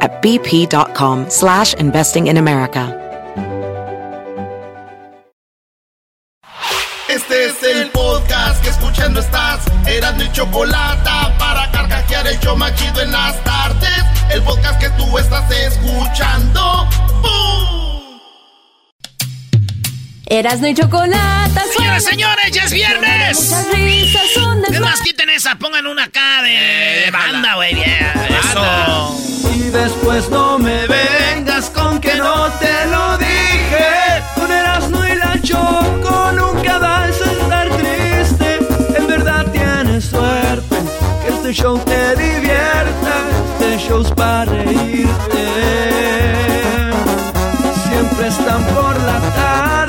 at bp.com slash investing in America. Este es el podcast que escuchando estás. Eran mi chocolate para carcajear el yo machido en las tardes. El podcast que tú estás escuchando. Erasno y chocolate. Señoras, señores, ya es viernes. Muchas risas son Es más, quiten esa, pongan una acá de, de banda, güey. Eso. Y después no me vengas con que no te lo dije. Con Erasmo y la Choco nunca vas a estar triste. En verdad tienes suerte que este show te divierta. Este show es para reírte. Siempre están por la tarde,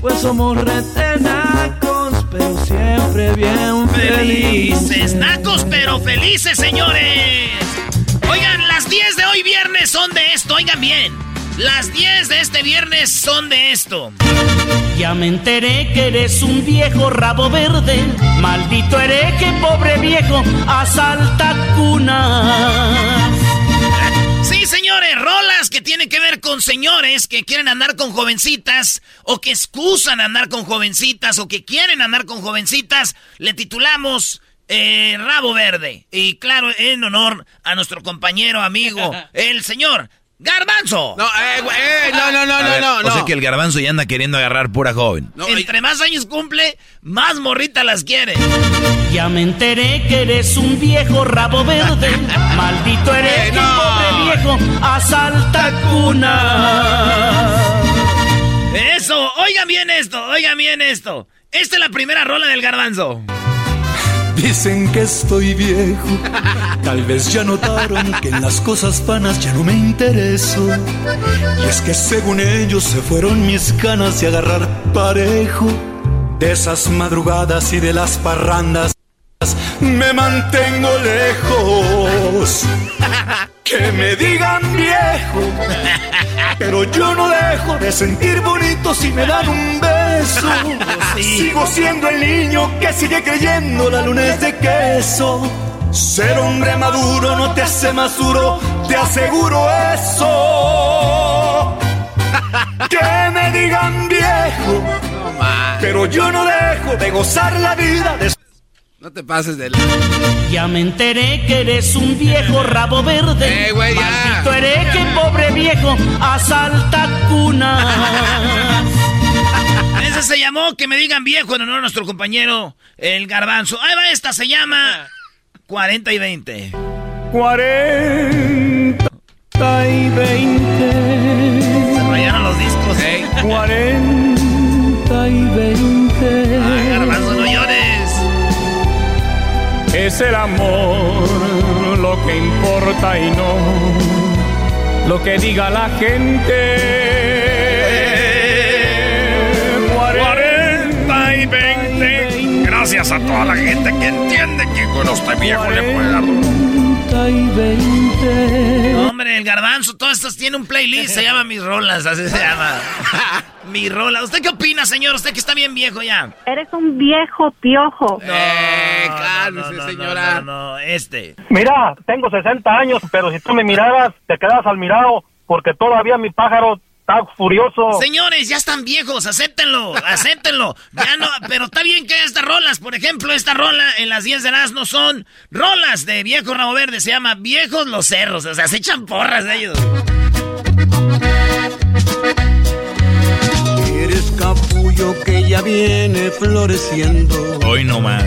pues somos retenacos, pero siempre bien Felices, felices. nacos, pero felices, señores. Oigan, las 10 de hoy viernes son de esto, oigan bien. Las 10 de este viernes son de esto. Ya me enteré que eres un viejo rabo verde, maldito hereje, pobre viejo, asalta cuna. Señores, rolas que tienen que ver con señores que quieren andar con jovencitas o que excusan andar con jovencitas o que quieren andar con jovencitas, le titulamos eh, Rabo Verde. Y claro, en honor a nuestro compañero, amigo, el señor Garbanzo. No, eh, eh, no, no, no, no, ver, no, O no. sea que el garbanzo ya anda queriendo agarrar pura joven. No, Entre más años cumple, más morrita las quiere. Ya me enteré que eres un viejo rabo verde, maldito hereje, Eh, no. pobre viejo, asalta cuna. Eso, oigan bien esto, oigan bien esto. Esta es la primera rola del Garbanzo. Dicen que estoy viejo, tal vez ya notaron que en las cosas vanas ya no me intereso. Y es que según ellos se fueron mis ganas de agarrar parejo. De esas madrugadas y de las parrandas me mantengo lejos. Que me digan viejo, pero yo no dejo de sentir bonito si me dan un beso. Sigo siendo el niño que sigue creyendo la lunes de queso. Ser hombre maduro no te hace más duro, te aseguro eso. Que me digan viejo, pero yo no dejo de gozar la vida. de- No te pases de Ya me enteré que eres un viejo rabo verde, Eh, güey, ya. maldito hereje, pobre viejo, asalta cuna. Ese se llamó Que me digan viejo en honor a nuestro compañero el Garbanzo. Ahí va esta, se llama 40 y 20. 40 y 20. Rayaron los discos. 40 Es el amor lo que importa y no lo que diga la gente. 40 y 20. Gracias a toda la gente que entiende que con este viejo le puede dar duro. 40 y 20. Hombre, el Garbanzo, todas estas tiene un playlist, se llama Mis Rolas, así se llama. Mi rola. ¿Usted qué opina, señor? Usted que está bien viejo ya. Eres un viejo piojo. Eh, cálmese, no, no, señora. No, no, no, este. Mira, tengo 60 años, pero si tú me miraras, te quedas al mirado, porque todavía mi pájaro está furioso. Señores, ya están viejos, acéptenlo, acéptenlo. Ya no, pero está bien que estas rolas, por ejemplo, esta rola en las 10 de las no son rolas de viejo rabo verde, se llama Viejos los Cerros, o sea, se echan porras de ellos. Que ya viene floreciendo. Hoy no más.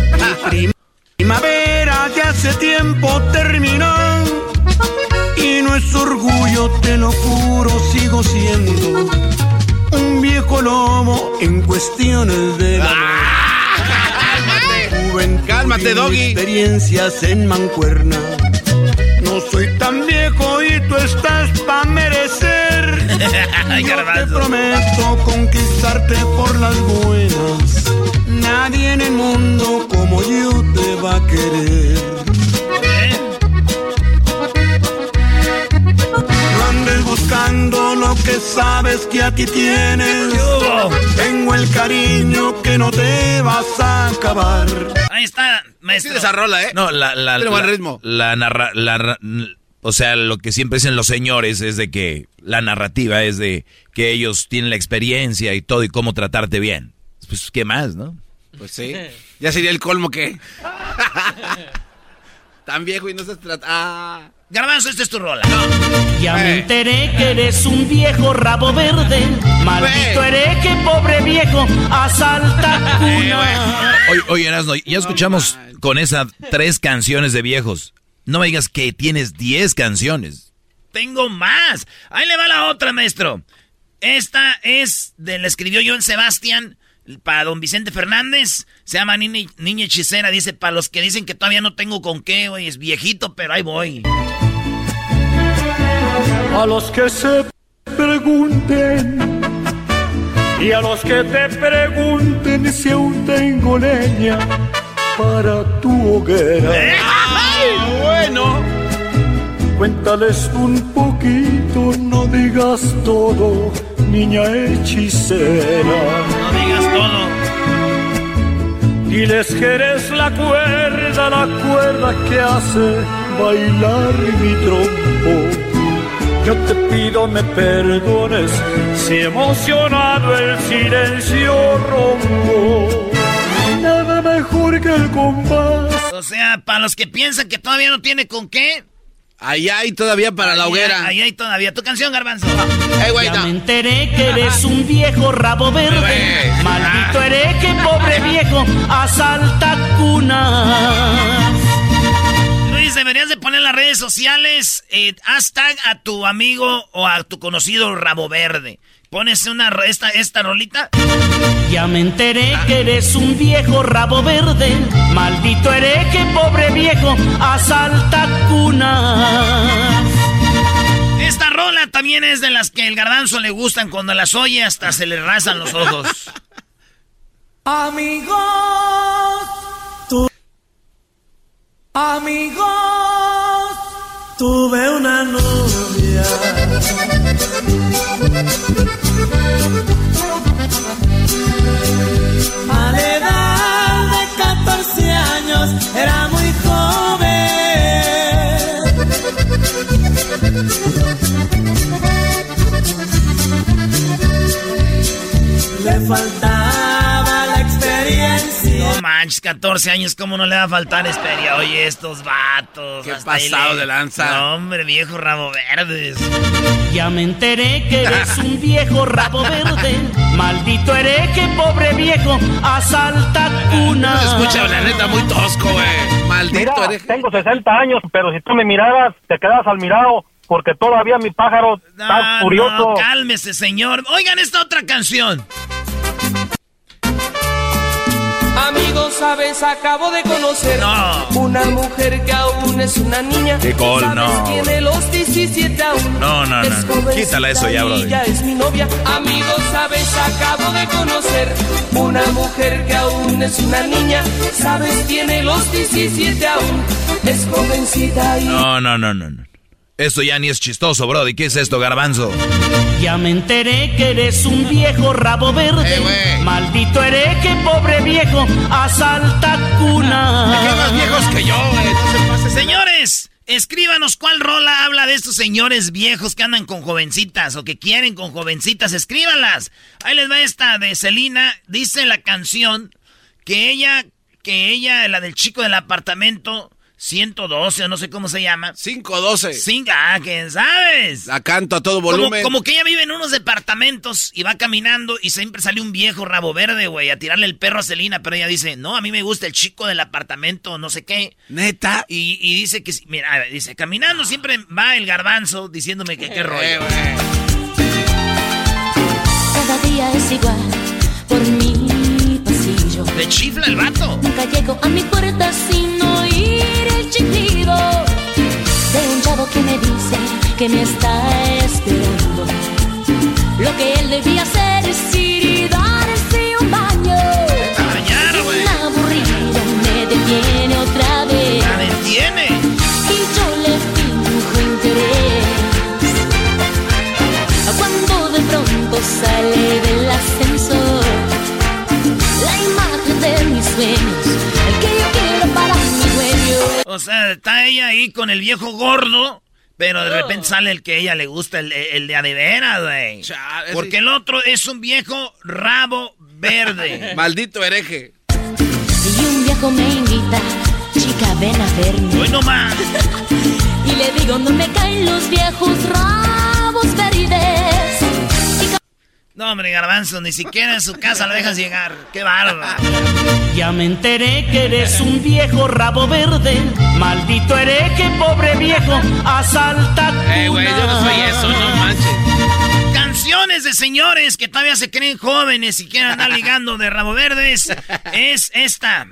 Primavera que hace tiempo terminó. Y no es orgullo, te lo juro, sigo siendo un viejo lobo en cuestiones de la Cálmate, cálmate, doggy. experiencias en mancuerna. No soy tan viejo y tú estás pa' merecer. Yo te prometo conquistarte por las buenas. Nadie en el mundo como yo te va a querer. Andes buscando lo que sabes que aquí tienes. Tengo el cariño que no te vas a acabar. Ahí está, Sí, maestro. de esa rola, ¿eh? No, la, la, buen la- ritmo. La narra, la o sea, lo que siempre dicen los señores es de que la narrativa es de que ellos tienen la experiencia y todo y cómo tratarte bien. Pues, ¿qué más, no? Pues sí. Ya sería el colmo que. Tan viejo y no se trata. Ah. Garbanzo, esta es tu rola. Ya me Eh. enteré que eres un viejo rabo verde. Maldito Eh. hereje, pobre viejo, asalta cuna. Oye, oye Erasno, ya escuchamos con esas tres canciones de viejos. No me digas que tienes diez canciones. Tengo más. Ahí le va la otra, maestro. Esta es de la escribió John Sebastián para don Vicente Fernández. Se llama Niña, Niña Hechicera. Dice, para los que dicen que todavía no tengo con qué, güey, es viejito, pero ahí voy. A los que se pregunten y a los que te pregunten si aún tengo leña para tu hoguera. Bueno. Cuéntales un poquito, no digas todo, niña hechicera. No digas todo. Diles que eres la cuerda, la cuerda que hace bailar mi trompo. Yo te pido me perdones si emocionado el silencio rompo. Nada mejor que el compás. O sea, para los que piensan que todavía no tiene con qué. Ahí hay todavía para la hoguera. Ahí hay todavía. Tu canción, Garbanzo. Eh, güey, Ya no. me enteré que eres un viejo rabo verde. Güey. Maldito hereje, pobre viejo, asalta cuna. Luis, deberías de poner en las redes sociales eh, hashtag a tu amigo o a tu conocido rabo verde. Pones una esta, esta rolita. Ya me enteré que eres un viejo rabo verde. Maldito hereje, pobre viejo, asalta cuna. Esta rola también es de las que el garbanzo le gustan. Cuando las oye hasta se le rasan los ojos. Amigos, tu- amigos, tuve una novia. A la edad de 14 años era muy joven. Le faltaba. No manches, 14 años, ¿cómo no le va a faltar experiencia? Oye, estos vatos. Qué pasado le- de lanza. No, hombre, viejo rabo verdes. Ya me enteré que eres un viejo rabo verde. Maldito hereje, pobre viejo, asalta cuna. No se escucha, la neta, muy tosco, güey. Maldito Mira, hereje. tengo 60 años, pero si tú me miraras, te quedas al mirado, porque todavía mi pájaro está furioso. no, cálmese, señor. Oigan esta otra canción. Sabes, acabo de conocer No. una mujer que aún es una niña. Nicole, ¿Sabes? no. Tiene los 17 aún. No, no, Es no, no. jovencita Quítala eso ya, y brother. Ya es mi novia. Amigos, sabes, acabo de conocer una mujer que aún es una niña. Sabes, tiene los 17 aún. Es jovencita y No, no, no, no, no. Esto ya ni es chistoso, Brody. ¿Qué es esto, garbanzo? Ya me enteré que eres un viejo rabo verde. Eh. Maldito hereje, pobre viejo, asalta cuna. ¿Qué más viejos que yo, pase. Señores, Escríbanos cuál rola habla de estos señores viejos que andan con jovencitas o que quieren con jovencitas. Escríbanlas. Ahí les va esta de Celina. Dice la canción que ella, que ella, la del chico del apartamento, 112 o no sé cómo se llama. 512. Cinco, ah, ¿quién sabes? La canto a todo Como, volumen. como que ella vive en unos departamentos y va caminando y siempre sale un viejo rabo verde, güey, a tirarle el perro a Celina, pero ella dice, no, a mí me gusta el chico del apartamento, no sé qué. Neta. Y, y dice que, mira, dice, caminando siempre va el garbanzo diciéndome que qué rollo. Cada día es igual. Le chifla el vato. Nunca llego a mi puerta sin oír el chiflido de un chavo que me dice que me está esperando. Lo que él debía hacer es ir y darse un baño. Un aburrido me detiene otra vez. La detiene. Y yo le finjo interés. Cuando de pronto sale del ascensor O sea, está ella ahí con el viejo gordo, pero de repente sale el que a ella le gusta, el, el de a de veras, güey. Porque el otro es un viejo rabo verde. Maldito hereje. Y un viejo me invita, chica, ven a verme. Hoy no más. Y le digo, no me caen los viejos rabos verdes. No, hombre, garbanzo, ni siquiera en su casa lo dejas llegar. Qué bárbaro. Ya me enteré que eres un viejo rabo verde. Maldito hereje, pobre viejo. Asalta Eh, güey, yo no soy eso, no manches. Canciones de señores que todavía se creen jóvenes y quieren andar ligando de rabo verdes. Es esta.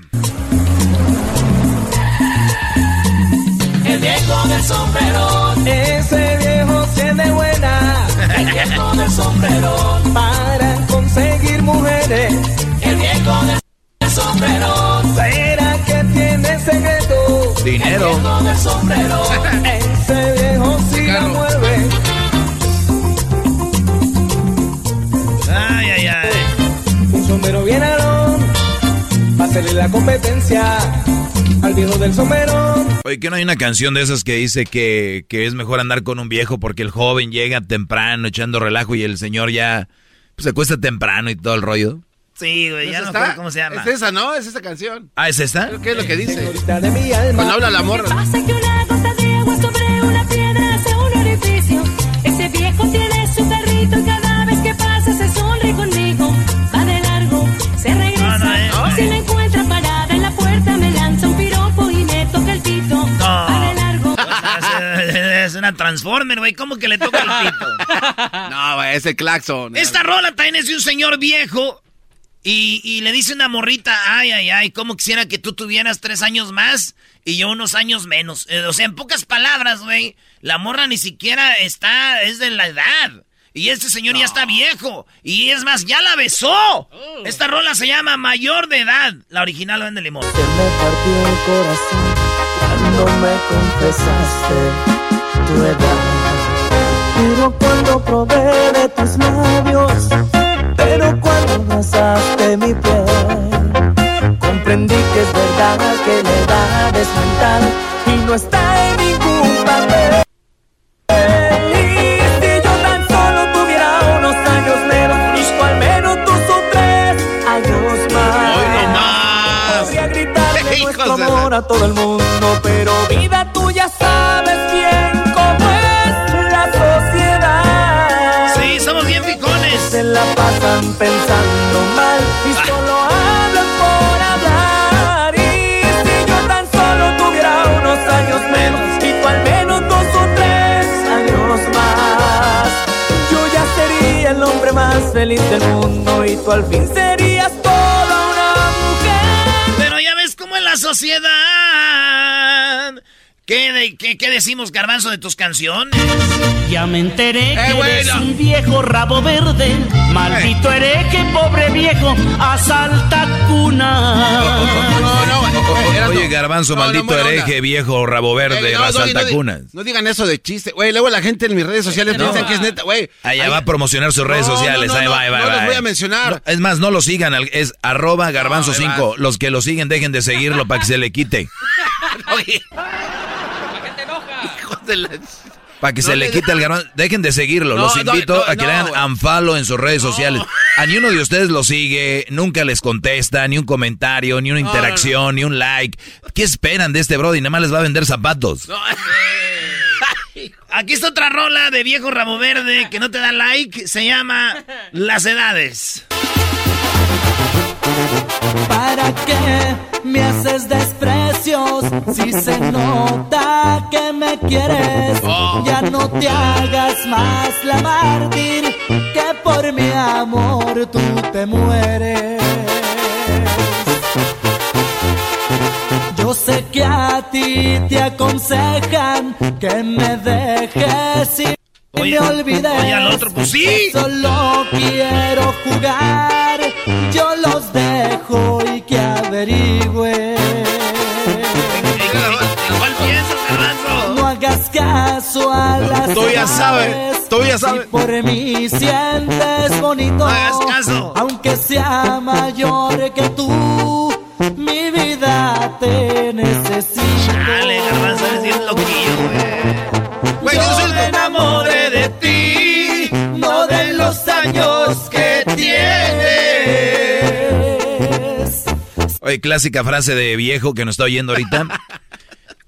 El viejo del sombrero, ese viejo tiene buena. El viejo del sombrero, para conseguir mujeres. El viejo del sombrero, será que tiene secreto. Dinero. El viejo del sombrero, ese viejo sí la mueve. Ay, ay, ay. Un sombrero bien alón, para hacerle la competencia al viejo del sombrero. Oye, que no hay una canción de esas que dice que, que es mejor andar con un viejo porque el joven llega temprano echando relajo y el señor ya pues, se cuesta temprano y todo el rollo? Sí, güey, ya no está? cómo se llama. Es esa, ¿no? Es esa canción. Ah, ¿es esta? ¿Qué es lo que dice? Cuando habla la morra. Una Transformer, güey. ¿Cómo que le toca el pito? No, güey, es el claxon. Esta rola también es de un señor viejo. Y, y le dice una morrita, ay, ay, ay, ¿cómo quisiera que tú tuvieras tres años más y yo unos años menos? Eh, o sea, en pocas palabras, güey, la morra ni siquiera está, es de la edad. Y este señor ya está viejo. Y es más, ya la besó. Esta rola se llama Mayor de Edad. La original vende limón. Se me partió el corazón cuando me confesaste Pero cuando probé de tus labios, pero cuando abrazaste mi piel, comprendí que es verdad que la edad es mental y no está en ningún papel. Si yo tan solo tuviera unos años menos, y al menos o tres años más. Podría de la- amor a todo el mundo, pero vida tú ya sabes bien pasan pensando mal y solo hablan por hablar. Y si yo tan solo tuviera unos años menos y tú al menos dos o tres años más, yo ya sería el hombre más feliz del mundo y tú al fin serías toda una mujer. Pero ya ves cómo es la sociedad. ¿Qué, de- qué, qué decimos, garbanzo, de tus canciones? Ya me enteré que Eh, eres bueno. un viejo rabo verde. Maldito hereje, pobre viejo. Asalta cuna. No, no. Erasmo. Oye, garbanzo, No, no, maldito hereje, viejo, rabo verde, Eh, no, no, asalta no, cunas. No digan eso de chiste. Güey, luego la gente en mis redes sociales No. piensan que es neta, güey. Allá Ay, va a promocionar sus redes No, no, sociales. no, ahí no, va, ahí va, no los voy a mencionar. No, es más, no lo sigan. Es arroba garbanzo No, ahí 5. Los que lo siguen, dejen de seguirlo para que se le quite. Oye, Para que No se le quite el garbanzo. Dejen de seguirlo. No, Los invito no, a que le hagan unfollow en sus redes sociales. A ni uno de ustedes lo sigue, nunca les contesta, ni un comentario, ni una interacción, ni un like. ¿Qué esperan de este brody? Nada más les va a vender zapatos. Aquí está otra rola de viejo rabo verde que no te da like. Se llama Las Edades. ¿Para qué me haces desprecios si se nota que me quieres? Ya no te hagas más la mártir que por mi amor tú te mueres. Yo sé que a ti te aconsejan que me dejes y Oye, me olvides. oye, al otro, pues sí. Solo quiero jugar, yo los dejo y que averigüe. No hagas caso a las Tú ya sabes, tú ya sabes. Si por mí sientes bonito. No hagas caso. Aunque sea mayor que tú, mi vida te necesito. Dale, garbanzo, eres bien loquillo, güey. Güey, Yo yo soy el- me enamoré que tienes. Oye, clásica frase de viejo que nos está oyendo ahorita.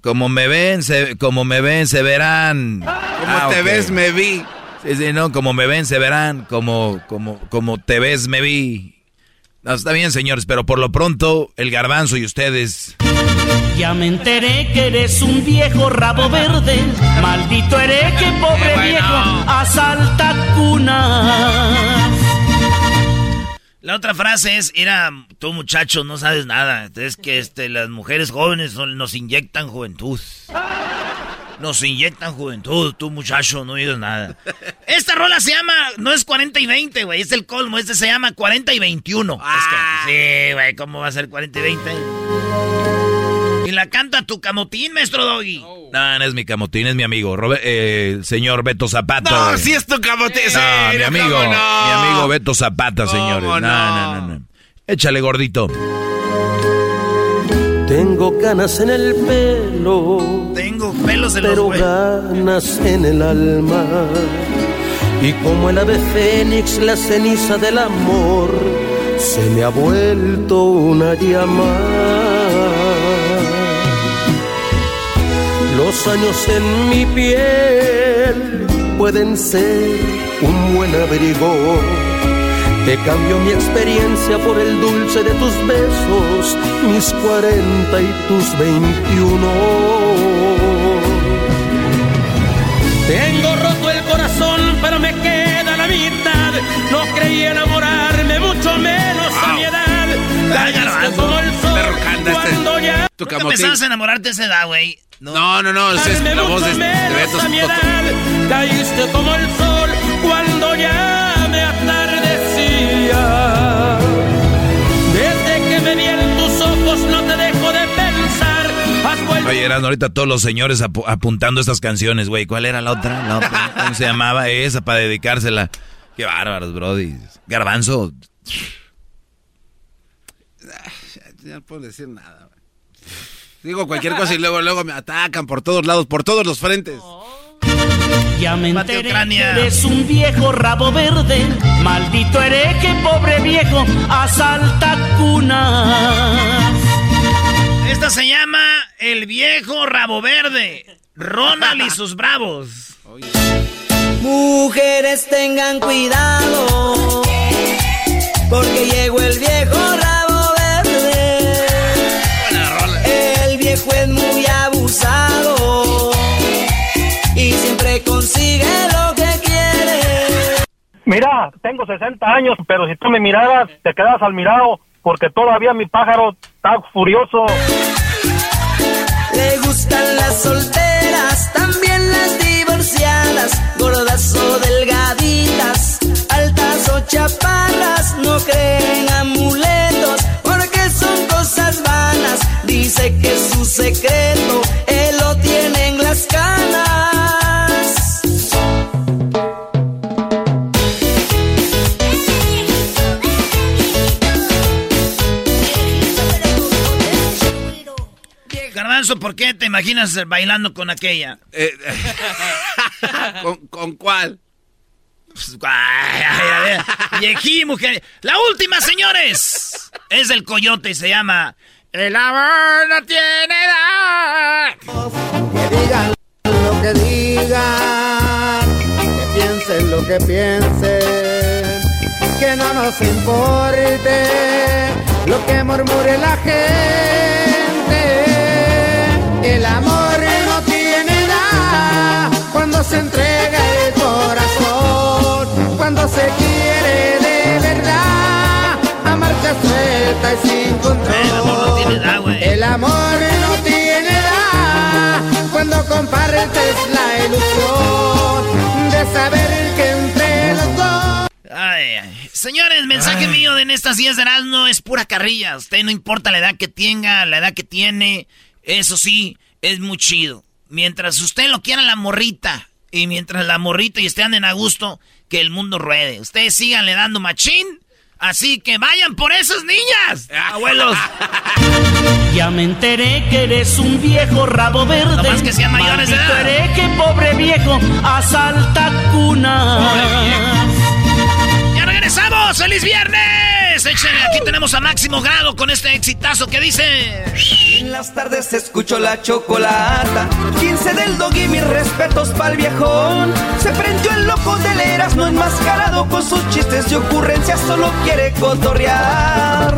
Como me ven, se, como me ven, se verán. Como Ah, te ok. ves, me vi. Sí, sí, no, como me ven, se verán. Como, como, como te ves, me vi. No, está bien, señores, pero por lo pronto, el garbanzo y ustedes. Ya me enteré que eres un viejo rabo verde. Maldito hereje, pobre Eh, bueno. viejo, asalta cunas. La otra frase es, era, tú muchacho no sabes nada. Es que este, las mujeres jóvenes son- nos inyectan juventud. Nos inyectan juventud, tú muchacho no oídos nada. Esta rola se llama, no es 40 y 20, güey, es el colmo, este se llama 40 y 21. Ah. Es que, sí, güey, ¿cómo va a ser 40 y 20? Y la canta tu camotín, maestro Doggy. No, no es mi camotín, es mi amigo, Robe- eh, el señor Beto Zapata. No, güey. si es tu camote. sí, No, mi amigo, mi amigo Beto Zapata, ¿Cómo señores. No, no, no? no. Échale, gordito. Tengo ganas en el pelo, Tengo pelos en los pero ganas en el alma. Y como el ave fénix, la ceniza del amor se me ha vuelto una llama. Los años en mi piel pueden ser un buen abrigo. Te cambio mi experiencia por el dulce de tus besos, mis 40 y tus 21. Tengo roto el corazón, pero me queda la mitad. No creí enamorarme, mucho menos a mi edad. Caíste como el sol Perro canta este. cuando ya Tu ¿Nunca camotín. empezabas a enamorarte a esa edad, güey? No, no, no, esa es la voz de, menos Beto. Caíste como el sol cuando ya me atardecía. Desde que me vi en tus ojos no te dejo de pensar. Has vuelto Oye, eran ahorita todos los señores apu- apuntando estas canciones, güey. ¿Cuál era la otra? La otra. ¿Cómo se llamaba esa para dedicársela? Qué bárbaros, brody. Garbanzo. Ya no puedo decir nada. güey. Digo cualquier cosa y luego, luego me atacan por todos lados, por todos los frentes. Ya me enteré Ucrania. que eres un viejo rabo verde. Maldito hereje, pobre viejo, asalta cunas. Esta se llama El Viejo Rabo Verde. Ronald y sus bravos. Mujeres tengan cuidado, porque llegó el viejo rabo Es muy abusado y siempre consigue lo que quiere. Mira, tengo 60 años, pero si tú me miraras, te quedas al mirado, porque todavía mi pájaro está furioso. Le gustan las solteras, también las divorciadas, gordas o delgaditas, altas o chaparras, no creen amuletos, Dice que su secreto, él lo tiene en las canas. Garbanzo, ¿por qué te imaginas bailando con aquella? Eh, ¿Con, ¿Con cuál? Pues, Viejí, mujer. La última, señores. Es el coyote y se llama El amor no tiene edad. Que digan lo que digan, que piensen lo que piensen, que no nos importe lo que murmure la gente. El amor no tiene edad cuando se entrega el corazón, cuando se quiere de verdad, a marcha suelta y sin control. El amor no tiene edad, güey. El amor no tiene edad cuando compartes la ilusión de saber que entre los dos. Ay, ay. Señores, mensaje mío de en estas 10 de no es pura carrilla. Usted no importa la edad que tenga, la edad que tiene. Eso sí, es muy chido. Mientras usted lo quiera la morrita y mientras la morrita y estén en a gusto, que el mundo ruede. Ustedes síganle dando machín. Así que vayan por esas niñas, abuelos. Ya me enteré que eres un viejo rabo verde. No más que sean mayores de Maldito edad. hereje, pobre viejo, asalta cuna. ¡Ya regresamos! ¡Feliz viernes! Échenle, aquí tenemos a Máximo Grado con este exitazo que dice... En las tardes escucho la chocolata. 15 del dog y mis respetos pa'l viejón. Se prendió el loco del Erasmo enmascarado con sus chistes y ocurrencias, solo quiere cotorrear.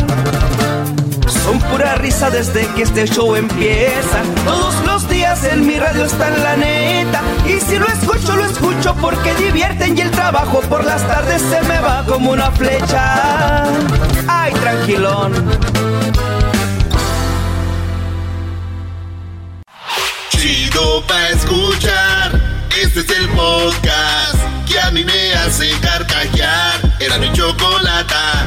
Son pura risa desde que este show empieza. Todos los días en mi radio está en la neta. Y si lo escucho, lo escucho porque divierten y el trabajo por las tardes se me va como una flecha. Ay, tranquilón. Chido pa' escuchar. Este es el podcast que a mí me hace carcajear. Era mi chocolata.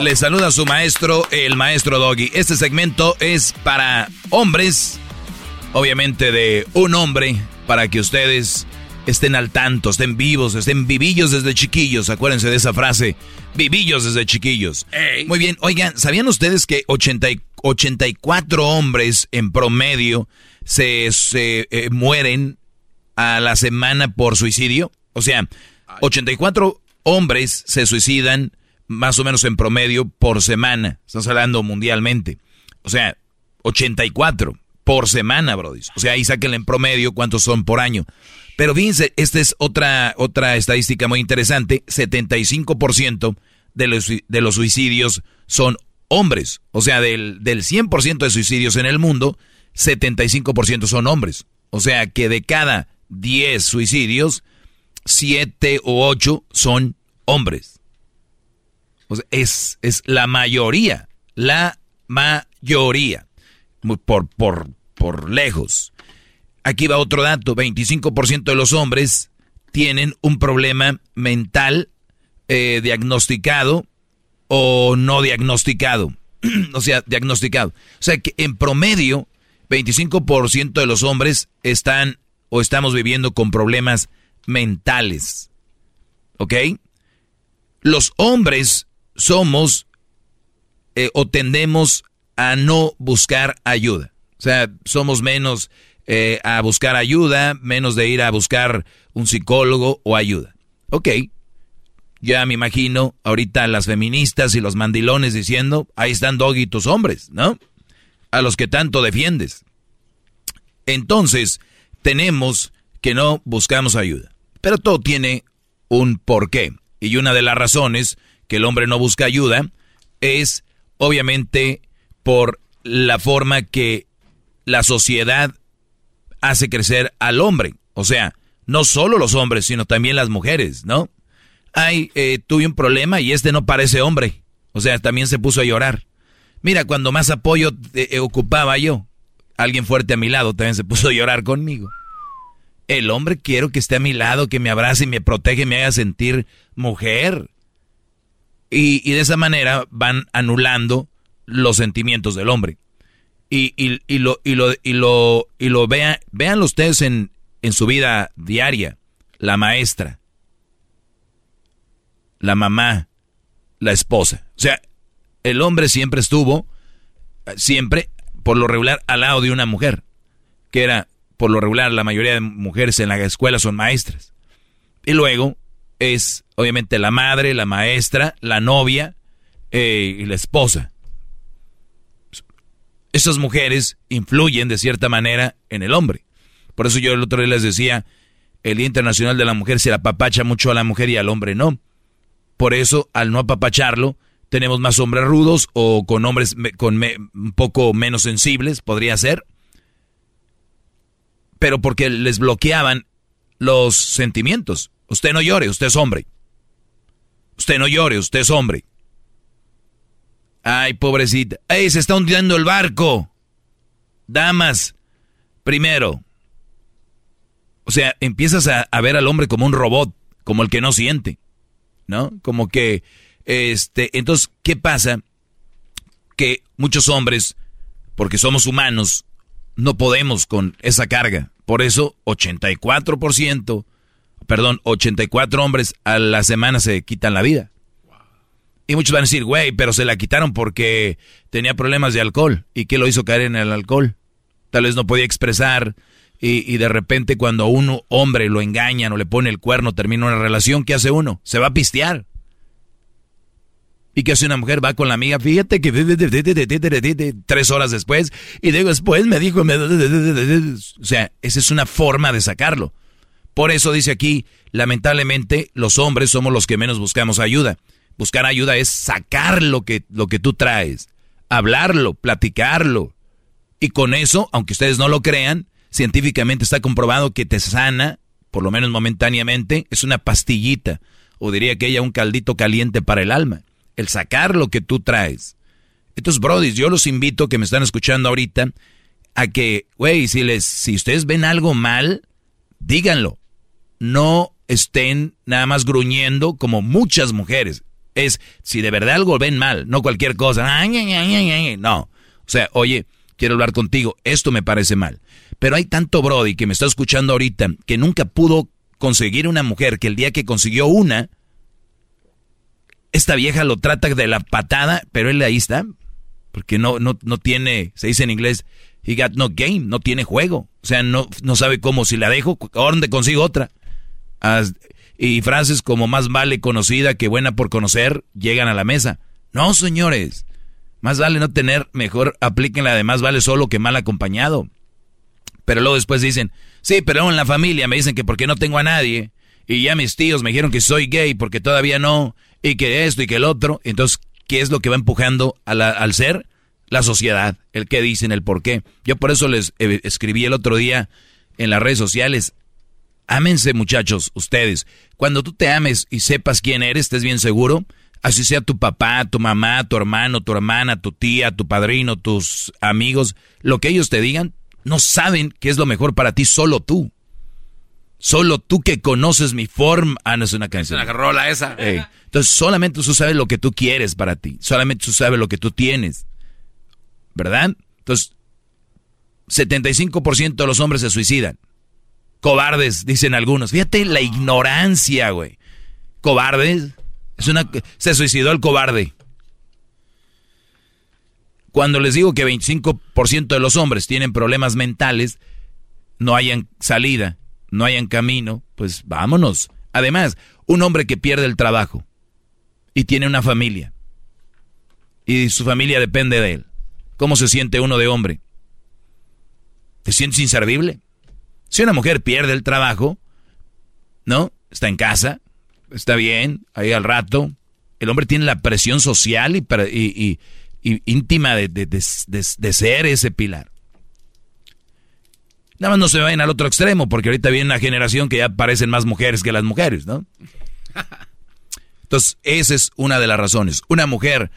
Les saluda su maestro, el maestro Doggy. Este segmento es para hombres, obviamente de un hombre, para que ustedes estén al tanto, estén vivos, estén vivillos desde chiquillos. Acuérdense de esa frase, vivillos desde chiquillos. Muy bien, oigan, ¿sabían ustedes que 80 y- 84 hombres en promedio se, se, eh, mueren a la semana por suicidio? O sea, 84 hombres se suicidan más o menos en promedio por semana. Estamos hablando mundialmente. O sea, 84 por semana, Brody. O sea, ahí sáquenle en promedio cuántos son por año. Pero fíjense, esta es otra, otra estadística muy interesante. 75% de los, de los suicidios son hombres. O sea, del, del 100% de suicidios en el mundo, 75% son hombres. O sea, que de cada 10 suicidios, 7 o 8 son hombres. Es, es la mayoría, la mayoría, por, por, por lejos. Aquí va otro dato, 25% de los hombres tienen un problema mental eh, diagnosticado o no diagnosticado. o sea, diagnosticado. O sea que en promedio, 25% de los hombres están o estamos viviendo con problemas mentales. ¿Ok? Los hombres somos eh, o tendemos a no buscar ayuda. O sea, somos menos eh, a buscar ayuda, menos de ir a buscar un psicólogo o ayuda. Ok, ya me imagino ahorita las feministas y los mandilones diciendo, ahí están Doggy tus hombres, ¿no? A los que tanto defiendes. Entonces, tenemos que no buscamos ayuda. Pero todo tiene un porqué. Y una de las razones que el hombre no busca ayuda es, obviamente, por la forma que la sociedad hace crecer al hombre. O sea, no solo los hombres, sino también las mujeres, ¿no? Ay, eh, tuve un problema y este no parece hombre. O sea, también se puso a llorar. Mira, cuando más apoyo eh, ocupaba yo, alguien fuerte a mi lado también se puso a llorar conmigo. El hombre quiero que esté a mi lado, que me abrace y me protege, me haga sentir mujer. Y, de esa manera van anulando los sentimientos del hombre. Y, y, lo, y lo, y lo, y lo vean, véanlo ustedes en, en su vida diaria. La maestra, la mamá, la esposa. O sea, el hombre siempre estuvo, siempre, por lo regular, al lado de una mujer, que era, por lo regular, la mayoría de mujeres en la escuela son maestras. Y luego es, obviamente, la madre, la maestra, la novia eh, y la esposa. Esas mujeres influyen de cierta manera en el hombre. Por eso yo el otro día les decía, el Día Internacional de la Mujer se apapacha mucho a la mujer y al hombre no. Por eso, al no apapacharlo, tenemos más hombres rudos o con hombres con un poco menos sensibles, podría ser. Pero porque les bloqueaban los sentimientos. Usted no llore, usted es hombre. Usted no llore, usted es hombre. Ay, pobrecita. ¡Ay, se está hundiendo el barco! Damas, primero. O sea, empiezas a, a ver al hombre como un robot, como el que no siente. ¿No? Como que este, entonces, ¿qué pasa? Que muchos hombres, porque somos humanos, no podemos con esa carga. Por eso, 84%, perdón, 84 hombres a la semana se quitan la vida. Y muchos van a decir, güey, pero se la quitaron porque tenía problemas de alcohol. ¿Y qué lo hizo caer en el alcohol? Tal vez no podía expresar. Y, y de repente cuando a un hombre lo engañan o le pone el cuerno, termina una relación, ¿qué hace uno? Se va a pistear. ¿Y que hace una mujer? Va con la amiga, fíjate que tres horas después, y luego después me dijo, o sea, esa es una forma de sacarlo. Por eso dice aquí, lamentablemente, los hombres somos los que menos buscamos ayuda. Buscar ayuda es sacar lo que, lo que tú traes, hablarlo, platicarlo. Y con eso, aunque ustedes no lo crean, científicamente está comprobado que te sana, por lo menos momentáneamente, es una pastillita, o diría que ella un caldito caliente para el alma el sacar lo que tú traes. Entonces, Brody, yo los invito que me están escuchando ahorita a que, güey, si les, si ustedes ven algo mal, díganlo. No estén nada más gruñendo como muchas mujeres. Es, si de verdad algo ven mal, no cualquier cosa. No. O sea, oye, quiero hablar contigo, esto me parece mal. Pero hay tanto Brody que me está escuchando ahorita que nunca pudo conseguir una mujer que el día que consiguió una, esta vieja lo trata de la patada, pero él ahí está. Porque no, no, no tiene, se dice en inglés, he got no game, no tiene juego. O sea, no, no sabe cómo, si la dejo, ¿dónde consigo otra? y frases como más vale conocida que buena por conocer llegan a la mesa. No, señores. Más vale no tener, mejor aplíquenla de más vale solo que mal acompañado. Pero luego después dicen, sí, pero en la familia me dicen que porque no tengo a nadie. Y ya mis tíos me dijeron que soy gay porque todavía no y que esto y que el otro. Entonces, ¿qué es lo que va empujando al ser? La sociedad, el qué dicen, el por qué. Yo por eso les eh, escribí el otro día en las redes sociales. Ámense muchachos, ustedes. Cuando tú te ames y sepas quién eres, estés bien seguro, así sea tu papá, tu mamá, tu hermano, tu hermana, tu tía, tu padrino, tus amigos, lo que ellos te digan, no saben qué es lo mejor para ti, solo tú. Solo tú que conoces mi forma. Ah, no es una canción. Es una rola esa. Entonces, solamente tú sabes lo que tú quieres para ti. Solamente tú sabes lo que tú tienes. ¿Verdad? Entonces, 75% de los hombres se suicidan. Cobardes, dicen algunos. Fíjate la ignorancia, güey. Cobardes. Es una, se suicidó el cobarde. Cuando les digo que 25% de los hombres tienen problemas mentales, no hayan salida no hayan camino, pues vámonos. Además, un hombre que pierde el trabajo y tiene una familia y su familia depende de él, ¿cómo se siente uno de hombre? ¿Te sientes inservible? Si una mujer pierde el trabajo, ¿no? Está en casa, está bien, ahí al rato. El hombre tiene la presión social y, íntima de ser ese pilar. Nada más no se vayan al otro extremo, porque ahorita viene una generación que ya parecen más mujeres que las mujeres, ¿no? Entonces, esa es una de las razones. Una mujer,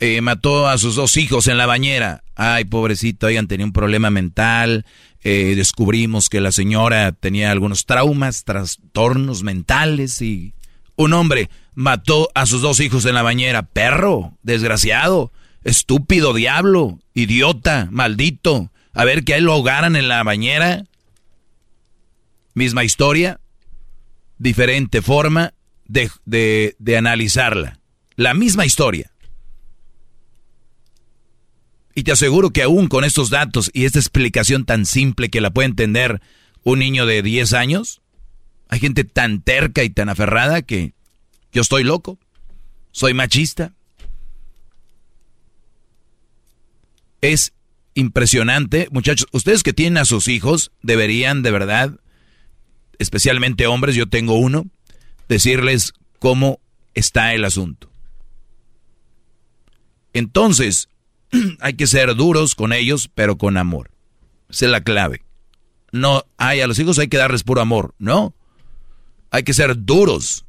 eh, mató a sus dos hijos en la bañera. Ay, pobrecito, oigan, tenía un problema mental. Eh, descubrimos que la señora tenía algunos traumas, trastornos mentales y un hombre mató a sus dos hijos en la bañera. Perro, desgraciado, estúpido, diablo, idiota, maldito. A ver que a lo ahogaran en la bañera. Misma historia, diferente forma de, de, de analizarla. La misma historia. Y te aseguro que aún con estos datos y esta explicación tan simple que la puede entender un niño de 10 años, hay gente tan terca y tan aferrada que yo estoy loco, soy machista. Es impresionante, muchachos, ustedes que tienen a sus hijos deberían de verdad, especialmente hombres, yo tengo uno, decirles cómo está el asunto. Entonces, hay que ser duros con ellos, pero con amor. Esa es la clave. No, hay a los hijos hay que darles puro amor. No. Hay que ser duros.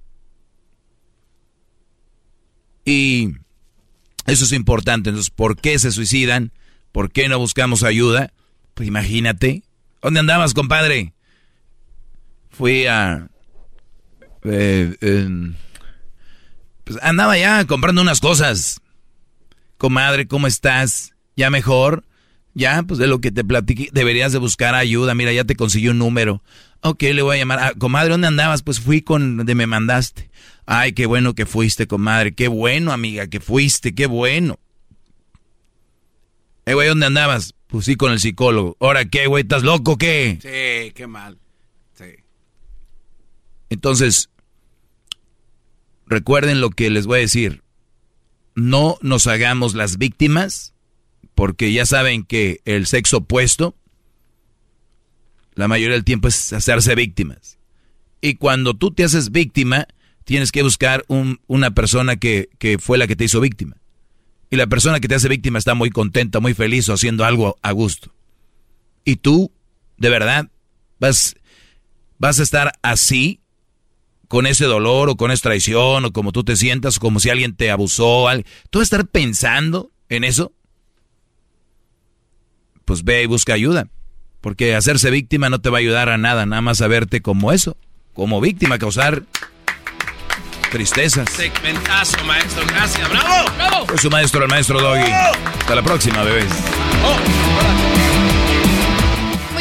Y eso es importante. Entonces, ¿por qué se suicidan? ¿Por qué no buscamos ayuda? Pues imagínate. ¿Dónde andabas, compadre? Fui a... Eh, pues andaba ya comprando unas cosas comadre, ¿cómo estás? ¿Ya mejor? Ya, pues de lo que te platiqué, deberías de buscar ayuda. Mira, ya te consiguió un número. Ok, le voy a llamar. Ah, comadre, ¿dónde andabas? Pues fui con donde me mandaste. Ay, qué bueno que fuiste, comadre. Qué bueno, amiga, que fuiste. Qué bueno. Eh, güey, ¿dónde andabas? Pues sí, con el psicólogo. ¿Ahora qué, güey? ¿Estás loco qué? Sí, qué mal. Sí. Entonces, recuerden lo que les voy a decir no nos hagamos las víctimas, porque ya saben que el sexo opuesto, la mayoría del tiempo es hacerse víctimas. Y cuando tú te haces víctima, tienes que buscar una persona que, que fue la que te hizo víctima. Y la persona que te hace víctima está muy contenta, muy feliz o haciendo algo a gusto. Y tú, de verdad, vas, vas a estar así con ese dolor o con esa traición o como tú te sientas, como si alguien te abusó. ¿Tú vas a estar pensando en eso? Pues ve y busca ayuda. Porque hacerse víctima no te va a ayudar a nada, nada más a verte como eso, como víctima, causar tristezas. Segmentazo, maestro, gracias, bravo, bravo. Es su maestro, el maestro Doggy. Hasta la próxima, bebés. Oh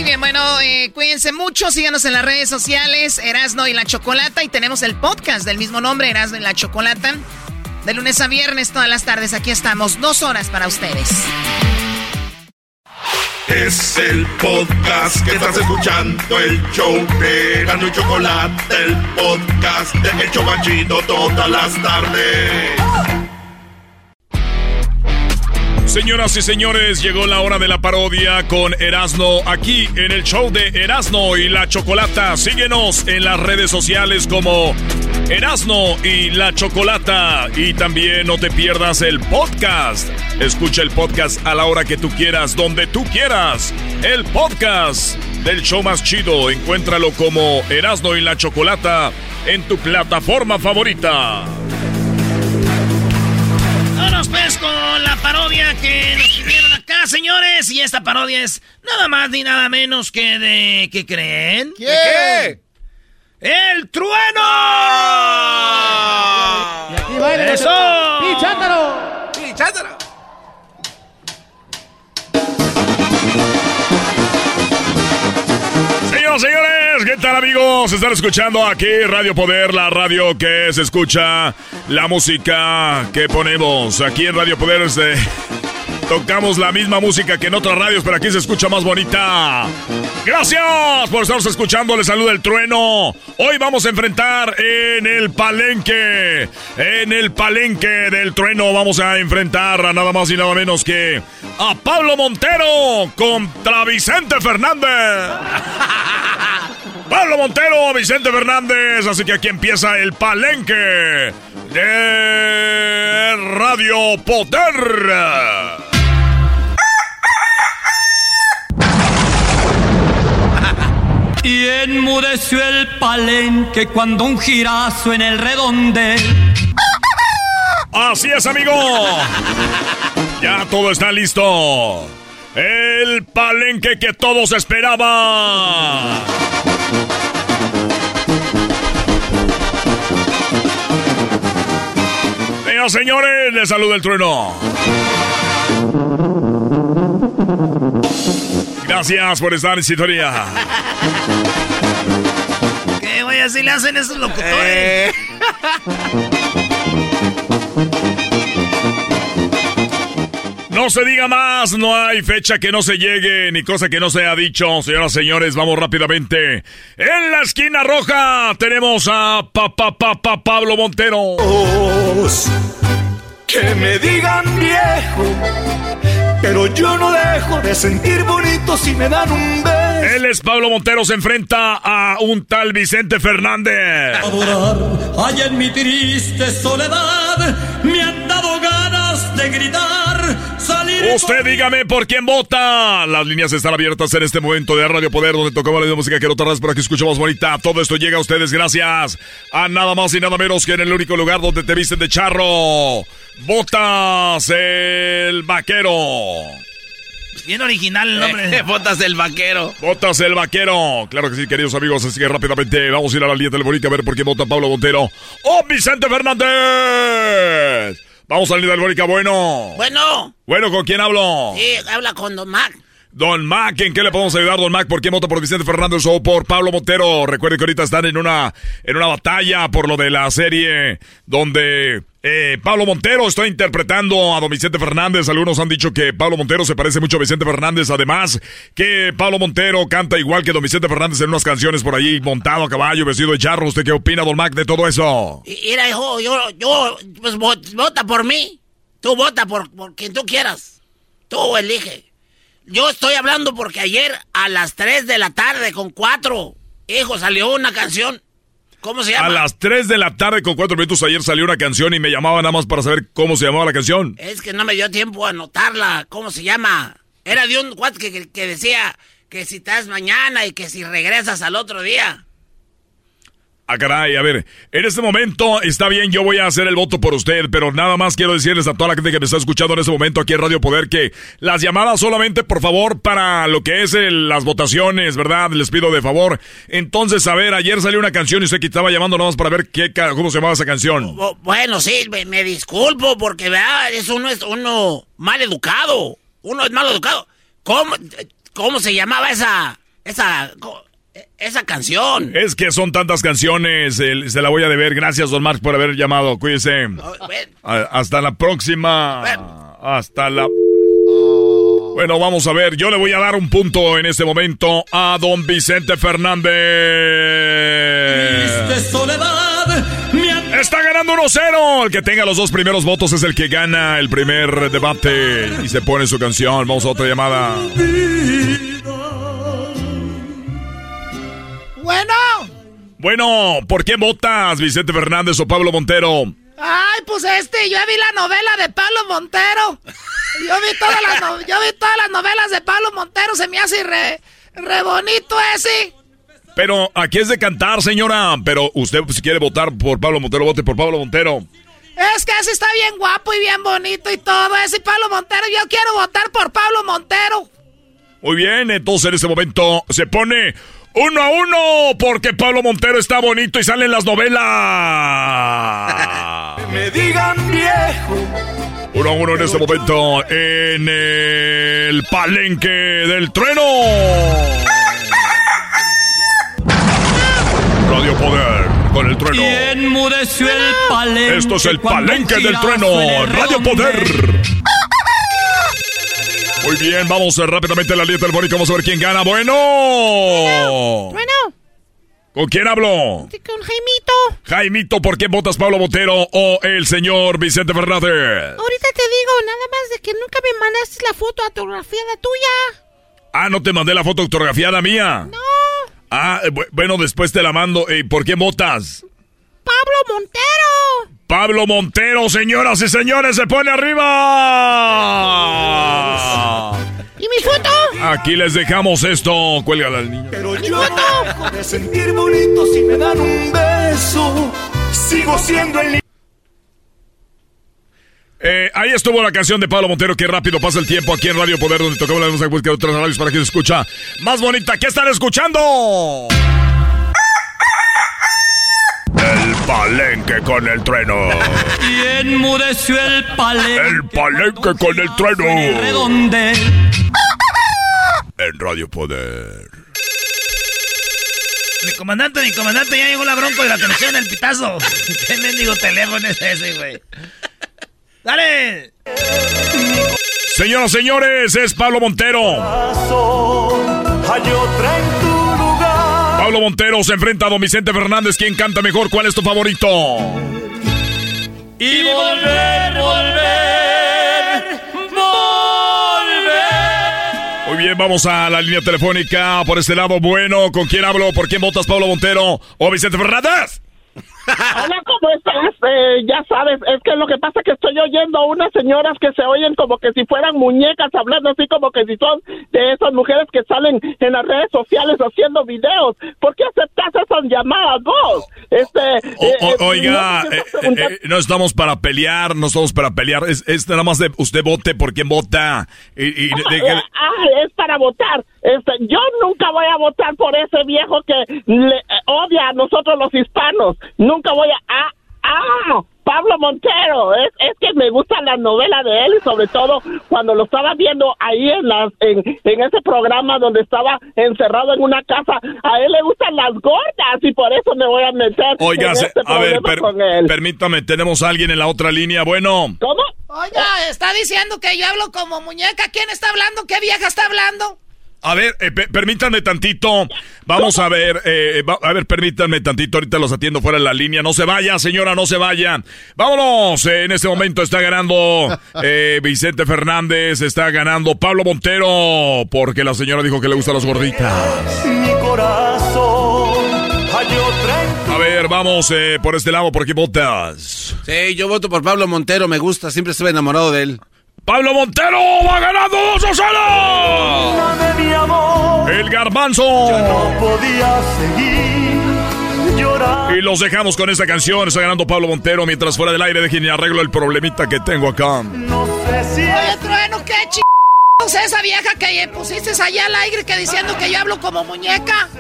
bien, bueno, eh, cuídense mucho, síganos en las redes sociales, Erasno y la Chocolata, y tenemos el podcast del mismo nombre, Erasno y la Chocolata, de lunes a viernes, todas las tardes, aquí estamos, dos horas para ustedes. Es el podcast que estás escuchando, el show de Erasno y Chocolata, el podcast de Hecho Chobachito todas las tardes. Señoras y señores, llegó la hora de la parodia con Erasno aquí en el show de Erasno y la Chocolata. Síguenos en las redes sociales como Erasno y la Chocolata. Y también no te pierdas el podcast. Escucha el podcast a la hora que tú quieras, donde tú quieras. El podcast del show más chido. Encuéntralo como Erasno y la Chocolata en tu plataforma favorita. Vámonos pues con la parodia que nos pidieron acá, señores. Y esta parodia es nada más ni nada menos que de... ¿Qué creen? ¿Qué? ¡El trueno! Y aquí baila ¡Eso! ¡Pichátaro! ¡Pichátaro! Señoras, señores, ¿qué tal amigos? Están escuchando aquí Radio Poder, la radio que se escucha, la música que ponemos aquí en Radio Poder. Este, tocamos la misma música que en otras radios, pero aquí se escucha más bonita. Gracias por estarnos escuchando. Les saluda el trueno. Hoy vamos a enfrentar en el palenque. En el palenque del trueno vamos a enfrentar a nada más y nada menos que a Pablo Montero contra Vicente Fernández. Pablo Montero, Vicente Fernández. Así que aquí empieza el palenque de Radio Poder. Y enmudeció el palenque cuando un girazo en el redonde Así es, amigo. Ya todo está listo. El palenque que todos esperaban. Señoras señores, les saluda el trueno. Gracias por estar en sintonía. ¿Qué, güey? Así le hacen esos locutores. Eh. No se diga más, no hay fecha que no se llegue, ni cosa que no se haya dicho. Señoras y señores, vamos rápidamente. En la esquina roja tenemos a pa, pa, pa, pa Pablo Montero. Que me digan viejo, pero yo no dejo de sentir bonito si me dan un beso. Él es Pablo Montero, se enfrenta a un tal Vicente Fernández. Adorar, hay en mi triste soledad, me han dado ganas de gritar Usted dígame por quién vota. Las líneas están abiertas en este momento de Radio Poder, donde tocamos la música que no tardas para que escuchemos bonita. Todo esto llega a ustedes gracias a nada más y nada menos que en el único lugar donde te visten de charro. Votas el vaquero. Bien original el nombre. Botas el vaquero. Botas el vaquero. Claro que sí, queridos amigos. Así que rápidamente vamos a ir a la línea telefónica a ver por qué vota Pablo Montero o Vicente Fernández. Vamos a salir del Bórica, bueno. Bueno. Bueno, ¿con quién hablo? Sí, habla con Don Mac. Don Mac, ¿en qué le podemos ayudar, Don Mac? ¿Por qué vota por Vicente Fernández o por Pablo Montero? Recuerde que ahorita están en una, en una batalla por lo de la serie donde eh, Pablo Montero está interpretando a don Vicente Fernández. Algunos han dicho que Pablo Montero se parece mucho a Vicente Fernández. Además, que Pablo Montero canta igual que don Vicente Fernández en unas canciones por ahí, montado a caballo, vestido de charro. ¿Usted qué opina, Don Mac, de todo eso? Mira, hijo, yo, yo, pues vota por mí. Tú vota por, por quien tú quieras. Tú elige. Yo estoy hablando porque ayer a las 3 de la tarde con 4, hijo, salió una canción. ¿Cómo se llama? A las 3 de la tarde con 4 minutos ayer salió una canción y me llamaba nada más para saber cómo se llamaba la canción. Es que no me dio tiempo a anotarla. ¿Cómo se llama? Era de un que, que decía que si estás mañana y que si regresas al otro día. Ah, caray, a ver, en este momento está bien, yo voy a hacer el voto por usted, pero nada más quiero decirles a toda la gente que me está escuchando en este momento aquí en Radio Poder que las llamadas solamente, por favor, para lo que es las votaciones, ¿verdad? Les pido de favor. Entonces, a ver, ayer salió una canción y usted que estaba llamando nada más para ver qué, cómo se llamaba esa canción. Bueno, sí, me, disculpo porque, ¿verdad? Es uno es uno mal educado. Uno es mal educado. ¿Cómo, cómo se llamaba esa, esa, esa canción. Es que son tantas canciones, se la voy a deber. Gracias, don Mark, por haber llamado. Cuídese. hasta la próxima. Hasta la... Bueno, vamos a ver. Yo le voy a dar un punto en este momento a don Vicente Fernández. Está ganando 1-0. El que tenga los dos primeros votos es el que gana el primer debate y se pone su canción. Vamos a otra llamada. Bueno. Bueno, ¿por qué votas, Vicente Fernández o Pablo Montero? Ay, pues este, yo vi la novela de Pablo Montero. Yo vi todas las, yo vi todas las novelas de Pablo Montero, se me hace re, re bonito ese. Pero aquí es de cantar, señora. Pero usted, si quiere votar por Pablo Montero, vote por Pablo Montero. Es que ese está bien guapo y bien bonito y todo. Ese Pablo Montero, yo quiero votar por Pablo Montero. Muy bien, entonces en este momento se pone uno a uno, porque Pablo Montero está bonito y sale en las novelas. Me digan viejo. Uno a uno en este momento en el palenque del trueno. Radio Poder con el trueno. enmudeció el palenque. Esto es el palenque del trueno. Radio Poder. Muy bien, vamos rápidamente a la línea telefónica. Vamos a ver quién gana. Bueno. Bueno. ¿Con quién hablo? Con Jaimito. Jaimito, ¿por qué votas Pablo Botero o el señor Vicente Fernández? Ahorita te digo, nada más de que nunca me mandaste la foto autografiada tuya. Ah, ¿no te mandé la foto autografiada mía? No. Ah, eh, bueno, después te la mando. ¿Y por qué votas? Pablo Montero. Pablo Montero, señoras y señores, se pone arriba. ¿Y mi foto? Aquí les dejamos esto. Cuélgala al niño. Pero yo no de sentir bonito si me dan un beso. Sigo siendo el ahí estuvo la canción de Pablo Montero. Qué rápido pasa el tiempo aquí en Radio Poder, donde tocamos la música de otras radios para que se escucha más bonita. ¿Qué están escuchando? El palenque con el trueno. Y enmudeció el palenque. El palenque con el trueno. Redonde. En Radio Poder. Mi comandante, mi comandante, ya llegó la bronco de la conexión del pitazo. ¿Qué mendigo teléfono es ese, güey? ¡Dale! Señoras, señores, es Pablo Montero. Pablo Montero se enfrenta a Don Vicente Fernández. ¿Quién canta mejor? ¿Cuál es tu favorito? Y volver, volver, volver. Muy bien, vamos a la línea telefónica por este lado. Bueno, ¿con quién hablo? ¿Por quién votas, Pablo Montero o Vicente Fernández? Hola, ¿cómo estás? Eh, ya sabes, es que lo que pasa es que estoy oyendo unas señoras que se oyen como que si fueran muñecas, hablando así como que si son de esas mujeres que salen en las redes sociales haciendo videos. ¿Por qué aceptas esas llamadas vos? Este, eh, O- eh, oiga, no, eh, estamos para pelear, no estamos para pelear. Es, es nada más de usted vote por quién vota. Y, y deje- Ah, es para votar. Este, yo nunca voy a votar por ese viejo que le, eh, odia a nosotros los hispanos. Nunca voy a... Ah, ah, Pablo Montero. Es, es que me gusta la novela de él y sobre todo cuando lo estaba viendo ahí en, las, en, en ese programa donde estaba encerrado en una casa. A él le gustan las gordas y por eso me voy a meter Oiga, en este a ver, per- con él. permítame, tenemos a alguien en la otra línea. Bueno, ¿Cómo? Oiga, está diciendo que yo hablo como muñeca. ¿Quién está hablando? ¿Qué vieja está hablando? A ver, eh, pe- permítanme tantito. Vamos a ver, eh, va- a ver, permítanme tantito. Ahorita los atiendo fuera de la línea. No se vaya, señora, no se vaya. Vámonos. eh, en este momento está ganando eh, Vicente Fernández, está ganando Pablo Montero, porque la señora dijo que le gustan las gorditas. Mi corazón A ver, vamos eh, por este lado, ¿por qué votas? Sí, yo voto por Pablo Montero, me gusta, siempre estuve enamorado de él. ¡Pablo Montero va ganando 2 a 0! de mi amor. El garbanzo. No podía seguir llorando. Y los dejamos con esta canción. Está ganando Pablo Montero. Mientras fuera del aire, dejen y arreglo el problemita que tengo acá. Oye, Trueno, qué ch... esa vieja que pusiste allá al aire que diciendo que yo hablo como muñeca.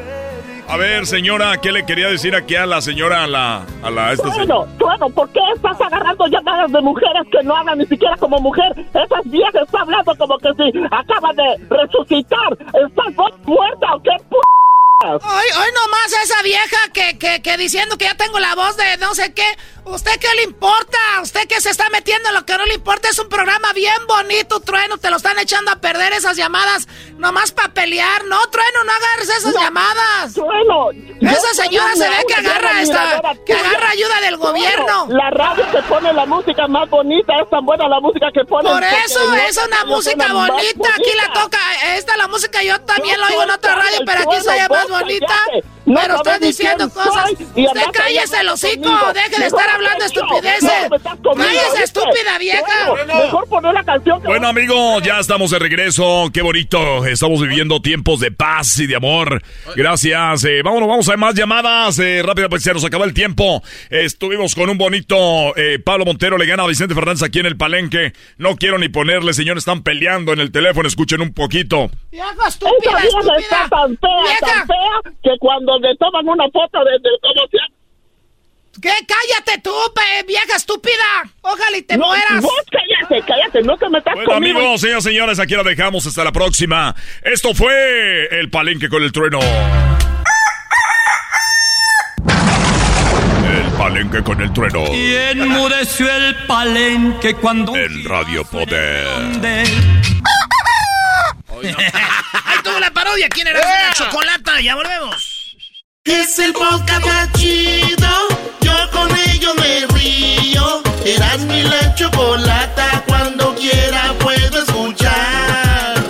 A ver, señora, ¿qué le quería decir aquí a la señora, a la, a la, esta señora? Bueno, bueno, ¿por qué estás agarrando llamadas de mujeres que no hablan ni siquiera como mujer? Esas viejas están hablando como que si acaba de resucitar. ¿Estás muerta o qué p Hoy, hoy nomás esa vieja que, que, que diciendo que ya tengo la voz de no sé qué. ¿Usted qué le importa? ¿Usted que se está metiendo en lo que no le importa? Es un programa bien bonito, Trueno. Te lo están echando a perder esas llamadas nomás para pelear. No, Trueno, no agarres esas No, llamadas. Trueno, Esa yo señora se ve que agarra esta, que agarra ayuda del Trueno, gobierno. La radio que pone la música más bonita, es tan buena la música que pone. Por eso es una música bonita. Aquí la toca. Esta la música yo también la oigo en otra radio, pero aquí se oye más bonita. No Pero ni diciendo cosas. y Usted cállese el hocico. Deje de estar hablando estupideces. No, Cállese, estúpida vieja. Bueno, Mejor poner la canción que Bueno, amigos, ya estamos de regreso. Qué bonito. Estamos viviendo tiempos de paz y de amor. Gracias. Eh, vámonos, vamos a más llamadas. Eh, rápido, pues se nos acabó el tiempo. Estuvimos con un bonito eh, Pablo Montero le gana a Vicente Fernández aquí en el Palenque. No quiero ni ponerle, señores, están peleando en el teléfono. Escuchen un poquito. Vieja estúpida, vieja está estúpida. tan fea, Vieja. tan fea, que cuando le toman una foto de, de cómo se llama, ¿Qué? Cállate tú, pe- vieja estúpida. Ojalá y te No, mueras. Vos cállate, cállate, no te metas Bueno, conmigo. amigos, señoras y señores, aquí la dejamos. Hasta la próxima. Esto fue el Palenque con el trueno. El Palenque con el trueno. Y enmudeció el palenque cuando En Radio Poder. Ahí tuvo la parodia. ¿Quién era la chocolata? Ya volvemos. Es el podcast más chido. Yo con ello me río. Eras mi la chocolata. Cuando quiera puedo escuchar.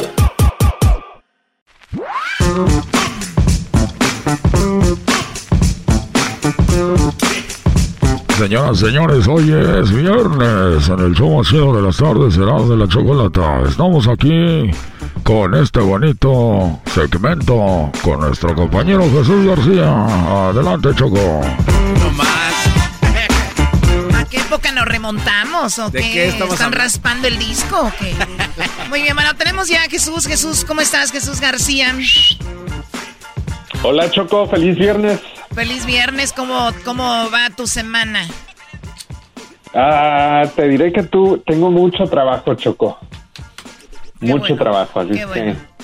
Señoras, señores, hoy es viernes en el show chido de las tardes, será de la chocolata. Estamos aquí con este bonito segmento con nuestro compañero Jesús García. Adelante, Choco. ¿Para qué época nos remontamos o ¿De qué? qué estamos ¿Están hablando? raspando el disco o qué? Muy bien, bueno, tenemos ya a Jesús. Jesús, ¿cómo estás? Jesús García. Hola Choco, feliz viernes. Feliz viernes, ¿cómo, cómo va tu semana? Ah, te diré que tú tengo mucho trabajo, Choco. Mucho bueno, trabajo, así qué bueno. que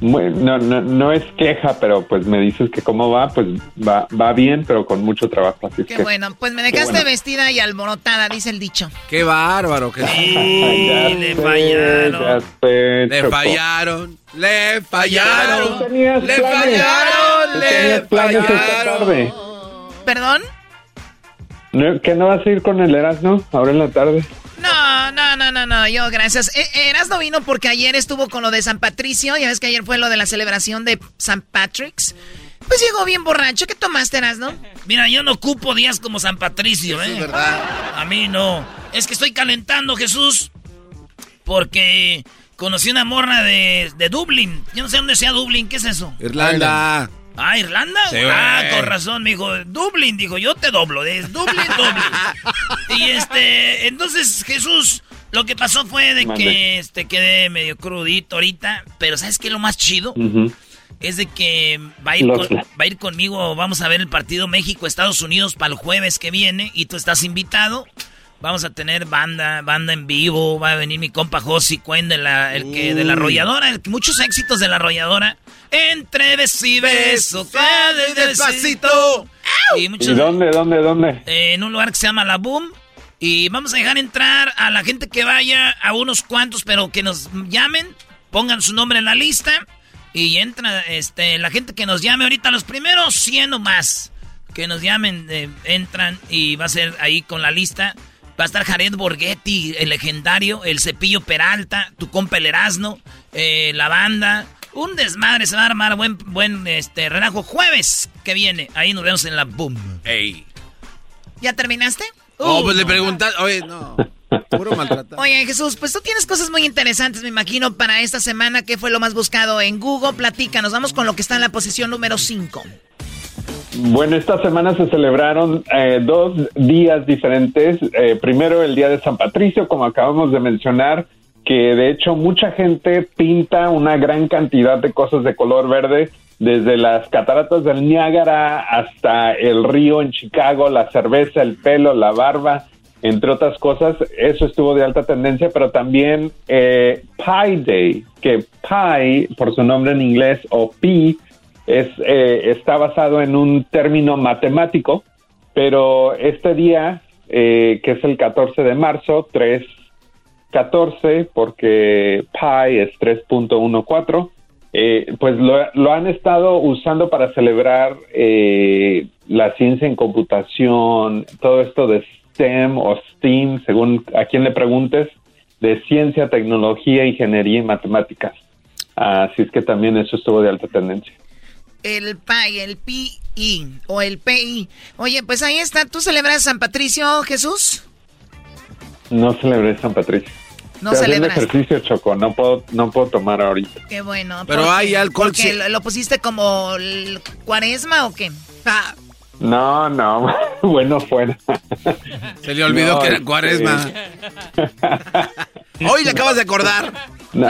bueno, no, no, no es queja, pero pues me dices que cómo va, pues va, va bien, pero con mucho trabajo, así es Qué que bueno, pues me dejaste bueno. vestida y alborotada, dice el dicho. Qué bárbaro, Jesús. Ya le sé, fallaron. ya sé, Le fallaron. Le fallaron. Le planes. fallaron. Le fallaron. tarde. ¿Perdón? ¿No, ¿Que no vas a ir con el Erasmo ahora en la tarde? No, no, no, no, no, yo gracias. Eh, Erasno vino porque ayer estuvo con lo de San Patricio, ya ves que ayer fue lo de la celebración de San Patrick's. Pues llegó bien borracho. ¿Qué tomaste, Erasno? Mira, yo no ocupo días como San Patricio, ¿eh? verdad. A mí no. Es que estoy calentando, Jesús, porque conocí una morra de, de Dublín. Yo no sé dónde sea Dublín, ¿qué es eso? Irlanda. Ah, Irlanda. Sí, ah, con razón, me dijo. Dublín, dijo, yo te doblo. Es Dublín, Dublín. y este, entonces, Jesús, lo que pasó fue de Mande. que este quedé medio crudito ahorita. Pero ¿sabes qué es lo más chido? Es de que va a ir, con- va a ir conmigo, vamos a ver el partido México-Estados Unidos para el jueves que viene y tú estás invitado. Vamos a tener banda, banda en vivo, va a venir mi compa Josi Cuen de la, el que, de la Uy. arrolladora, el- muchos éxitos de la arrolladora. Entre beso y beso, cada despacito. Y ¿Y muchos, dónde, dónde, dónde? eh, en un lugar que se llama La Boom. Y vamos a dejar entrar a la gente que vaya, a unos cuantos, pero que nos llamen, pongan su nombre en la lista. Y entra este, la gente que nos llame ahorita, los primeros 100 o más que nos llamen, eh, entran y va a ser ahí con la lista. Va a estar Jared Borghetti, el legendario, el Cepillo Peralta, tu compa el Erasno, eh, la banda. Un desmadre se va a armar buen, buen este, relajo jueves que viene. Ahí nos vemos en la Boom. Ey. ¿Ya terminaste? Oh, pues le no. preguntaste. Oye, no. Puro maltratado. Oye, Jesús, pues tú tienes cosas muy interesantes, me imagino, para esta semana. ¿Qué fue lo más buscado en Google? Platícanos, vamos con lo que está en la posición número 5. Bueno, esta semana se celebraron eh, dos días diferentes. Eh, primero el Día de San Patricio, como acabamos de mencionar, que de hecho mucha gente pinta una gran cantidad de cosas de color verde, desde las cataratas del Niágara hasta el río en Chicago, la cerveza, el pelo, la barba, entre otras cosas. Eso estuvo de alta tendencia, pero también eh, Pi Day, que Pi, por su nombre en inglés, o Pi, es, eh, está basado en un término matemático, pero este día, eh, que es el 14 de marzo, 314, porque pi es 3.14, eh, pues lo, lo han estado usando para celebrar eh, la ciencia en computación, todo esto de STEM o STEAM, según a quien le preguntes, de ciencia, tecnología, ingeniería y matemáticas. Así es que también eso estuvo de alta tendencia. El PI, el PI o el PI. Oye, pues ahí está. ¿Tú celebras San Patricio, Jesús? No celebré San Patricio. No Estoy haciendo celebras. ejercicio, Choco. No puedo, no puedo tomar ahorita. Qué bueno. Pero ¿por hay alcohol, ¿Porque lo, lo pusiste como el cuaresma o qué? Ah, No, no. bueno, fuera. Se le olvidó No, que era este- cuaresma. Hoy le acabas de acordar. No.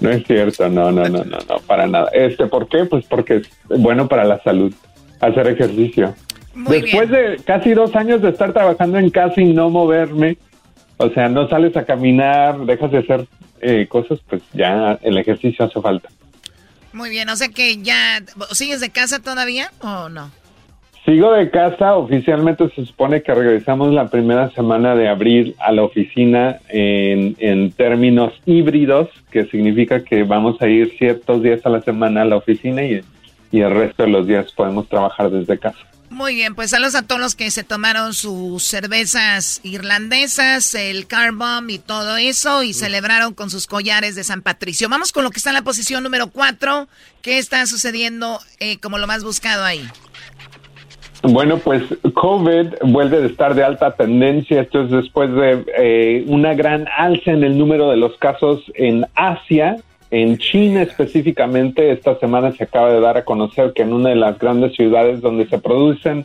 No es cierto, no, no, no, no, no, para nada. Este, ¿por qué? Pues porque es bueno para la salud hacer ejercicio. Después de casi dos años de estar trabajando en casa y no moverme, o sea, no sales a caminar, dejas de hacer eh, cosas, pues ya el ejercicio hace falta. Muy bien, o sea que ya... ¿Sigues de casa todavía o no? Sigo de casa, oficialmente se supone que regresamos la primera semana de abril a la oficina en, en términos híbridos, que significa que vamos a ir ciertos días a la semana a la oficina y, y el resto de los días podemos trabajar desde casa. Muy bien, pues saludos a todos los que se tomaron sus cervezas irlandesas, el car bomb y todo eso y celebraron con sus collares de San Patricio. Vamos con lo que está en la posición número 4. ¿Qué está sucediendo eh, como lo más buscado ahí? Bueno, pues COVID vuelve a estar de alta tendencia. Esto es después de eh, una gran alza en el número de los casos en Asia. En China específicamente, esta semana se acaba de dar a conocer que en una de las grandes ciudades donde se producen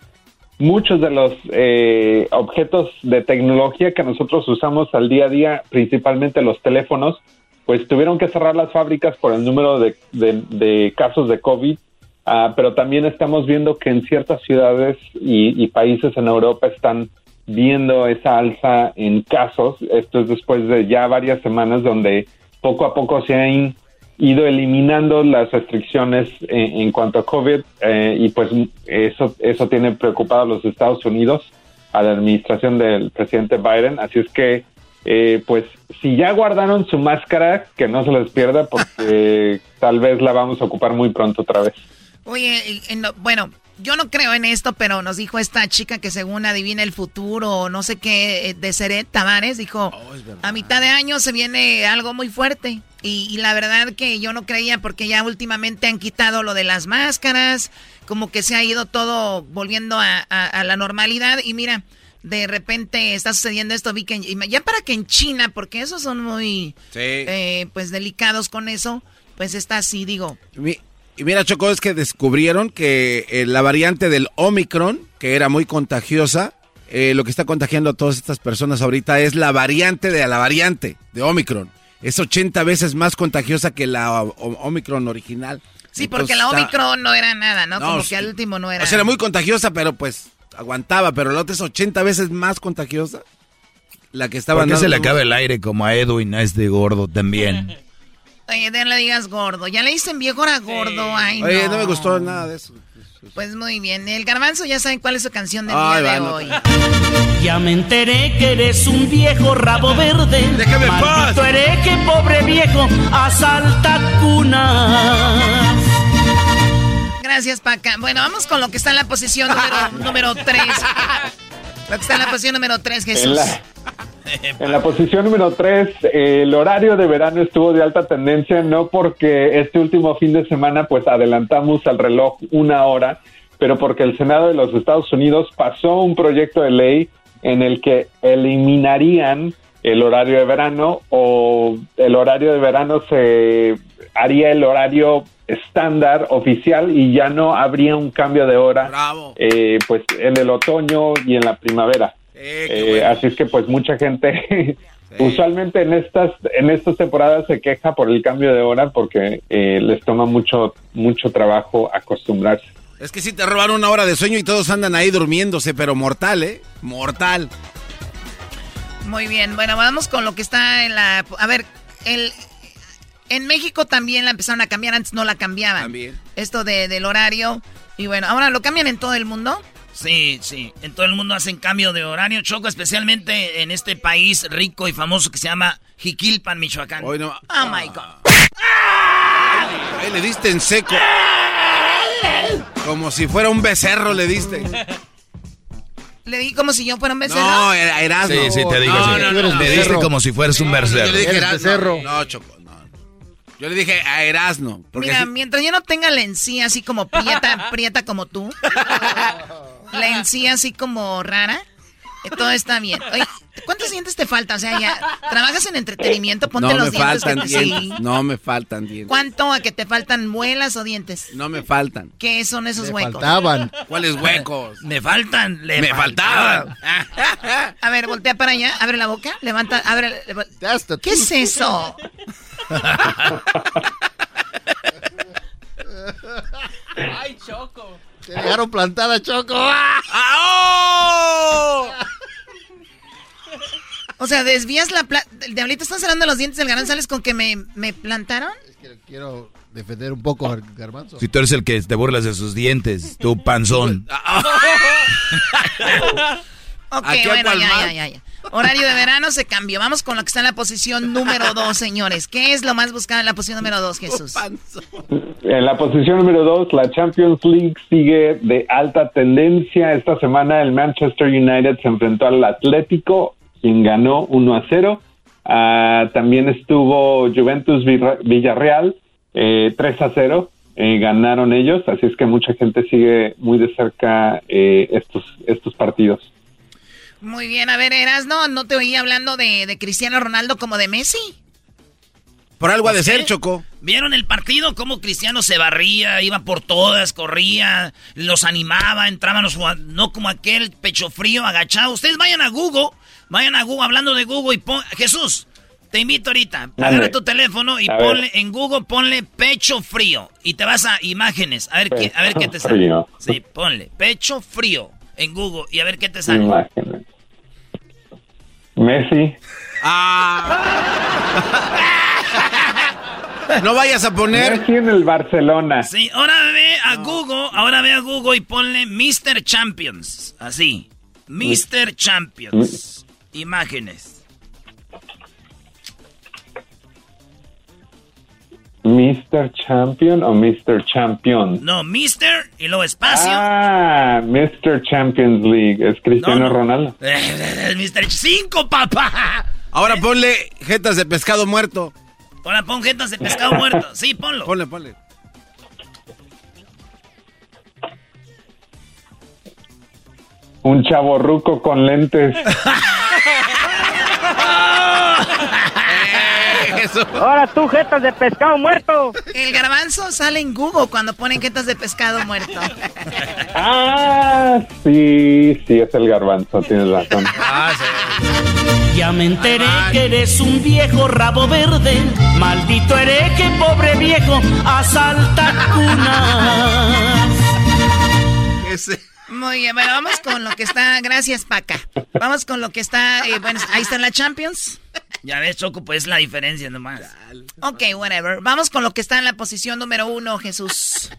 muchos de los eh, objetos de tecnología que nosotros usamos al día a día, principalmente los teléfonos, pues tuvieron que cerrar las fábricas por el número de, casos de COVID, ah, pero también estamos viendo que en ciertas ciudades y, y países en Europa están viendo esa alza en casos. Esto es después de ya varias semanas donde poco a poco se han ido eliminando las restricciones en, en cuanto a COVID eh, y pues eso, eso tiene preocupado a los Estados Unidos, a la administración del presidente Biden. Así es que, eh, pues si ya guardaron su máscara, que no se les pierda porque tal vez la vamos a ocupar muy pronto otra vez. Oye, bueno, yo no creo en esto, pero nos dijo esta chica que según adivina el futuro, o no sé qué, eh, de Seret Tavares, dijo, a mitad de año se viene algo muy fuerte. Y, y la verdad que yo no creía porque ya últimamente han quitado lo de las máscaras, como que se ha ido todo volviendo a, a- a la normalidad. Y mira, de repente está sucediendo esto, vi que en- ya para que en China, porque esos son muy, eh, pues, delicados con eso, pues está así, digo, Mi- y mira, Choco, es que descubrieron que eh, la variante del Omicron, que era muy contagiosa, eh, lo que está contagiando a todas estas personas ahorita es la variante de la variante de Omicron. Es 80 veces más contagiosa que la o- Omicron original. Sí, porque la está- Omicron no era nada, ¿no? No, Como sí. que al último no era. O sea, era muy contagiosa, pero pues aguantaba. Pero la otra es 80 veces más contagiosa. La que estaba... ¿Por qué se le acaba el aire como a Edwin, a este gordo también? Oye, no le digas gordo. Ya le dicen viejo era gordo. Ay, Oye, no. no me gustó nada de eso. Pues muy bien. El garbanzo ya saben cuál es su canción del Ay, día de no hoy. Ya me enteré que eres un viejo rabo verde. Déjame en paz. Maldito hereje, pobre viejo, asalta cunas. Gracias, Paca. Bueno, vamos con lo que está en la posición número, número 3. Lo que está en la posición número 3, Jesús. En la, en la posición número 3, el horario de verano estuvo de alta tendencia, no porque este último fin de semana pues adelantamos al reloj una hora, pero porque el Senado de los Estados Unidos pasó un proyecto de ley en el que eliminarían el horario de verano o el horario de verano se haría el horario estándar oficial y ya no habría un cambio de hora eh, pues en el otoño y en la primavera. Eh, Así es que pues mucha gente usualmente en estas en estas temporadas se queja por el cambio de hora porque eh, les toma mucho mucho trabajo acostumbrarse. Es que si te robaron una hora de sueño y todos andan ahí durmiéndose, pero mortal, ¿eh? Mortal. Muy bien. Bueno, vamos con lo que está en la. A ver, el. En México también la empezaron a cambiar, antes no la cambiaban. También. Esto de, del horario. Y bueno, ahora lo cambian en todo el mundo. Sí, sí. En todo el mundo hacen cambio de horario, Choco, especialmente en este país rico y famoso que se llama Jiquilpan, Michoacán. Hoy no. Oh my God. Ahí le diste en seco. Como si fuera un becerro le diste. Le di como si yo fuera un becerro. No, era Erasmo. Sí, sí, te digo. No, sí. no, no, Le no. diste como si fueras un Yo becerro. le dije becerro. No, Choco, no. Yo le dije a Erasmo. Mira, si- mientras yo no tenga la encía así como prieta, prieta como tú, la encía así como rara, eh, todo está bien. Oye, ¿cuántos dientes te faltan? O sea, ya, ¿trabajas en entretenimiento? Ponte no los me dientes. faltan dientes. sí. No me faltan dientes. ¿Cuánto a que te faltan muelas o dientes? No me faltan. ¿Qué son esos huecos? ¿Cuáles huecos? Me faltan, le Me faltaban. A ver, voltea para allá, abre la boca, levanta, abre. ¿Qué es eso? Ay, Choco. Te dejaron plantada, Choco. O sea, desvías la plata. El diablito estás hablando de los dientes del garán, ¿sales con que me, me plantaron? Quiero defender un poco al garbanzo. Si tú eres el que te burlas de sus dientes, tu panzón. Ok, bueno, ya, ya, ya, ya. Horario de verano se cambió. Vamos con lo que está en la posición número dos, señores. ¿Qué es lo más buscado en la posición número dos, Jesús? En la posición número 2, la Champions League sigue de alta tendencia. Esta semana el Manchester United se enfrentó al Atlético, quien ganó 1 a 0. Ah, también estuvo Juventus Villarreal, eh, 3 a 0. eh, ganaron ellos, así es que mucha gente sigue muy de cerca eh, estos, estos partidos. Muy bien, a ver, Erasno, no te oí hablando de, de Cristiano Ronaldo como de Messi. Por algo ha de ser, Choco. ¿Vieron el partido? Cómo Cristiano se barría, iba por todas, corría, los animaba, entraban los jugadores, no como aquel pecho frío, agachado. Ustedes vayan a Google, vayan a Google, hablando de Google y pon... Jesús, te invito ahorita, agarra tu teléfono y A ver. ponle en Google, ponle pecho frío y te vas a imágenes, a ver, qué, a ver qué te sale. frío. Sí, ponle pecho frío en Google y a ver qué te sale. Imágenes. Messi. No vayas a poner. Messi en el Barcelona. Sí, ahora ve a Google, ahora ve a Google y ponle Mr. Champions. Así. Mr. Champions. Imágenes. Mr. Champion o Mr. Champion. No, Mr. y luego espacio. Ah, Mr. Champions League. Es Cristiano No, no. Ronaldo. Eh, Mr. 5, papá. Ahora ponle jetas de pescado muerto. Ahora pon jetas de pescado muerto. Sí, ponlo. Ponle, ponle. Un chavo ruco con lentes. Ahora tú, jetas de pescado muerto. El garbanzo sale en Google cuando ponen jetas de pescado muerto. Ah, sí, sí, es el garbanzo, tienes razón. Ya me enteré que eres un viejo rabo verde. Maldito hereje, pobre viejo, asalta cunas. Muy bien, bueno, vamos con lo que está. Gracias, Paca. Vamos con lo que está. eh, bueno, ahí está la Champions. Ya ves, Choco, pues la diferencia nomás. Ok, whatever. Vamos con lo que está en la posición número uno, Jesús.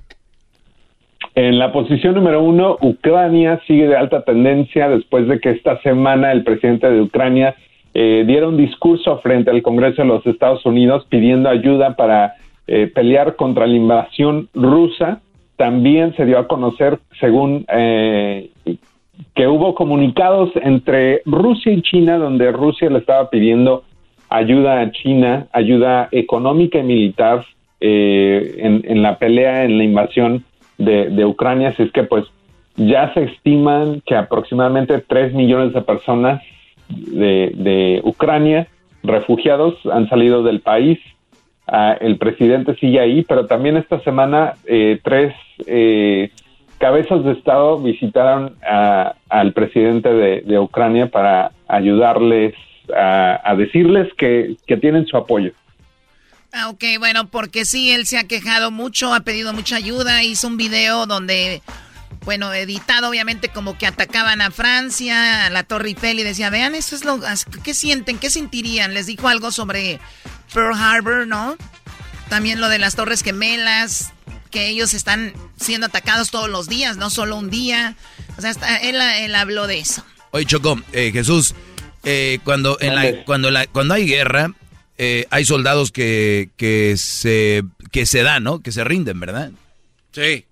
En la posición número uno, Ucrania sigue de alta tendencia después de que esta semana el presidente de Ucrania eh, diera un discurso frente al Congreso de los Estados Unidos pidiendo ayuda para eh, pelear contra la invasión rusa. También se dio a conocer, según eh, que hubo comunicados entre Rusia y China, donde Rusia le estaba pidiendo ayuda a China, ayuda económica y militar eh, en, la pelea, en la invasión de, Ucrania. Así es que, pues, ya se estiman que aproximadamente 3 millones de personas de, Ucrania, refugiados, han salido del país. Ah, el presidente sigue ahí, pero también esta semana eh, tres eh, cabezas de Estado visitaron a- al presidente de, de Ucrania para ayudarles a, a decirles que, que tienen su apoyo. Ah, ok, bueno, porque sí, él se ha quejado mucho, ha pedido mucha ayuda, hizo un video donde, bueno, editado obviamente como que atacaban a Francia, a la Torre Eiffel y decía, vean, eso es lo, ¿qué sienten? ¿Qué sentirían? Les dijo algo sobre Pearl Harbor, ¿no? También lo de las Torres Gemelas, que ellos están siendo atacados todos los días, no solo un día. O sea, hasta él, él habló de eso. Oye, Choco, eh, Jesús, eh, cuando, en la, cuando, la, cuando hay guerra, eh, hay soldados que, que, se, que se dan, ¿no? Que se rinden, ¿verdad? Sí.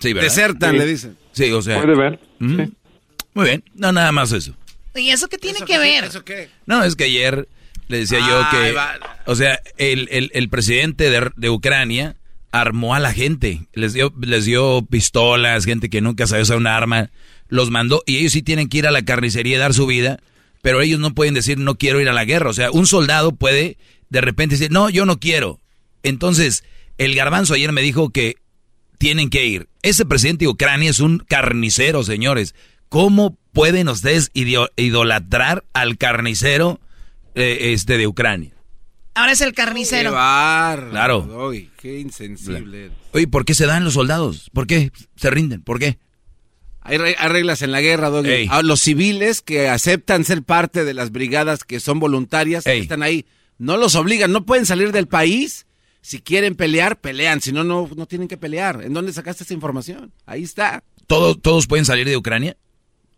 Sí, ¿verdad? Desertan, Sí. le dicen. Sí, o sea. Puede ver. Muy bien, no, nada más eso. ¿Y eso qué tiene que ver? ¿Eso qué? No, es que ayer le decía yo que, va. o sea, el, el, el presidente de, de Ucrania armó a la gente, les dio, les dio pistolas, gente que nunca sabe usar un arma, los mandó y ellos sí tienen que ir a la carnicería y dar su vida, pero ellos no pueden decir no quiero ir a la guerra, o sea, un soldado puede de repente decir no, yo no quiero. Entonces, el garbanzo ayer me dijo que tienen que ir. Ese presidente de Ucrania es un carnicero, señores. ¿Cómo pueden ustedes idolatrar al carnicero eh, este de Ucrania? Ahora es el carnicero. Qué bar. Claro. Qué insensible. Oye, ¿por qué se dan los soldados? ¿Por qué se rinden? ¿Por qué? Hay, re- hay reglas en la guerra, Doggy. Ey. A los civiles que aceptan ser parte de las brigadas que son voluntarias, que están ahí, no los obligan, no pueden salir del país. Si quieren pelear, pelean. Si no, no, no tienen que pelear. ¿En dónde sacaste esa información? Ahí está. ¿Todos, ¿Todos pueden salir de Ucrania?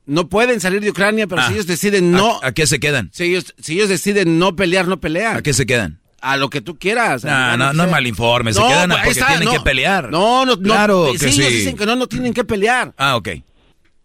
No pueden salir de Ucrania, pero Ah. si ellos deciden no... ¿A, a qué se quedan? Si ellos, si ellos deciden no pelear, no pelean. ¿A qué se quedan? A lo que tú quieras. No, no, no es mal informe, se quedan a- pues, porque está, tienen no. que pelear. No, no, no. Claro sí, que ellos sí. dicen que no, no tienen que pelear. Ah, ok.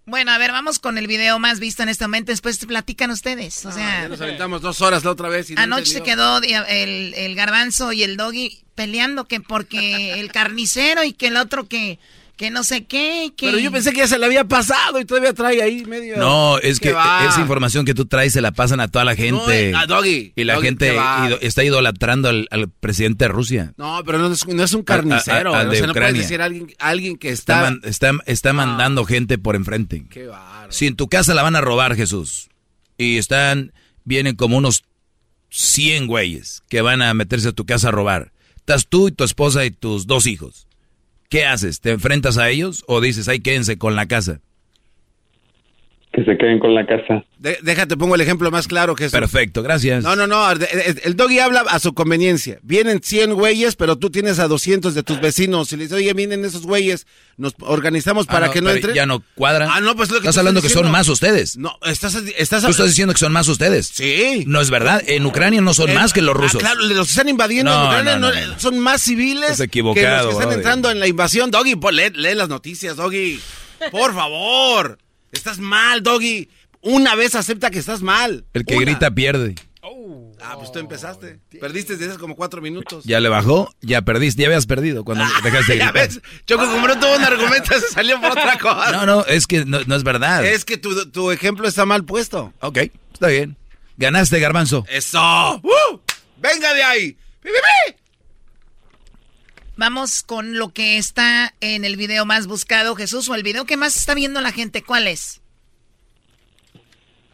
Bueno, a ver, vamos con el video más visto en este momento. Después platican ustedes. O sea, Ya nos aventamos dos horas la otra vez. y no anoche se quedó el, el garbanzo y el doggy peleando que porque el carnicero y que el otro que, que no sé qué, que... Pero yo pensé que ya se le había pasado y todavía trae ahí medio... No, es que esa información que tú traes se la pasan a toda la gente. No, a Doggy. Y la gente está idolatrando al, presidente de Rusia. No, pero no es, no es un carnicero. A, de no puedes decir alguien, alguien que está... Está, está, mandando gente por enfrente. Qué bárbaro. Si en tu casa la van a robar, Jesús, y están... Vienen como unos 100 güeyes que van a meterse a tu casa a robar. Estás tú y tu esposa y tus dos hijos ¿qué haces? ¿Te enfrentas a ellos o dices, ay, quédense con la casa? Que se queden con la casa. déjate, pongo el ejemplo más claro que es. Perfecto, gracias. No, no, no. El doggy habla a su conveniencia. Vienen 100 güeyes, pero tú tienes a 200 de tus vecinos. Y le dices, oye, vienen esos güeyes, nos organizamos para ah, que no entren. Ya no cuadra. Ah, no, pues lo que Estás hablando que son más ustedes. No, estás, estás. Tú estás diciendo que son más ustedes. Sí. No es verdad. En Ucrania no son más que los ah, rusos. claro, los están invadiendo en Ucrania son más civiles. Estás equivocado. Que los que están entrando en la invasión. Doggy, lee, lee las noticias, Doggy. Por favor. Estás mal, Doggy. Una vez acepta que estás mal. El que grita pierde. Ah, pues tú empezaste. Perdiste desde hace como cuatro minutos. Ya le bajó, ya perdiste, ya habías perdido cuando ah, dejaste de gritar. Ya ves, Choco, como no tuvo un argumento, se salió por otra cosa. No, no, es que no, es verdad. Es que tu, tu, ejemplo está mal puesto. Ok, está bien. Ganaste, garbanzo. ¡Eso! ¡Venga de ahí! Vamos con lo que está en el video más buscado, Jesús, o el video que más está viendo la gente. ¿Cuál es?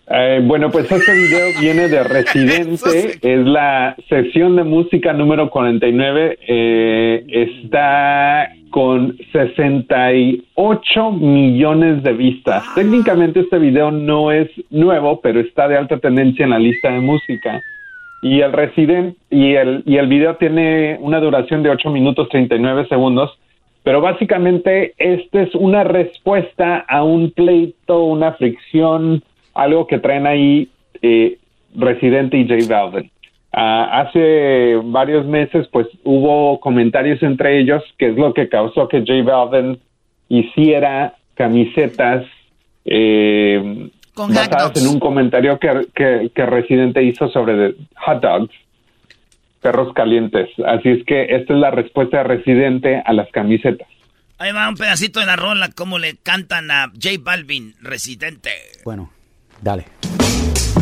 Eh, bueno, pues este video viene de Residente, es la sesión de música número 49, eh, está con 68 millones de vistas. Técnicamente este video no es nuevo, pero está de alta tendencia en la lista de música. Y el Resident y el, y el video tiene una duración de 8 minutos 39 segundos, pero básicamente este es una respuesta a un pleito, una fricción, algo que traen ahí eh, Residente y J Balvin. Ah, hace varios meses, pues hubo comentarios entre ellos, que es lo que causó que J Balvin hiciera camisetas eh, basadas en un comentario que, que, Residente hizo sobre hot dogs, perros calientes. Así es que esta es la respuesta de Residente a las camisetas. Ahí va un pedacito de la rola, como le cantan a J Balvin, Residente. Bueno. Dale.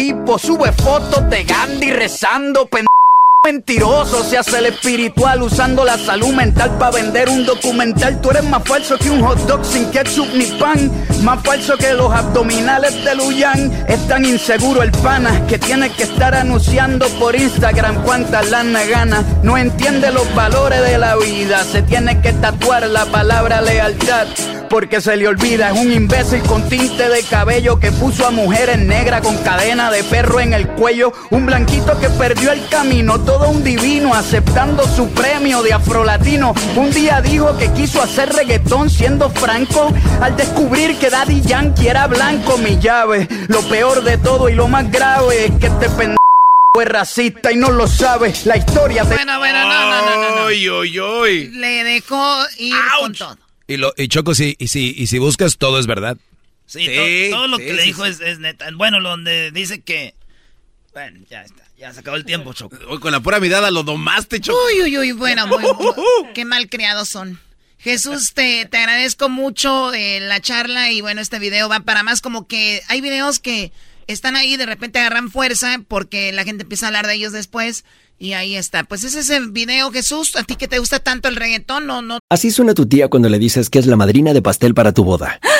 tipo sube fotos de Gandhi rezando, Mentiroso, se hace el espiritual usando la salud mental para vender un documental. Tú eres más falso que un hot dog sin ketchup ni pan. Más falso que los abdominales de Luyan. Es tan inseguro el pana que tiene que estar anunciando por Instagram cuántas lana gana. No entiende los valores de la vida. Se tiene que tatuar la palabra lealtad porque se le olvida. Es un imbécil con tinte de cabello que puso a mujeres negras con cadena de perro en el cuello. Un blanquito que perdió el camino todo un divino aceptando su premio de afrolatino. Un día dijo que quiso hacer reggaetón siendo franco al descubrir que Daddy Yankee era blanco. Mi llave, lo peor de todo y lo más grave es que este pendejo fue racista y no lo sabe. La historia de. Bueno, bueno, no, no, no, no. Le dejó ir con todo. Y, lo, y Choco, sí, y, si, y si buscas, todo es verdad. Sí, todo, lo que le dijo es, es, neta. Bueno, donde dice que. Bueno, ya está. Ya se acabó el tiempo, Choco. Hoy con la pura mirada lo domaste, Choco. Uy, uy, uy, bueno, muy, qué mal criados son. Jesús, te, te agradezco mucho eh, la charla y bueno, este video va para más como que hay videos que están ahí, de repente agarran fuerza porque la gente empieza a hablar de ellos después y ahí está. Pues ese es el video, Jesús. ¿A ti que te gusta tanto el reggaetón? No, no. Así suena tu tía cuando le dices que es la madrina de pastel para tu boda.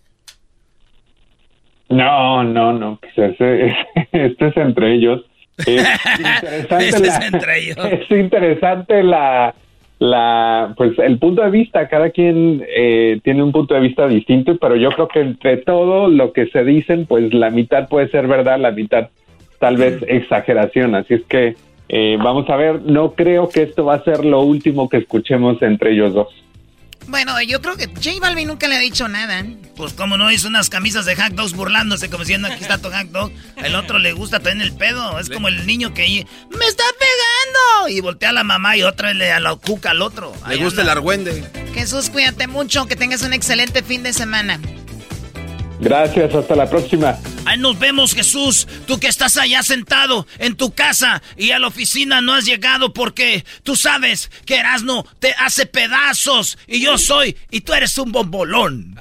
No, no, no, pues ese, este es entre ellos. Es interesante, Este la, es entre ellos. es interesante la, la, pues el punto de vista. Cada quien eh, tiene un punto de vista distinto, pero yo creo que entre todo lo que se dicen, pues la mitad puede ser verdad, la mitad tal vez exageración. Así es que eh, vamos a ver. No creo que esto va a ser lo último que escuchemos entre ellos dos. Bueno, yo creo que J Balvin nunca le ha dicho nada. Pues como no hizo unas camisas de hot dogs burlándose como diciendo aquí está tu hot dog. El otro le gusta también el pedo. Es como el niño que me está pegando y voltea a la mamá y otra le a la cuca al otro. Le gusta el argüende. Jesús, cuídate mucho, que tengas un excelente fin de semana. Gracias, hasta la próxima. Ahí nos vemos, Jesús. Tú que estás allá sentado en tu casa y a la oficina no has llegado porque tú sabes que Erasmo te hace pedazos y yo soy y tú eres un bombolón.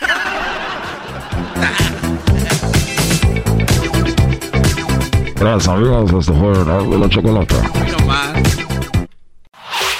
Gracias amigos, esto fue la Chocolata.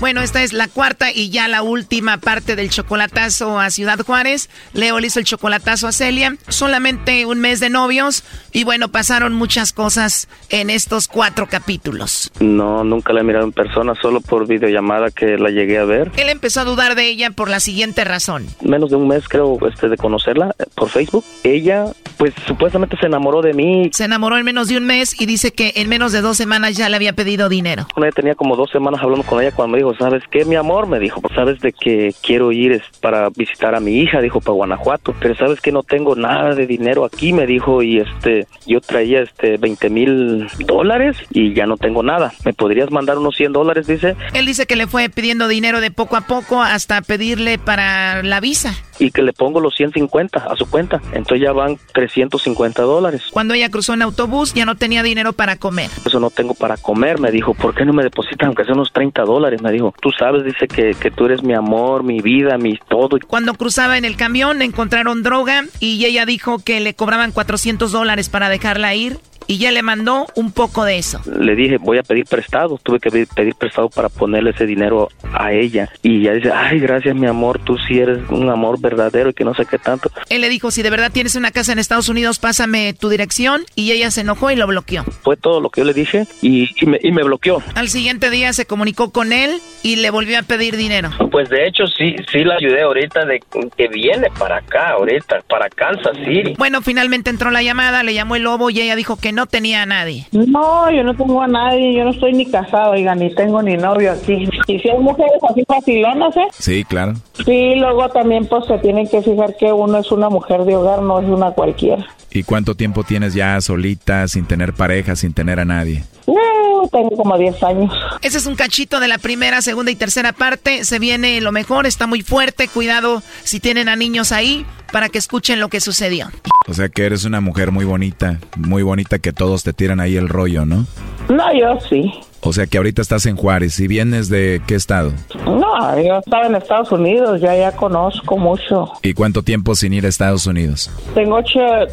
Bueno, esta es la cuarta y ya la última parte del chocolatazo a Ciudad Juárez. Leo le hizo el chocolatazo a Celia. Solamente un mes de novios y bueno, pasaron muchas cosas en estos cuatro capítulos. No, nunca la he mirado en persona, solo por videollamada que la llegué a ver. Él empezó a dudar de ella por la siguiente razón. Menos de un mes creo este, de conocerla eh, por Facebook. Ella, pues supuestamente se enamoró de mí. Se enamoró en menos de un mes y dice que en menos de dos semanas ya le había pedido dinero. Ella tenía como dos semanas hablando con ella cuando me dijo, ¿sabes qué, mi amor? Me dijo, ¿sabes de que quiero ir es para visitar a mi hija? Dijo, para Guanajuato. Pero ¿sabes que no tengo nada de dinero aquí? Me dijo, y este, yo traía este 20 mil dólares y ya no tengo nada. ¿Me podrías mandar unos 100 dólares? Dice. Él dice que le fue pidiendo dinero de poco a poco hasta pedirle para la visa. Y que le pongo los 150 a su cuenta. Entonces ya van 350 dólares. Cuando ella cruzó en autobús ya no tenía dinero para comer. Eso no tengo para comer, me dijo. ¿Por qué no me depositan aunque sea unos 30 dólares? Me dijo. Tú sabes, dice que, que tú eres mi amor, mi vida, mi todo. Cuando cruzaba en el camión encontraron droga y ella dijo que le cobraban 400 dólares para dejarla ir y ya le mandó un poco de eso. Le dije, voy a pedir prestado. Tuve que pedir, prestado para ponerle ese dinero a ella. Y ella dice, ay, gracias, mi amor, tú sí eres un amor verdadero y que no sé qué tanto. Él le dijo, si de verdad tienes una casa en Estados Unidos, pásame tu dirección. Y ella se enojó y lo bloqueó. Fue todo lo que yo le dije y, y, me, y me bloqueó. Al siguiente día se comunicó con él y le volvió a pedir dinero. Pues de hecho sí, sí la ayudé ahorita de que viene para acá, ahorita, para Kansas City. Bueno, finalmente entró la llamada, le llamó el lobo y ella dijo que no tenía a nadie. No, yo no tengo a nadie, yo no estoy ni casado, oiga, ni tengo ni novio aquí. Y si hay mujeres así facilonas, ¿eh? Sí, claro. Sí, luego también pues se tienen que fijar que uno es una mujer de hogar, no es una cualquiera. ¿Y cuánto tiempo tienes ya solita, sin tener pareja, sin tener a nadie? Uh, tengo como 10 años. Ese es un cachito de la primera, segunda y tercera parte. Se viene lo mejor, está muy fuerte. Cuidado si tienen a niños ahí para que escuchen lo que sucedió. O sea que eres una mujer muy bonita, muy bonita que todos te tiran ahí el rollo, ¿no? No, yo sí. O sea que ahorita estás en Juárez. ¿Y vienes de qué estado? No, yo estaba en Estados Unidos, ya ya conozco mucho. ¿Y cuánto tiempo sin ir a Estados Unidos? Tengo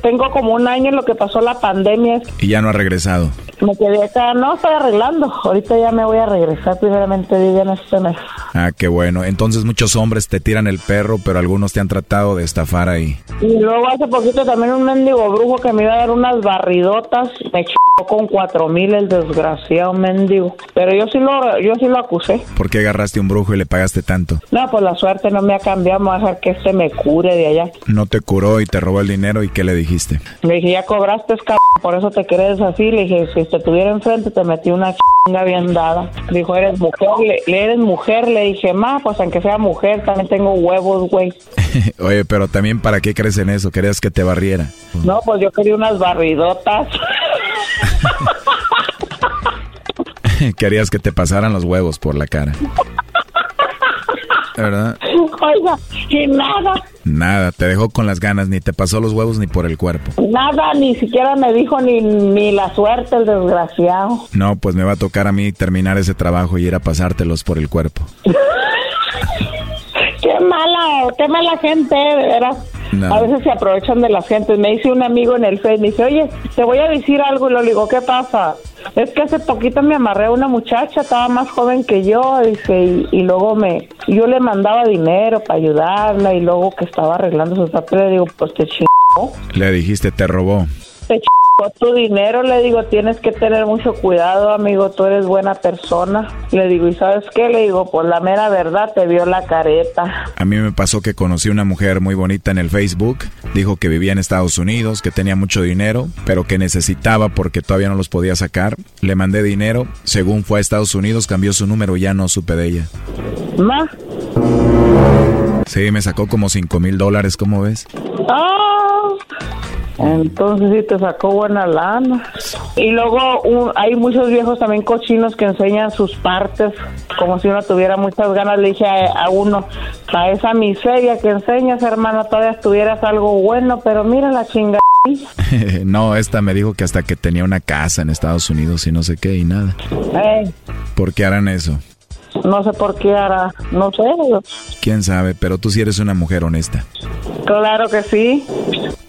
tengo como un año en lo que pasó la pandemia. ¿Y ya no ha regresado? Me quedé acá, no, estoy arreglando. Ahorita ya me voy a regresar, primeramente en este mes. Ah, qué bueno. Entonces muchos hombres te tiran el perro, pero algunos te han tratado de estafar ahí. Y luego hace poquito también un mendigo brujo que me iba a dar unas barridotas. Me ch con cuatro mil el desgraciado mendigo. Pero yo sí lo, yo sí lo acusé. ¿Por qué agarraste un brujo y le pagaste tanto? No, pues la suerte no me ha cambiado. Vamos a dejar que este me cure de allá. No te curó y te robó el dinero. ¿Y qué le dijiste? Le dije, ya cobraste, cabrón, por eso te crees así. Le dije, si te tuviera enfrente, te metí una chinga bien dada. Dijo, eres mujer. Le, eres mujer. Le dije, ma, pues aunque sea mujer, también tengo huevos, güey. Oye, pero también, ¿para qué crees en eso? ¿Querías que te barriera? No, pues yo quería unas barridotas. Querías que te pasaran los huevos por la cara. ¿Verdad? Oiga, y nada. Nada, te dejó con las ganas, ni te pasó los huevos ni por el cuerpo. Nada, ni siquiera me dijo ni, ni la suerte el desgraciado. No, pues me va a tocar a mí terminar ese trabajo y ir a pasártelos por el cuerpo. qué mala, qué mala gente, de veras. A veces se aprovechan de la gente. Me dice un amigo en el Facebook, me dice, oye, te voy a decir algo. Y le digo, ¿qué pasa? Es que hace poquito me amarré a una muchacha, estaba más joven que yo, dice, y, luego me, yo le mandaba dinero para ayudarla, y luego que estaba arreglando sus papeles, le digo, pues te chingó. Le dijiste, te robó. Te chingó tu dinero, le digo, tienes que tener mucho cuidado, amigo, tú eres buena persona. Le digo, ¿y sabes qué? Le digo, pues la mera verdad te vio la careta. A mí me pasó que conocí una mujer muy bonita en el Facebook, dijo que vivía en Estados Unidos, que tenía mucho dinero, pero que necesitaba porque todavía no los podía sacar. Le mandé dinero, según fue a Estados Unidos, cambió su número, ya no supe de ella. ¿Ma? Sí, me sacó como 5 mil dólares, ¿cómo ves? ¡Ah! Entonces sí te sacó buena lana. Y luego hay muchos viejos también cochinos que enseñan sus partes como si uno tuviera muchas ganas. Le dije a, uno, a esa miseria que enseñas, hermano, todavía tuvieras algo bueno, pero mira la chingada. no, esta me dijo que hasta que tenía una casa en Estados Unidos y no sé qué y nada. ¿Por qué harán eso? No sé por qué hará, no sé. ¿Quién sabe? Pero tú sí eres una mujer honesta. Claro que sí.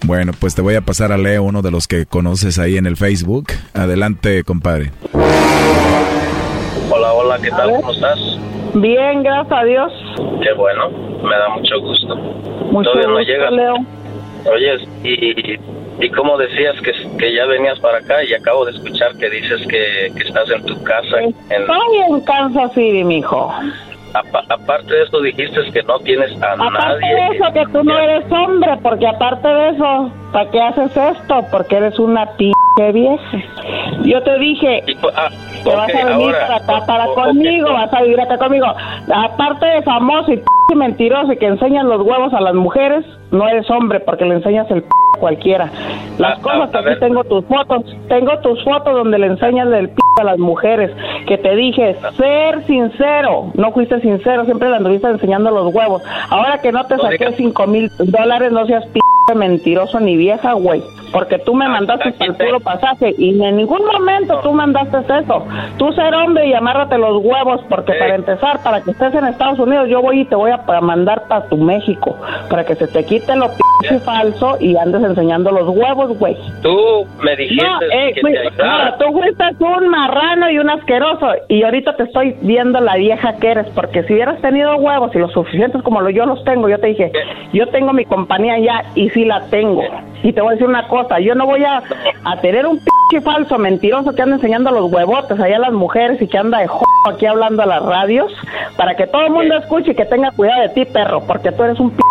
Bueno, pues te voy a pasar a Leo, uno de los que conoces ahí en el Facebook. Adelante, compadre. Hola, hola, ¿qué tal? ¿Cómo estás? Bien, gracias a Dios. Qué bueno, me da mucho gusto. Mucho Todavía no llega. Leo. Oyes, y, y como decías que, que, ya venías para acá y acabo de escuchar que dices que, que estás en tu casa. En... Estoy en Kansas City, mijo aparte de eso dijiste que no tienes a aparte nadie. Aparte de eso que tú no eres hombre, porque aparte de eso, ¿para qué haces esto? Porque eres una pinche vieja. Yo te dije ah, que vas a venir para acá, para conmigo, vas a vivir acá conmigo. Aparte de famoso y mentiroso y que enseñan los huevos a las mujeres, no eres hombre porque le enseñas el p a cualquiera. Las ah, cosas que aquí tengo tus fotos, tengo tus fotos donde le enseñas el p a las mujeres, que te dije ser sincero, no fuiste sincero, siempre le anduviste enseñando los huevos. Ahora que no te saqué cinco mil dólares, no seas p mentiroso ni vieja, güey. Porque tú me mandaste el puro pasaje y en ningún momento tú mandaste eso. Tú ser hombre y amárrate los huevos, porque para empezar, para que estés en Estados Unidos, yo voy y te voy a mandar para tu México, para que se te quite lo p falso y andes enseñando los huevos, güey. Tú me dijiste eh, que te no, tú fuiste un marrano y un asqueroso y ahorita te estoy viendo la vieja que eres, porque si hubieras tenido huevos y los suficientes como yo los tengo, yo te dije, yo tengo mi compañía ya y sí la tengo. Y te voy a decir una cosa, yo no voy a, a tener un p falso mentiroso que anda enseñando los huevotes allá a las mujeres y que anda de j aquí hablando a las radios para que todo el mundo escuche y que tenga cuidado de ti, perro, porque tú eres un p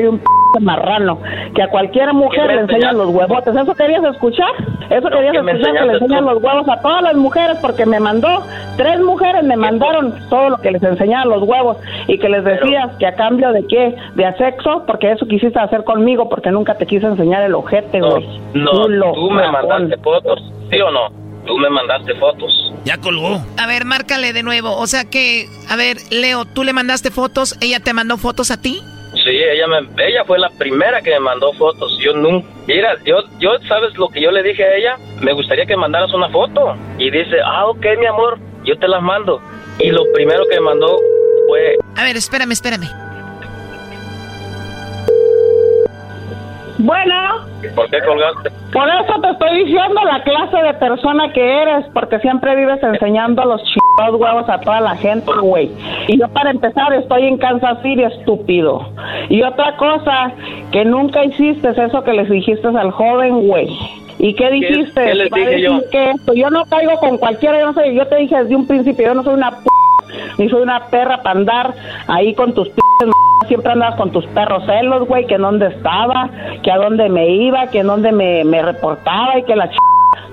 y un p marrano, que a cualquier mujer le enseñan los huevotes. ¿Eso querías escuchar? ¿Eso querías escuchar que le enseñan los huevos a todas las mujeres? Porque me mandó, tres mujeres me mandaron todo lo que les enseñaban los huevos y que les decías que a cambio de qué, de sexo, porque eso quisiste hacer conmigo, porque nunca te quise enseñar el ojete, güey. No, no tú me mandaste fotos, ¿sí o no? Tú me mandaste fotos. Ya colgó. A ver, márcale de nuevo. O sea que, a ver, Leo, tú le mandaste fotos, ella te mandó fotos a ti. Sí, ella me, ella fue la primera que me mandó fotos. Yo nunca, mira, yo, yo, ¿sabes lo que yo le dije a ella? Me gustaría que mandaras una foto. Y dice, ah, ok, mi amor, yo te las mando. Y lo primero que me mandó fue... A ver, espérame, espérame. Bueno. ¿Por qué colgaste? Por eso te estoy diciendo la clase de persona que eres, porque siempre vives enseñando los chingados huevos a toda la gente, güey. Y yo para empezar estoy en Kansas City, estúpido. Y otra cosa, que nunca hiciste eso que les dijiste al joven, güey. ¿Y qué dijiste? ¿Qué les dije yo? Que yo no caigo con cualquiera, yo no sé, yo te dije desde un principio, yo no soy una p ni soy una perra para andar ahí con tus p siempre andabas con tus perros celos, güey, que en dónde estaba, que a dónde me iba, que en dónde me, me reportaba y que la ch...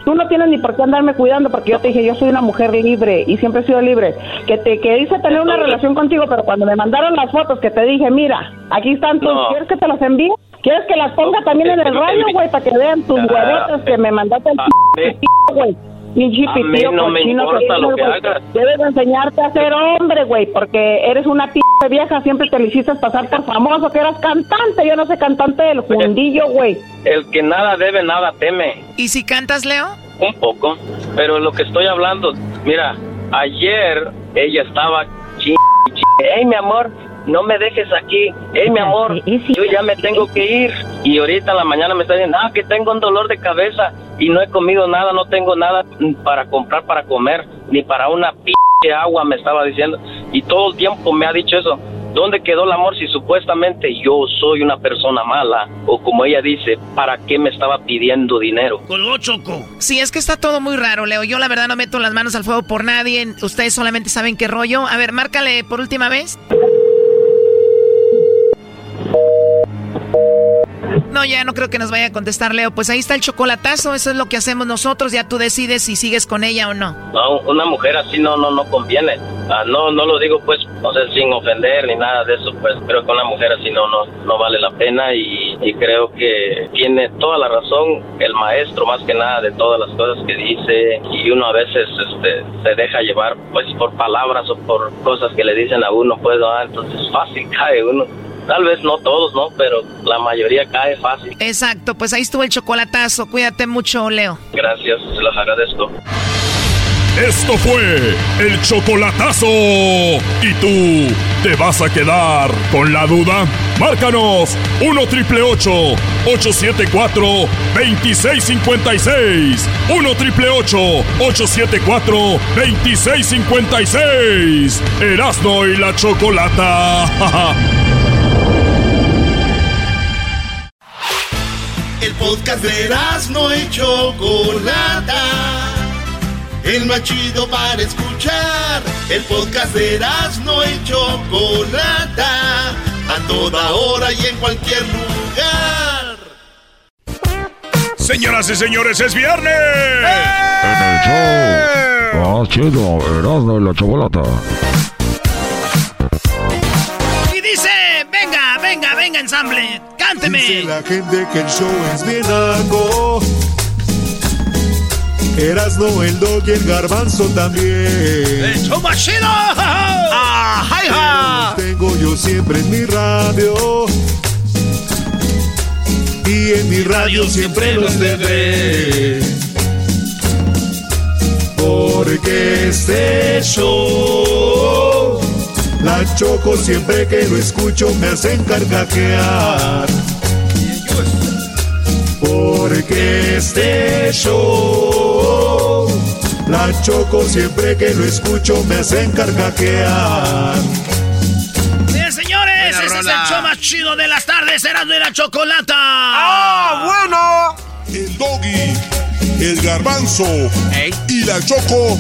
Tú no tienes ni por qué andarme cuidando porque yo te dije, yo soy una mujer libre y siempre he sido libre. Que te que hice tener una relación contigo, pero cuando me mandaron las fotos que te dije, mira, aquí están tus, ¿quieres que te las envíe? ¿Quieres que las ponga también en el radio, güey, para que vean tus huevotes que me mandaste el güey? Pinche A mí no me cochino importa lo que hagas. Debes de enseñarte a ser hombre, güey, porque eres una p vieja, siempre te lo hiciste pasar por famoso, que eras cantante, yo no sé cantante del fundillo, güey. El que nada debe, nada teme. ¿Y si cantas, Leo? Un poco. Pero lo que estoy hablando, mira, ayer ella estaba ch... Hey, mi amor, no me dejes aquí. Hey, mi amor, yo ya me tengo que ir. Y ahorita en la mañana me está diciendo, ah, que tengo un dolor de cabeza y no he comido nada, no tengo nada para comprar para comer, ni para una p agua me estaba diciendo. Y todo el tiempo me ha dicho eso. ¿Dónde quedó el amor si supuestamente yo soy una persona mala? O como ella dice, ¿para qué me estaba pidiendo dinero? Colgó Choco. Sí, es que está todo muy raro, Leo. Yo la verdad no meto las manos al fuego por nadie. Ustedes solamente saben qué rollo. A ver, márcale por última vez. No, ya no creo que nos vaya a contestar, Leo. Pues ahí está el chocolatazo. Eso es lo que hacemos nosotros. Ya tú decides si sigues con ella o no. No, una mujer así no no no conviene. Ah, no no lo digo pues, no sé, sin ofender ni nada de eso, pues creo que una mujer así no no no vale la pena y, y creo que tiene toda la razón el maestro más que nada de todas las cosas que dice y uno a veces este se deja llevar pues por palabras o por cosas que le dicen a uno, pues ah, entonces fácil cae uno. Tal vez no todos, ¿no? Pero la mayoría cae fácil. Exacto, pues ahí estuvo el chocolatazo. Cuídate mucho, Leo. Gracias, se los agradezco. Esto fue el chocolatazo. ¿Y tú te vas a quedar con la duda? Márcanos 1 triple 874 2656. 1 triple 874 2656. Erasno y la chocolata. El podcast de no y Chocolata. El más chido para escuchar. El podcast de no y Chocolata. A toda hora y en cualquier lugar. Señoras y señores, es viernes. En el show. Más chido, Erasmo y la chocolata. Y dice, venga, venga, venga, ensamble, Dice la gente que el show es bien algo. Erasno, el dog y el garbanzo también. ¡El show más chido! ¡Ah! Los tengo yo siempre en mi radio. Y en mi radio siempre los tendré. Porque este show, la choco siempre que lo escucho me hacen carcajear. Porque este show, la choco siempre que lo escucho me hacen carcajear. Bien, señores, ese es el show más chido de las tardes, será de la chocolata. ¡Ah, bueno! El doggy, el garbanzo y la choco.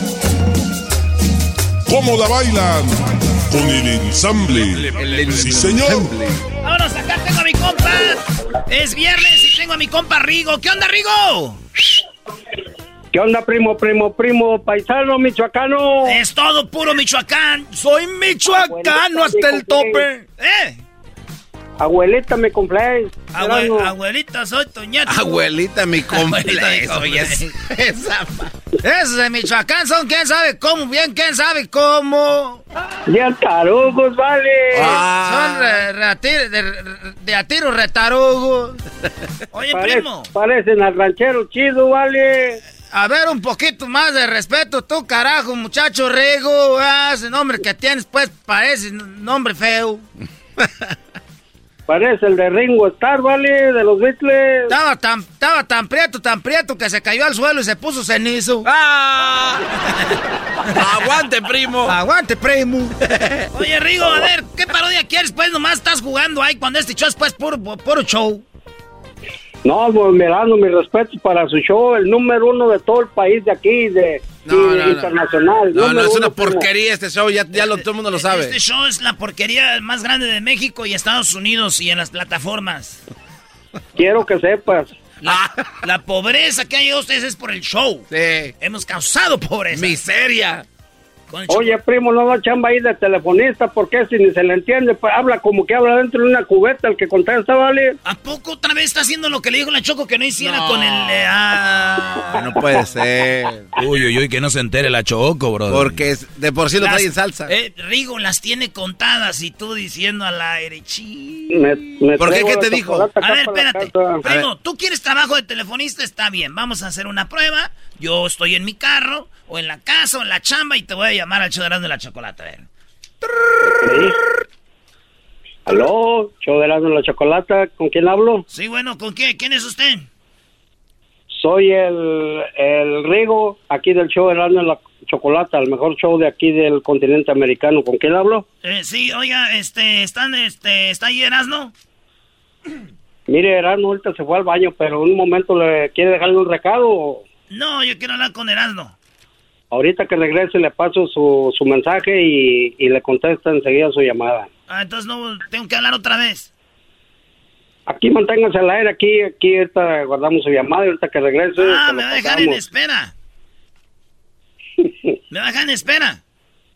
¿Cómo la bailan? Con el ensamble. Sí, señor. Vámonos, acá tengo a mi compa. Es viernes y tengo a mi compa Rigo. ¿Qué onda, Rigo? ¿Qué onda, primo, primo, primo, paisano, michoacano? Es todo puro Michoacán. Soy michoacano hasta el tope. ¿Eh? Abuelita, me cumple. Abue- abuelita, soy Toñato. Abuelita, mi Abuelita, mi complejo. complejo. Esa Esos de Michoacán son quién sabe cómo, bien quién sabe cómo. Ya tarugos, vale. Ah. Son de, a tiro retarugos. Oye, primo. Parecen al ranchero chido, vale. A ver, un poquito más de respeto, tú, carajo, muchacho Rigo. Ah, ese nombre que tienes, pues, parece nombre feo. Parece el de Ringo Starr, ¿vale? De los Beatles. Estaba tan, estaba tan prieto, tan prieto que se cayó al suelo y se puso cenizo. ¡Ah! ¡Aguante, primo! ¡Aguante, primo! Oye, Rigo, a ver, ¿qué parodia quieres? Pues nomás estás jugando ahí cuando este show es pues puro, puro show. No, pues mirando mi respeto para su show, el número uno de todo el país de aquí, de, internacional. No, no, es una porquería este show, ya, ya lo, todo el mundo lo sabe. Este show es la porquería más grande de México y Estados Unidos y en las plataformas. Quiero que sepas. La, la pobreza que hay ustedes es por el show. Sí. Hemos causado pobreza. Miseria. Oye, primo, no da chamba ahí de telefonista, porque si ni se le entiende, pues, habla como que habla dentro de una cubeta el que contesta, ¿vale? ¿A poco otra vez está haciendo lo que le dijo la Choco que no hiciera con el... ah. No puede ser. Uy, uy, uy, que no se entere la Choco, bro. Porque de por sí lo trae en salsa. Eh, Rigo las tiene contadas y tú diciendo al aire, chi. ¿Por qué? ¿Qué te dijo? A ver, espérate. Primo, tú quieres trabajo de telefonista, está bien. Vamos a hacer una prueba. Yo estoy en mi carro, o en la casa, o en la chamba, y te voy a llamar al show de la chocolate. A ver. ¿Aló? ¿Show de la chocolate? ¿Con quién hablo? Sí, bueno, ¿con qué? ¿Quién es usted? Soy el, el Rigo, aquí del show de la chocolate, el mejor show de aquí del continente americano. ¿Con quién hablo? Eh, sí, oiga, este, están, este, ¿está ahí Erasno? Mire, Erasno ahorita se fue al baño, pero en un momento le quiere dejarle un recado. No, yo quiero hablar con Erasmo. Ahorita que regrese le paso su, su mensaje y, y, le contesta enseguida su llamada. Ah, entonces no tengo que hablar otra vez. Aquí manténgase al aire, aquí, aquí ahorita guardamos su llamada y ahorita que regrese. Ah, me va a dejar en espera. me va a dejar en espera.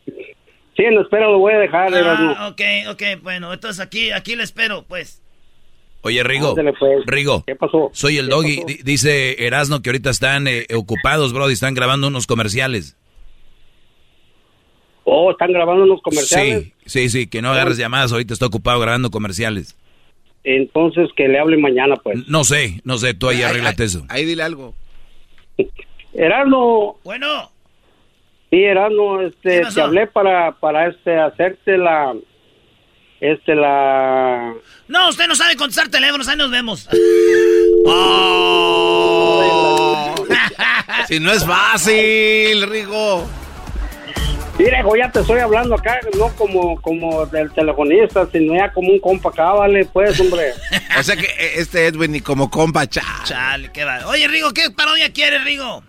Sí, en espera lo voy a dejar. Ah, ok, ok, bueno, entonces aquí, aquí le espero, pues. Oye, Rigo, pues. Rigo, ¿qué pasó? Soy el doggy. Dice Erasno que ahorita están eh, ocupados, bro, y están grabando unos comerciales. Oh, están grabando unos comerciales. Sí, sí, sí, que no agarres llamadas, ahorita está ocupado grabando comerciales. Entonces que le hable mañana, pues. No sé, no sé, tú ahí arreglate eso. Ahí dile algo. Erasno. Bueno. Sí, Erasno, este, te hablé para, para este, hacerte la, este, la... No, usted no sabe contestar teléfonos, ahí nos vemos. Oh. si no es fácil, Rigo. Mira, ya te estoy hablando acá, no como, como del telefonista, sino ya como un compa acá, vale, pues, hombre. o sea que eh, este Edwin ni como compa, chale. Chale, qué va. Oye, Rigo, ¿qué parodia quieres, Rigo?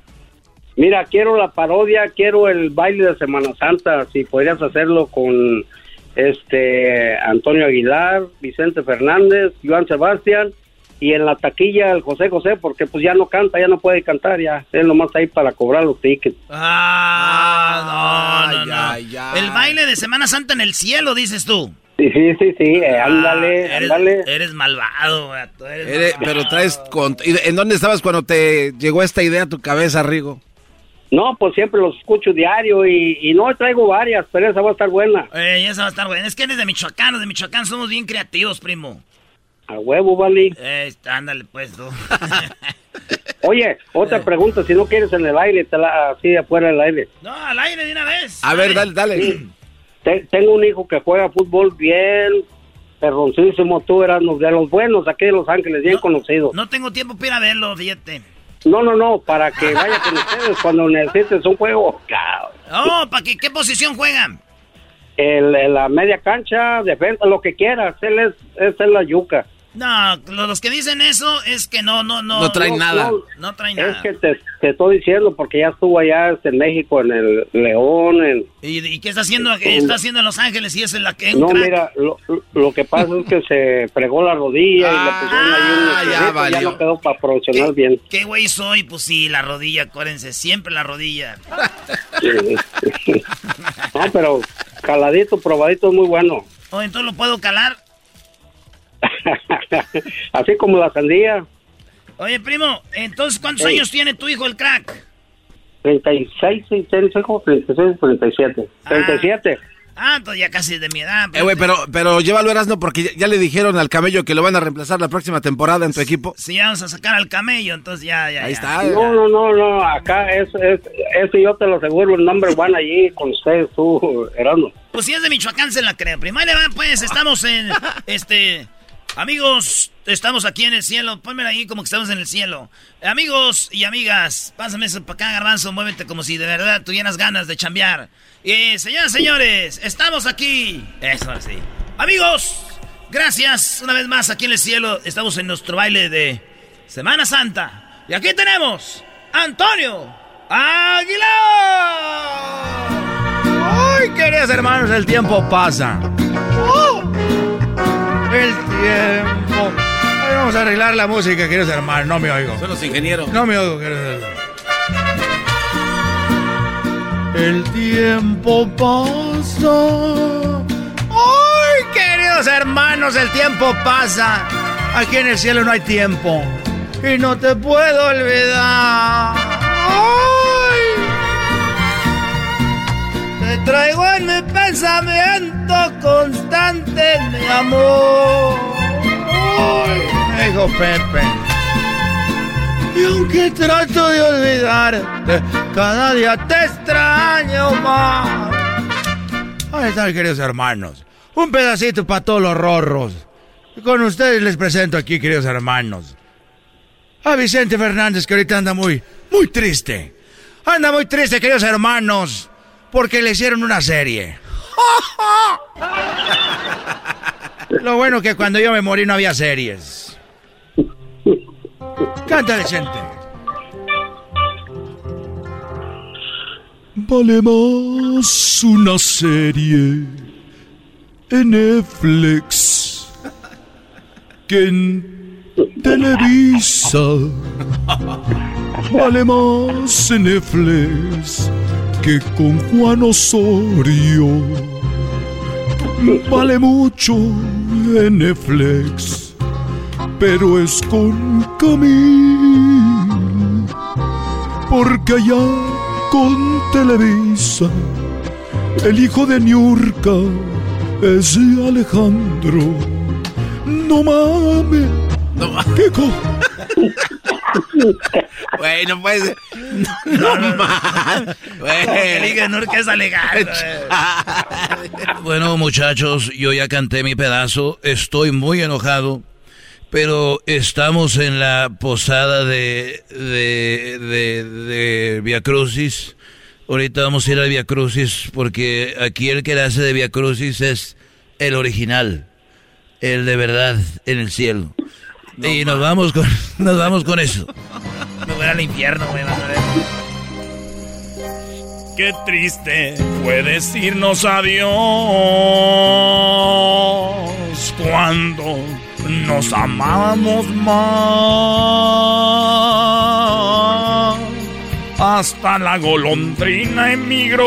Mira, quiero la parodia, quiero el baile de Semana Santa, si podrías hacerlo con este Antonio Aguilar, Vicente Fernández, Joan Sebastián y en la taquilla el José José porque pues ya no canta, ya no puede cantar, ya él nomás ahí para cobrar los tickets. Ah, no, no, El baile de Semana Santa en el cielo, dices tú. Sí, sí, sí, sí, eh, ah, ándale, eres, ándale. Eres malvado, Pero traes... ¿En dónde estabas cuando te llegó esta idea a tu cabeza, Rigo? No, pues siempre los escucho diario y, no traigo varias, pero esa va a estar buena. Eh, esa va a estar buena. Es que eres de Michoacán, los de Michoacán somos bien creativos, primo. A huevo, vale. Eh, ándale, pues tú. Oye, otra pregunta, si no quieres en el aire, te la, así afuera del aire. No, al aire de una vez. A ver, dale, dale. tengo un hijo que juega fútbol bien, perroncísimo, tú eras de los buenos aquí de Los Ángeles, bien conocido. No tengo tiempo para ir a verlo, fíjate. No, no, no, para que vaya con ustedes cuando necesites un juego. Oh, ¿para qué, qué posición juegan? El, la media cancha, defensa, lo que quieras. Él es, es la yuca. No, los que dicen eso es que no, no, no. No traen nada. No, traen nada. Es que te, te, estoy diciendo porque ya estuvo allá en México, en el León. En, ¿Y, qué está haciendo? ¿Qué está haciendo en Los Ángeles y es la que No, mira, lo, lo, que pasa es que se fregó la rodilla y le pusieron ahí un ah, ya, ya, no quedó para profesional bien. ¿Qué güey soy? Pues sí, la rodilla, acuérdense, siempre la rodilla. no, pero caladito, probadito es muy bueno. Oh, entonces lo puedo calar. Así como la sandía. Oye, primo, entonces, ¿cuántos años tiene tu hijo el crack? 36, 36, como 36, 37. 37. Ah, entonces ya casi de mi edad. Eh, güey, pero, pero llévalo Erasmo porque ya, ya, le dijeron al camello que lo van a reemplazar la próxima temporada en tu equipo. Sí, vamos a sacar al camello, entonces ya, ya. Ahí ya. está. No, no, no, no, acá es, es, ese yo te lo aseguro, el number one allí con ustedes, tú, Erasmo. Pues si es de Michoacán se la creo. Primero pues, estamos en, este... Amigos, estamos aquí en el cielo. Pónmela ahí como que estamos en el cielo. Amigos y amigas, pásame eso para acá, garbanzo. Muévete como si de verdad tuvieras ganas de chambear. Y señoras señores, estamos aquí. Eso así. Amigos, gracias una vez más aquí en el cielo. Estamos en nuestro baile de Semana Santa. Y aquí tenemos Antonio Aguilar. Ay, queridos hermanos, el tiempo pasa. El tiempo. Ay, vamos a arreglar la música, queridos hermanos. No me oigo. Son los ingenieros. No me oigo, queridos hermanos. El tiempo pasa. ¡Ay, queridos hermanos! El tiempo pasa. Aquí en el cielo no hay tiempo. Y no te puedo olvidar. ¡Ay! Te traigo en mi pensamiento constante, mi amor. Me dijo Pepe. Y aunque trato de olvidarte, cada día te extraño más. Ahí están, queridos hermanos. Un pedacito para todos los rorros. Con ustedes les presento aquí, queridos hermanos. A Vicente Fernández, que ahorita anda muy, muy triste. Anda muy triste, queridos hermanos, porque le hicieron una serie. Lo bueno que cuando yo me morí no había series. Canta Vicente. Vale más una serie en Netflix que en Televisa. Vale más en Netflix que con Juan Osorio. Vale mucho Netflix, pero es con Camil. Porque allá con Televisa, el hijo de Niurka es Alejandro. No mames. No ¿Qué co Güey, no puede ser. No, no, más. Güey. Es Alejandro. Bueno, muchachos, yo ya canté mi pedazo. Estoy muy enojado. Pero estamos en la posada de, de, de, de Via Crucis. Ahorita vamos a ir a Via Crucis porque aquí el que la hace de Via Crucis es el original. El de verdad en el cielo. No, y nos vamos con nos vamos con eso. Me voy al infierno, güey. Qué triste fue decirnos adiós cuando nos amábamos más. Hasta la golondrina emigró.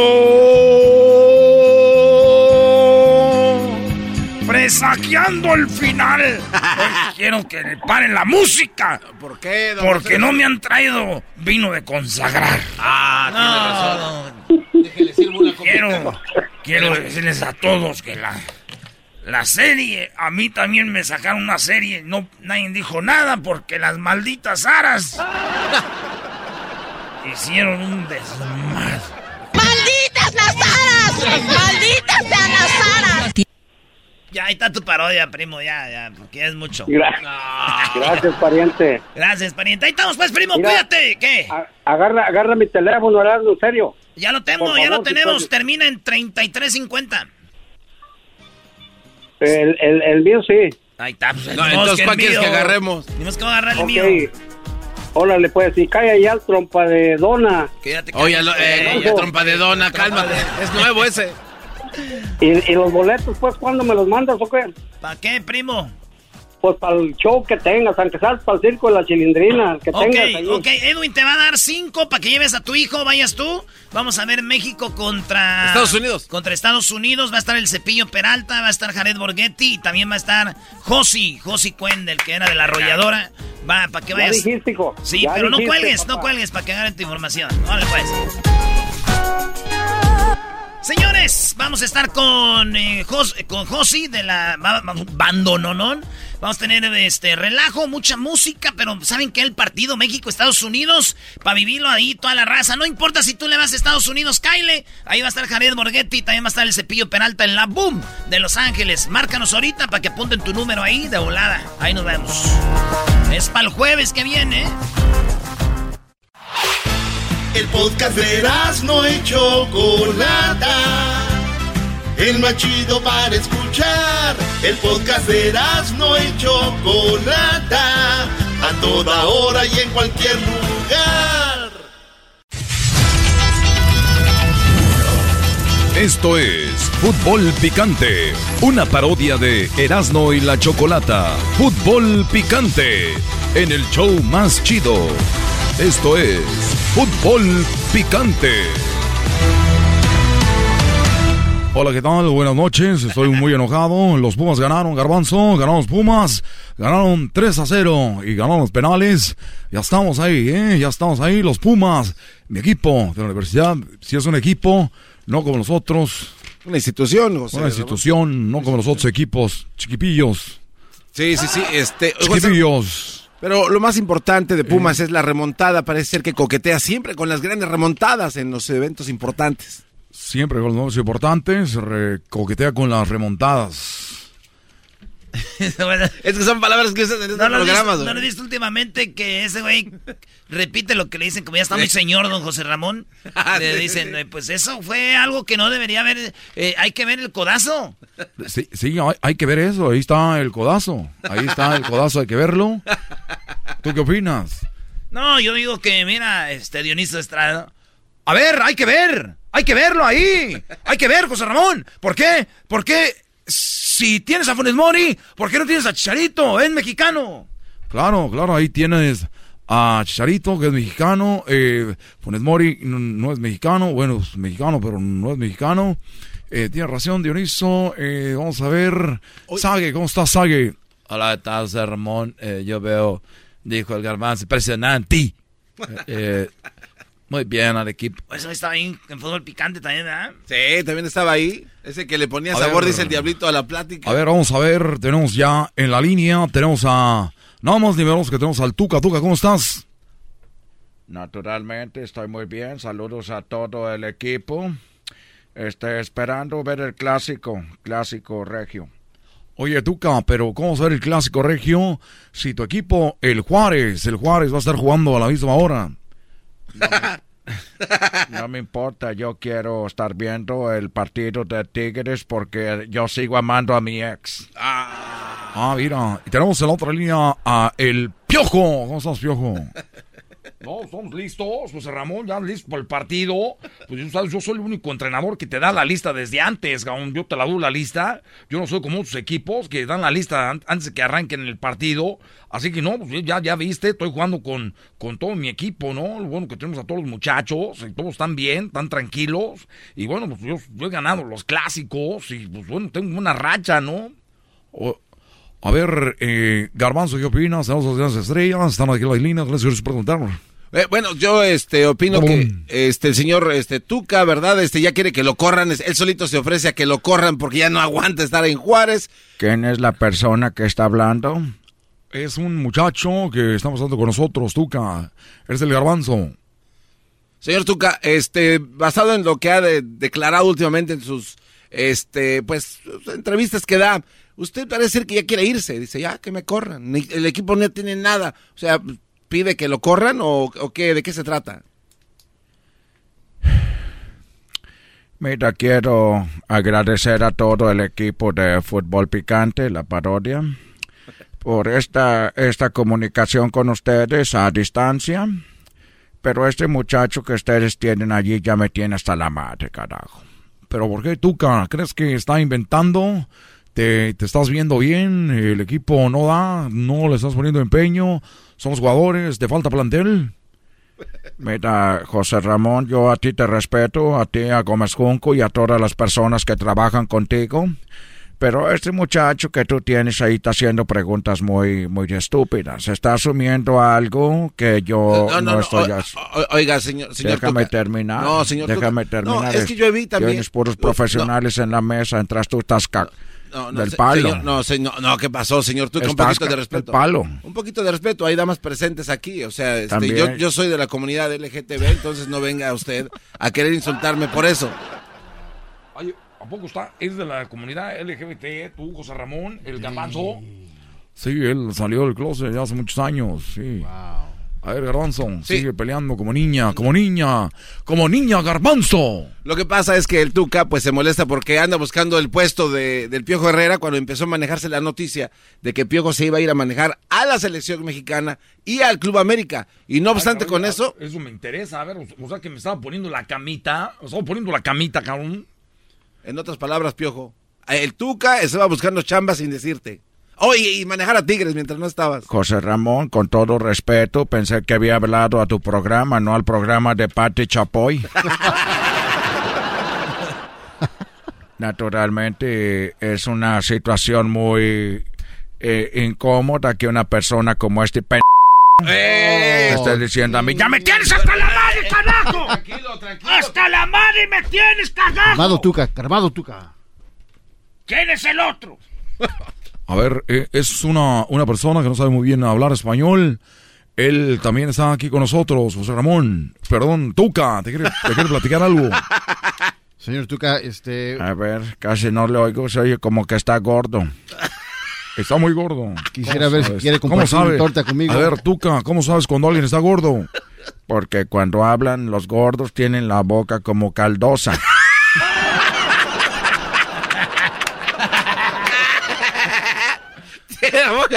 Presagiando el final. Hoy quiero que le paren la música. ¿Por qué? Don Porque no me han traído vino de consagrar. Ah, tiene razón. Déjele sirvo una Quiero, quiero decirles a todos que la, la serie, a mí también me sacaron una serie. No, nadie dijo nada porque las malditas aras hicieron un desmadre. ¡Malditas las aras! ¡Malditas sean las aras! Ya, ahí está tu parodia, primo, ya, ya, porque es mucho. No. Gracias, pariente. Gracias, pariente. Ahí estamos, pues, primo, Mira, cuídate. ¿Qué? Agarra, agarra mi teléfono, Erasmo, en serio. Ya lo tengo, favor, ya lo tenemos. Si Termina en 3350. El, el, el mío sí. Ahí está. Pues, no, entonces, ¿cuál quieres que agarremos? Tenemos que agarrar el okay. mío. Órale, pues, si cae allá el trompa de dona. Quédate, Oye, lo, eh, ya, trompa de dona, cálmate. Es nuevo ese. ¿Y, ¿Y, los boletos, pues, cuándo me los mandas o qué? ¿Para qué, primo? pues para el show que tengas, aunque sea para el circo de la chilindrina, que tengas ahí. Ok, Edwin te va a dar cinco para que lleves a tu hijo, vayas tú. Vamos a ver México contra... Estados Unidos. Contra Estados Unidos, va a estar el Cepillo Peralta, va a estar Jared Borghetti y también va a estar Josi, Josi Cuendel, que era de la arrolladora. Va, para que vayas... dijiste, hijo. Sí, pero no cuelgues, no cuelgues para que agarren tu información. Vale, pues. Señores, vamos a estar con, eh, con Josi de la Bandononón. Vamos a tener este relajo, mucha música, pero ¿saben qué? El partido México-Estados Unidos, para vivirlo ahí toda la raza. No importa si tú le vas a Estados Unidos, Kyle. Ahí va a estar Jared Borghetti, también va a estar el Cepillo Peralta en la Boom de Los Ángeles. Márcanos ahorita para que apunten tu número ahí de volada. Ahí nos vemos. Es para el jueves que viene. El podcast de no y Chocolata el más chido para escuchar. El podcast de no y Chocolata, a toda hora y en cualquier lugar. Esto es Fútbol Picante, una parodia de Erasmo y la Chocolata. Fútbol Picante, en el show más chido. Esto es Fútbol Picante. Hola, ¿qué tal? Buenas noches. Estoy muy enojado. Los Pumas ganaron, Garbanzo. Ganaron los Pumas. Ganaron 3 a 0 y ganaron los penales. Ya estamos ahí, ¿eh? Ya estamos ahí. Los Pumas, mi equipo de la universidad, si es un equipo, no como los otros. Una institución, José, Una institución, no como los otros equipos, chiquipillos. Sí, sí, sí. Este, chiquipillos. Pero lo más importante de Pumas es la remontada. Parece ser que coquetea siempre con las grandes remontadas en los eventos importantes siempre con los nuevos importantes, coquetea con las remontadas. es que son palabras que usan en estos no programas. ¿No lo viste últimamente que ese güey repite lo que le dicen, como ya está muy señor, don José Ramón? Ah, le dicen, pues eso fue algo que no debería haber, eh, hay que ver el codazo. Sí, sí hay, que ver eso, ahí está el codazo, ahí está el codazo, hay que verlo. ¿Tú qué opinas? No, yo digo que, mira, este Dionisio Estrada, a ver, hay que ver. Hay que verlo ahí. Hay que ver, José Ramón. ¿Por qué? Porque si tienes a Funes Mori, ¿por qué no tienes a Chicharito? Es mexicano. Claro, claro, ahí tienes a Chicharito, que es mexicano. Eh, Funes Mori no, es mexicano. Bueno, es mexicano, pero no es mexicano. Eh, tiene razón, Dioniso. Eh, vamos a ver. Sague, ¿cómo estás, Sague? Hola, ¿qué tal, José Ramón? Eh, yo veo, dijo el garbanzo, impresionante. Muy bien al equipo. Eso estaba ahí en fútbol picante también, ¿verdad? Sí, también estaba ahí. Ese que le ponía sabor, dice el diablito, a la plática. A ver, vamos a ver. Tenemos ya en la línea, tenemos a... No más ni menos que tenemos al Tuca. Tuca, ¿cómo estás? Naturalmente, estoy muy bien. Saludos a todo el equipo. Estoy esperando ver el clásico, clásico regio. Oye, Tuca, pero ¿cómo va a ser el clásico regio si tu equipo, el Juárez, el Juárez va a estar jugando a la misma hora? No me, importa, yo quiero estar viendo el partido de Tigres porque yo sigo amando a mi ex. Ah, ah mira, y tenemos en la otra línea a El Piojo. ¿Cómo estás, Piojo? No, estamos listos, José Ramón, ya listos para el partido. Pues yo soy el único entrenador que te da la lista desde antes, Yo te la doy la lista. Yo no soy como otros equipos que dan la lista antes de que arranquen el partido. Así que no, pues ya, ya viste, estoy jugando con, con todo mi equipo, ¿no? Lo bueno que tenemos a todos los muchachos, y todos están bien, están tranquilos. Y bueno, pues yo, he ganado los clásicos y pues bueno, tengo una racha, ¿no? a ver, eh, Garbanzo, ¿qué opinas? Tenemos las estrellas, están aquí las líneas, gracias por preguntarnos. Eh, bueno, yo este opino que este el señor este Tuca, ¿verdad? Este ya quiere que lo corran, él solito se ofrece a que lo corran porque ya no aguanta estar en Juárez. ¿Quién es la persona que está hablando? Es un muchacho que está pasando con nosotros, Tuca. Es el garbanzo. Señor Tuca, este, basado en lo que ha declarado últimamente en sus este, pues, entrevistas que da, usted parece ser que ya quiere irse. Dice, ya, que me corran. El equipo no tiene nada. O sea, pide que lo corran o, qué, de qué se trata? Mira, quiero agradecer a todo el equipo de Fútbol Picante, la parodia, por esta, esta comunicación con ustedes a distancia. Pero este muchacho que ustedes tienen allí ya me tiene hasta la madre, carajo. ¿Pero por qué, Tuca? ¿Crees que está inventando? Te, te estás viendo bien, el equipo no da, no le estás poniendo empeño, son los jugadores, te falta plantel. Mira, José Ramón, yo a ti te respeto, a ti, a Gómez Junco y a todas las personas que trabajan contigo. Pero este muchacho que tú tienes ahí está haciendo preguntas muy, muy estúpidas. Está asumiendo algo que yo no, estoy haciendo. Oiga, señor, señor Déjame terminar. No, señor Déjame terminar. No, es que yo vi también. Tienes puros profesionales en la mesa, entras tú estás no, no, del palo. no, señor, no, ¿qué pasó, señor? Tú, un poquito de respeto. palo. Un poquito de respeto. Hay damas presentes aquí. O sea, este, yo, yo soy de la comunidad LGTB, entonces no venga usted a querer insultarme por eso. ¿A poco está? ¿Es de la comunidad LGBT, tú, José Ramón, el garbanzo? Sí, él salió del closet ya hace muchos años, sí. A ver, Garbanzo, sigue peleando como niña, como niña, como niña, Garbanzo. Lo que pasa es que el Tuca pues se molesta porque anda buscando el puesto de, del Piojo Herrera cuando empezó a manejarse la noticia de que Piojo se iba a ir a manejar a la selección mexicana y al Club América. Y no obstante con eso... Eso me interesa, a ver, o sea que me estaba poniendo la camita, o estaba poniendo la camita, cabrón. En otras palabras, Piojo, el Tuca estaba buscando chambas sin decirte. Oye, y manejar a Tigres mientras no estabas. José Ramón, con todo respeto, pensé que había hablado a tu programa, no al programa de Patti Chapoy. Naturalmente es una situación muy eh, incómoda que una persona como este p ¡Eh! esté diciendo a mí, ¡Ya me tienes hasta la madre, carajo! Tranquilo, tranquilo. ¡Hasta la madre me tienes, carajo! Armado Tuca, armado Tuca. ¿Quién es el otro? A ver, eh, es una, una persona que no sabe muy bien hablar español. Él también está aquí con nosotros, José Ramón. Perdón, Tuca, ¿te quiere, te quiere platicar algo? Señor Tuca, este... A ver, casi no le oigo, se oye como que está gordo. Está muy gordo. Quisiera ver si quiere compartir una torta conmigo. A ver, Tuca, ¿cómo sabes cuando alguien está gordo? Porque cuando hablan, los gordos tienen la boca como caldosa.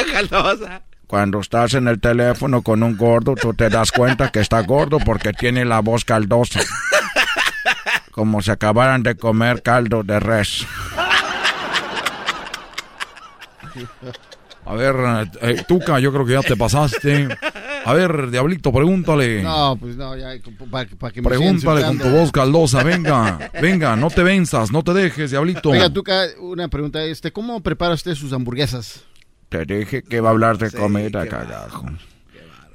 Caldosa. Cuando estás en el teléfono con un gordo, tú te das cuenta que está gordo porque tiene la voz caldosa. Como si acabaran de comer caldo de res. A ver, eh, Tuca, yo creo que ya te pasaste. A ver, Diablito, pregúntale. No, pues no, ya, para, que me Pregúntale con tu voz caldosa, venga, venga, no te venzas, no te dejes, Diablito. Oiga, Tuca, una pregunta, este, ¿cómo prepara usted sus hamburguesas? Te dije que iba a hablar de comida, carajo.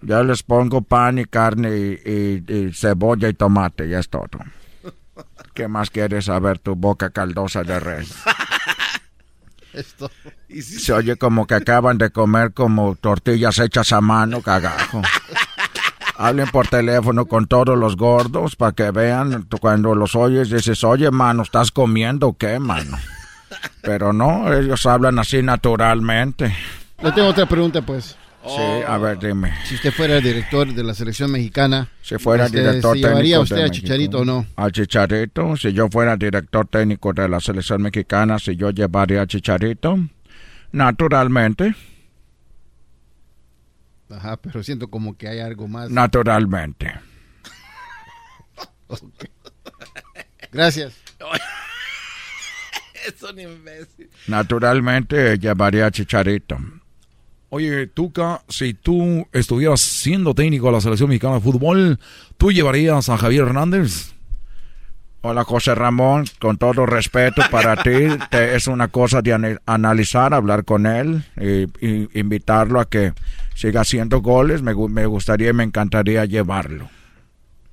Ya les pongo pan y carne y, cebolla y tomate, ya es todo. ¿Qué más quieres saber tu boca caldosa de res? Esto. Se oye como que acaban de comer como tortillas hechas a mano, cagajo. Hablen por teléfono con todos los gordos para que vean cuando los oyes dices, oye, mano, ¿estás comiendo o qué, mano? Pero no, ellos hablan así naturalmente. Le tengo otra pregunta, pues. Sí, a ver, dime. Si usted fuera el director de la selección mexicana, si fuera director llevaría usted a Chicharito o no? A Chicharito, si yo fuera director técnico de la selección mexicana, si yo llevaría a Chicharito, naturalmente. Ajá, pero siento como que hay algo más. Naturalmente. Gracias. es un imbécil. Naturalmente llevaría a Chicharito. Oye, Tuca, si tú estuvieras siendo técnico de la selección mexicana de fútbol, ¿tú llevarías a Javier Hernández? Hola José Ramón, con todo respeto para ti, es una cosa de analizar, hablar con él y, invitarlo a que siga haciendo goles. Me, me gustaría y me encantaría llevarlo.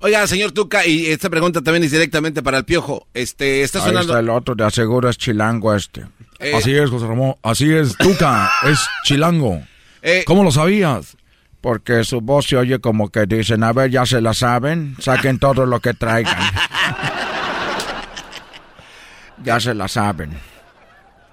Oiga, señor Tuca, y esta pregunta también es directamente para el Piojo. Este, está sonando... Ahí está el otro, de aseguro es chilango este. Eh, así es, José Ramón. Así es, Tuca, es chilango. Eh, ¿Cómo lo sabías? Porque su voz se oye como que dicen, a ver, ya se la saben, saquen todo lo que traigan. ya se la saben.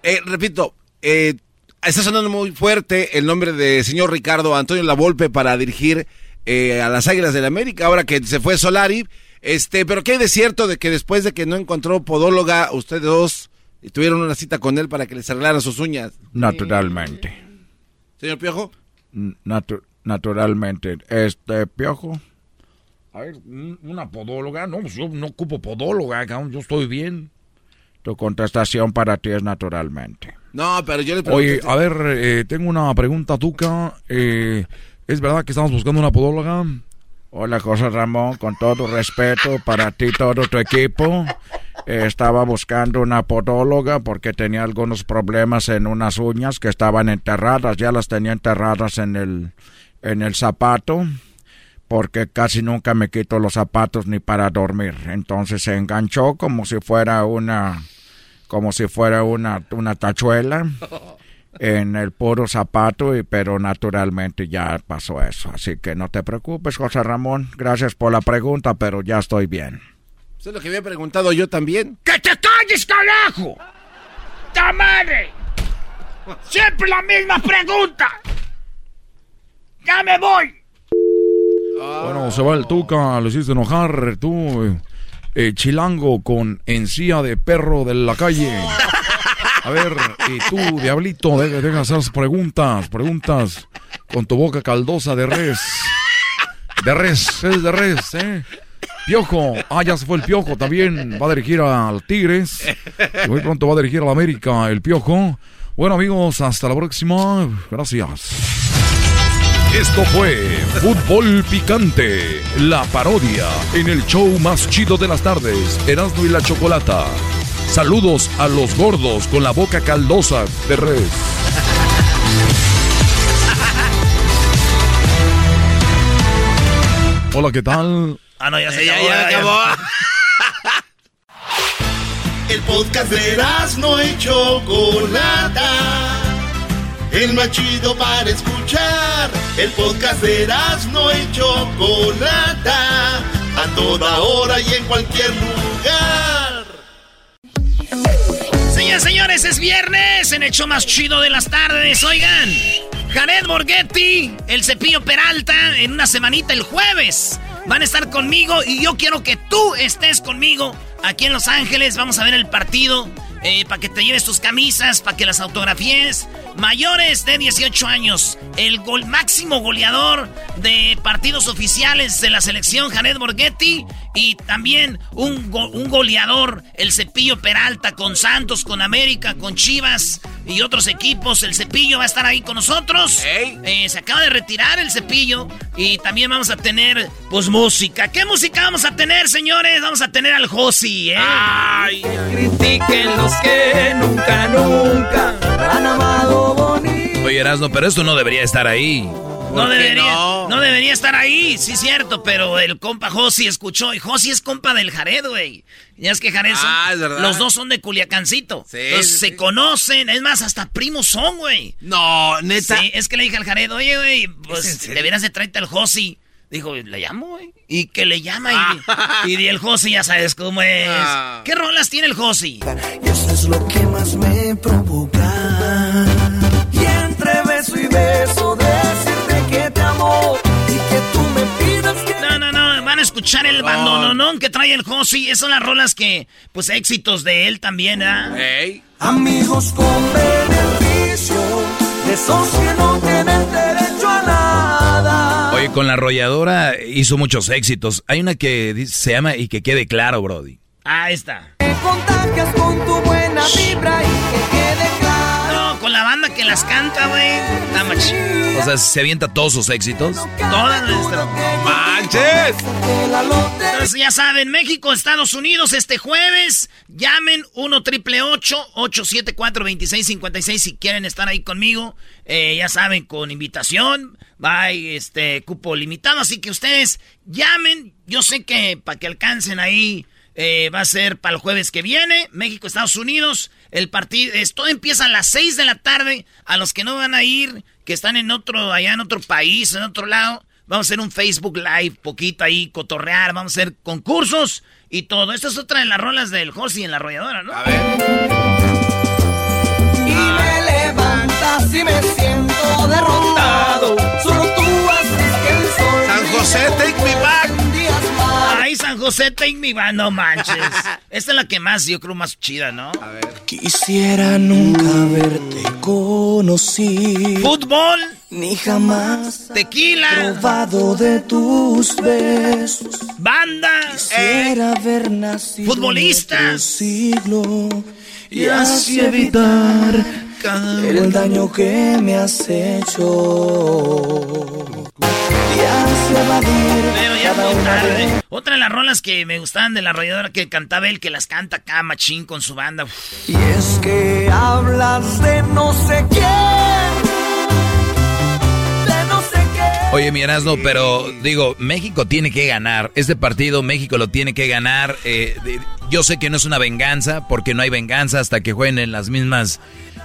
Eh, repito, eh, está sonando muy fuerte el nombre de señor Ricardo Antonio Lavolpe para dirigir eh, a las Águilas del la América, ahora que se fue Solari. Este, pero ¿qué de cierto de que después de que no encontró podóloga, ustedes dos tuvieron una cita con él para que les arreglaran sus uñas? Naturalmente. Señor Piojo. naturalmente. Este, Piojo. A ver, una podóloga. No, yo no ocupo podóloga, yo estoy bien. Tu contestación para ti es naturalmente. No, pero yo le pregunté. Oye, a ver, eh, tengo una pregunta, Tuca. Eh, ¿Es verdad que estamos buscando una podóloga? Hola, José Ramón, con todo respeto para ti y todo tu equipo. Eh, estaba buscando una podóloga porque tenía algunos problemas en unas uñas que estaban enterradas. Ya las tenía enterradas en el, en el zapato porque casi nunca me quito los zapatos ni para dormir. Entonces se enganchó como si fuera una como si fuera una, una tachuela en el puro zapato, y, pero naturalmente ya pasó eso. Así que no te preocupes, José Ramón. Gracias por la pregunta, pero ya estoy bien. Eso es lo que había preguntado yo también. ¡Que te calles, carajo! ¡Ta madre! ¡Siempre la misma pregunta! ¡Ya me voy! Bueno, se va el Tuca, lo hiciste enojar, tú... Eh, chilango con encía de perro de la calle. A ver, y tú, diablito, deja, hacer preguntas, preguntas con tu boca caldosa de res. De res, es de res, ¿eh? Piojo, ah, ya se fue el Piojo, también va a dirigir al Tigres. Muy pronto va a dirigir al América, el Piojo. Bueno, amigos, hasta la próxima. Gracias. Esto fue Fútbol Picante, la parodia en el show más chido de las tardes, Erasmo y la Chocolata. Saludos a los gordos con la boca caldosa de res. Hola, ¿qué tal? Ah, no, ya se ya, ya, acabó. El podcast de Erasmo y Chocolata el más chido para escuchar. El podcast de no y Chocolata, a toda hora y en cualquier lugar. Señores, es viernes en el show más chido de las tardes. Oigan, Jared Borghetti, el cepillo Peralta, en una semanita el jueves. Van a estar conmigo y yo quiero que tú estés conmigo aquí en Los Ángeles. Vamos a ver el partido eh, para que te lleves tus camisas, para que las autografíes. Mayores de 18 años, el gol, máximo goleador de partidos oficiales de la selección, Jared Borghetti, y también un, un goleador, el Cepillo Peralta, con Santos, con América, con Chivas y otros equipos. El Cepillo va a estar ahí con nosotros. Eh, se acaba de retirar el Cepillo y también vamos a tener, pues, música. ¿Qué música vamos a tener, señores? Vamos a tener al Josi, ¿eh? Ay, critiquen los que nunca, nunca han amado bonito. Oye, Erasmo, pero esto no debería estar ahí. No debería, no? debería estar ahí, sí cierto, pero el compa Josi escuchó y Josi es compa del Jared, güey. Ya es que Jared ah, los dos son de Culiacancito. Sí, se conocen, es más, hasta primos son, güey. No, neta. Sí, es que le dije al Jared, oye, güey, pues deberías de traerte al Josi. Dijo, ¿le llamo, güey? Y que le llama y, ah. y, el Josi ya sabes cómo es. Ah. ¿Qué rolas tiene el Josi? Y eso es lo que más me provoca. Y entre beso y beso decirte que te amo y que tú me pidas que... No, no, no, van a escuchar el bandononón que trae el Josi. Esas son las rolas que, pues, éxitos de él también, ¿ah? Hey. Amigos con beneficio, esos que no tienen derecho a nada. Oye, con la arrolladora hizo muchos éxitos. Hay una que se llama Y que quede claro, Brody. Ah, está. Te contagias con tu buena vibra y que quede claro. Con la banda que las canta, güey. O sea, se avienta todos sus éxitos. Todas nuestras. ¡Manches! Entonces ya saben, México, Estados Unidos, este jueves. Llamen 1 triple 874 2656 si quieren estar ahí conmigo. Eh, ya saben, con invitación. Va este cupo limitado. Así que ustedes llamen. Yo sé que para que alcancen ahí. Eh, va a ser para el jueves que viene. México, Estados Unidos. El partido. Esto empieza a las 6 de la tarde. A los que no van a ir, que están en otro, allá en otro país, en otro lado. Vamos a hacer un Facebook Live, poquito ahí, cotorrear. Vamos a hacer concursos y todo. Esta es otra de las rolas del Josi en la arrolladora, ¿no? A ver. Y me levantas y me siento derrotado. Solo tú haces que el sol. San José, take me back. San José, take me back, no manches. Esta es la que más, yo creo, más chida, ¿no? A ver. Quisiera nunca verte conocido. Fútbol. Ni jamás. Tequila. Probado de tus besos. Banda. Quisiera haber nacido. Futbolista. siglo. Y así evitar. El daño que me has hecho. Pero ya muy tarde. Otra de las rolas que me gustaban de la arrolladora que cantaba él, que las canta acá machín con su banda. Y es que hablas de no sé quién. Oye, mi Erasmo, pero digo, México tiene que ganar. Este partido México lo tiene que ganar. Eh, yo sé que no es una venganza, porque no hay venganza hasta que jueguen en las mismas...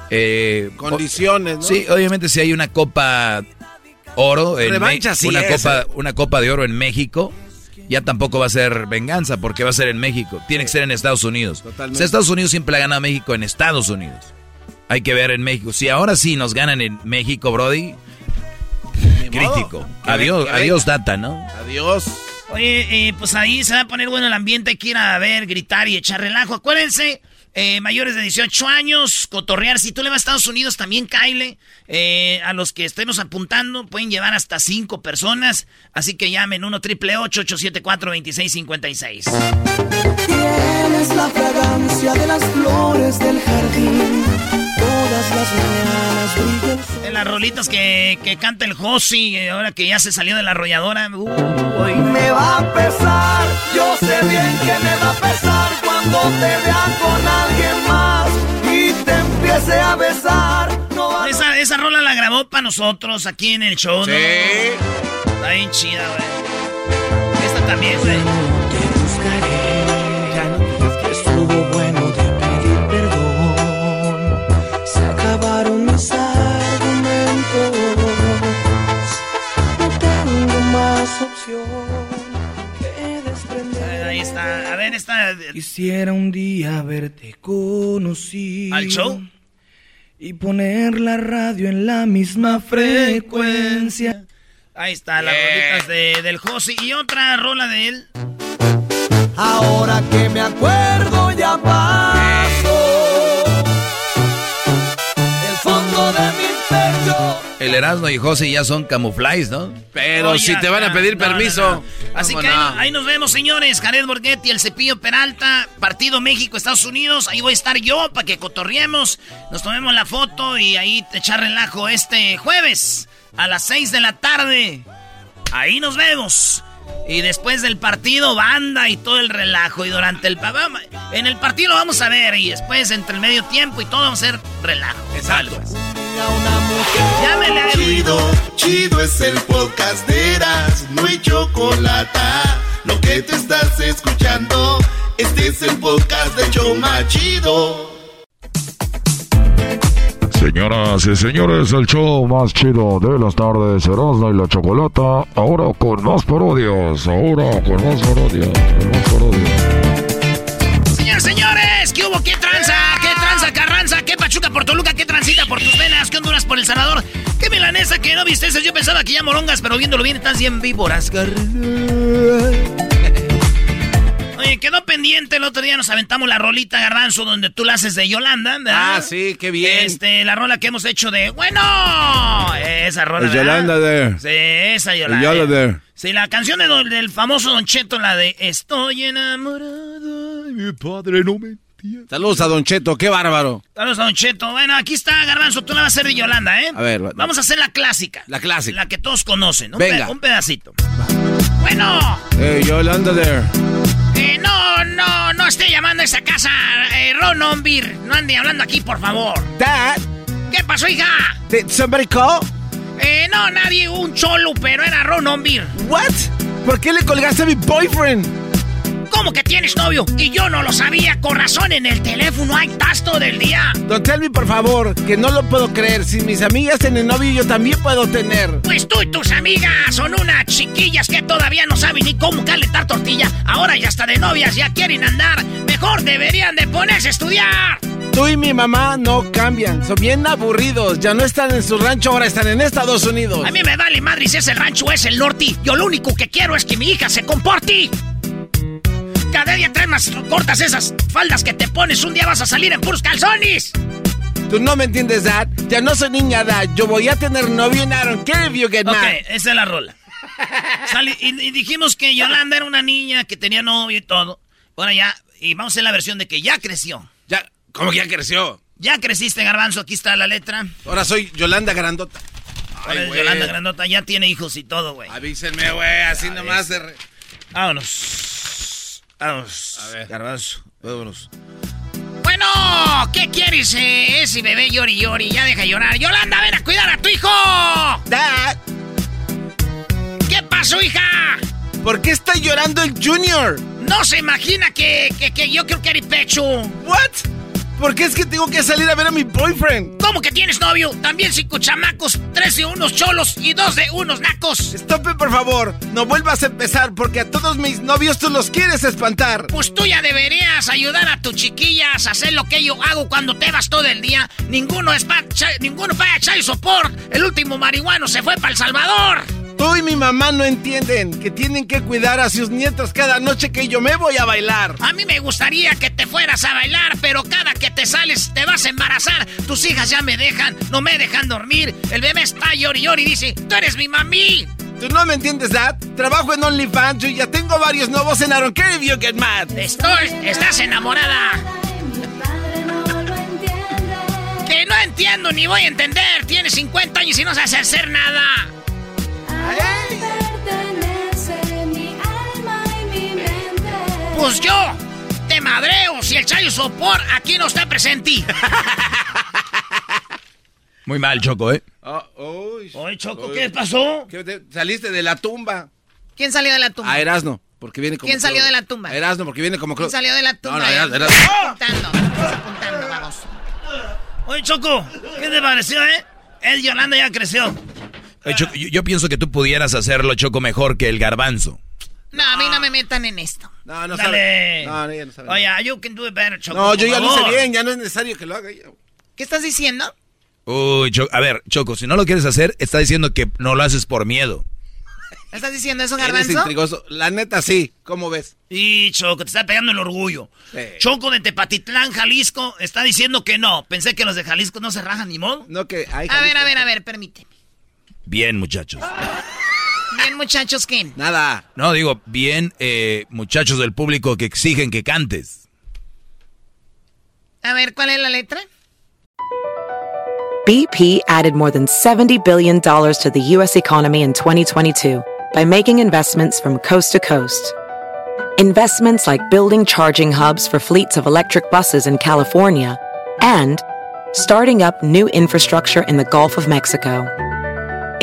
Eh, Condiciones, ¿no? Sí, obviamente si hay una copa oro en una copa ¿eh? una copa de oro en México ya tampoco va a ser venganza porque va a ser en México tiene que ser en Estados Unidos Estados Unidos siempre ha ganado a México en Estados Unidos hay que ver en México si ahora sí nos ganan en México Brody crítico adiós adiós data no adiós oye eh, pues ahí se va a poner bueno el ambiente hay que ir a ver gritar y echar relajo acuérdense eh, mayores de 18 años, cotorrear. Si tú le vas a Estados Unidos, también Kyle. Eh, a los que estemos apuntando, pueden llevar hasta 5 personas. Así que llamen 1 triple 874 2656 Tienes la fragancia de las flores del jardín. Todas las mañanas De las rolitas que, que canta el Josi, ahora que ya se salió de la arrolladora. Hoy me va a pesar, yo sé bien que me va a pesar cuando te vea con alguien más y te empiece a besar. esa, esa rola la grabó para nosotros aquí en el show, ¿no? Sí. Está bien chida, güey. Esta también, güey. Te buscaré, Ahí está. A ver, esta. Quisiera un día verte conocido. ¿Al show? Y poner la radio en la misma frecuencia. Ahí está, las rolitas de, del Josi. Y otra rola de él. Ahora que me acuerdo ya pasó. El Erasmo y José ya son camuflajes, ¿no? Pero si te van a pedir permiso. Así que ahí, nos vemos, señores. Jared Borghetti, el Cepillo Peralta, Partido México-Estados Unidos. Ahí voy a estar yo para que cotorriemos, nos tomemos la foto y ahí te echar relajo este jueves a las 6 de la tarde. Ahí nos vemos. Y después del partido, banda y todo el relajo. Y durante el... En el partido lo vamos a ver. Y después, entre el medio tiempo y todo, vamos a hacer relajo. Exacto. Llámele a Chido, chido es el podcast de Eras, no hay chocolate. Lo que te estás escuchando, este es el podcast de Choma Chido. Señoras y señores, el show más chido de las tardes, Erasmo y la Chocolata, ahora con más parodias, ahora con más parodias, más parodias. Señores, señores, ¿qué hubo? ¿Qué tranza? ¿Qué tranza, Carranza? ¿Qué Pachuca por Toluca? ¿Qué transita por tus venas? ¿Qué Honduras por El Salvador? ¿Qué milanesa que no viste? Yo pensaba que ya morongas, pero viéndolo bien están bien víboras. Oye, quedó pendiente el otro día, nos aventamos la rolita Garbanzo donde tú la haces de Yolanda, ¿verdad? Ah, sí, qué bien. Este, la rola que hemos hecho de, bueno, esa rola. El Yolanda de. Sí, esa Yolanda. Yolanda. Sí, la canción de del famoso Don Cheto, la de Estoy enamorado mi padre no me Saludos a Don Cheto, qué bárbaro. Saludos a Don Cheto. Bueno, aquí está Garbanzo, tú la vas a hacer de Yolanda, ¿eh? A ver, vamos a hacer la clásica. La clásica. La que todos conocen. Un Venga. un pedacito. Bueno. Hey, Yolanda there. Eh, no, no, no esté llamando a esa casa, eh, Ron Beer. No ande hablando aquí, por favor. Dad. ¿Qué pasó, hija? Did somebody call? Eh, no, nadie, un cholo, pero era Ron Beer. What? ¿Por qué le colgaste a mi boyfriend? ¿Cómo que tienes novio? Y yo no lo sabía. Con razón, en el teléfono hay tasto del día. Don Telmi, por favor, que no lo puedo creer. Si mis amigas tienen novio, yo también puedo tener. Pues tú y tus amigas son unas chiquillas que todavía no saben ni cómo calentar tortilla. Ahora ya está de novias, ya quieren andar. Mejor deberían de ponerse a estudiar. Tú y mi mamá no cambian. Son bien aburridos. Ya no están en su rancho, ahora están en Estados Unidos. A mí me vale madre si ese rancho es el norte. Yo lo único que quiero es que mi hija se comporte. Cada día traes más cortas esas faldas que te pones. Un día vas a salir en puros calzones. Tú no me entiendes, Dad. Ya no soy niña, Dad. Yo voy a tener novio en I don't care if you get Ok, esa es la rola. Y, y dijimos que Yolanda era una niña que tenía novio y todo. Ahora ya, y vamos a hacer la versión de que ya creció. Ya, ¿cómo que ya creció? Ya creciste, Garbanzo, aquí está la letra. Ahora soy Yolanda Grandota. Ay, Yolanda Grandota ya tiene hijos y todo, güey. Avísenme, güey, así nomás de... Re... Vámonos. Vámonos. A ver. Garbanzo, vámonos. Bueno, ¿qué quieres? Eh, ese bebé llori llori, ya deja llorar. Yolanda, ven a cuidar a tu hijo. Dad. ¿Qué pasó, hija? ¿Por qué está llorando el Junior? No se imagina que, que, que yo creo que eres pecho. ¿What? ¿Por qué es que tengo que salir a ver a mi boyfriend? ¿Cómo que tienes novio? También cinco chamacos, tres de unos cholos y dos de unos nacos. Stope, por favor. No vuelvas a empezar porque a todos mis novios tú los quieres espantar. Pues tú ya deberías ayudar a tus chiquillas a hacer lo que yo hago cuando te vas todo el día. Ninguno es pa ninguno paga child support. El último marihuano se fue para El Salvador. Tú y mi mamá no entienden que tienen que cuidar a sus nietos cada noche que yo me voy a bailar. A mí me gustaría que te fueras a bailar, pero cada que te sales te vas a embarazar. Tus hijas ya me dejan, no me dejan dormir. El bebé está llori llori y dice, tú eres mi mami. ¿Tú no me entiendes, Dad? Trabajo en OnlyFans, yo ya tengo varios nuevos en don't care if you get mad. Estoy, estás enamorada. Que no entiendo ni voy a entender. Tienes 50 años y no sabes hacer nada. Pues yo te madreo si el Chayo Sopor aquí no está presente. Muy mal, Choco, ¿eh? Oh, Oye, Choco, ¿qué pasó? saliste de la tumba. ¿Quién salió de la tumba? A Erasno, porque viene como... ¿Quién salió de la tumba? A Erasno, porque viene como... ¿Quién salió de la tumba? No, no, Erasno. Apuntando, apuntando, vamos. Oye, Choco, ¿qué te pareció, eh? El Yolanda ya creció. Oye, Choco, yo, yo pienso que tú pudieras hacerlo, Choco, mejor que el garbanzo. No, a mí no me metan en esto. No, no Dale. sabe. No, no, ella no sabe. Oye, you can do it better, Choco. No, yo ya lo hice bien, ya no es necesario que lo haga ella. ¿Qué estás diciendo? Uy, Choco, a ver, Choco, si no lo quieres hacer, está diciendo que no lo haces por miedo. ¿Estás diciendo eso, Eres Garbanzo? intrigoso. La neta, sí. ¿Cómo ves? Y Choco, te está pegando el orgullo. Sí. Choco de Tepatitlán, Jalisco, está diciendo que no. Pensé que los de Jalisco no se rajan ni modo. No que hay A ver, a ver, a ver, permíteme. Bien, muchachos. Bien, muchachos, ¿qué? Nada. No, digo, bien, eh, muchachos del público que exigen que cantes. A ver, ¿cuál es la letra? BP added more than $70 billion to the U.S. economy in 2022 by making investments from coast to coast. Investments like building charging hubs for fleets of electric buses in California and starting up new infrastructure in the Gulf of Mexico.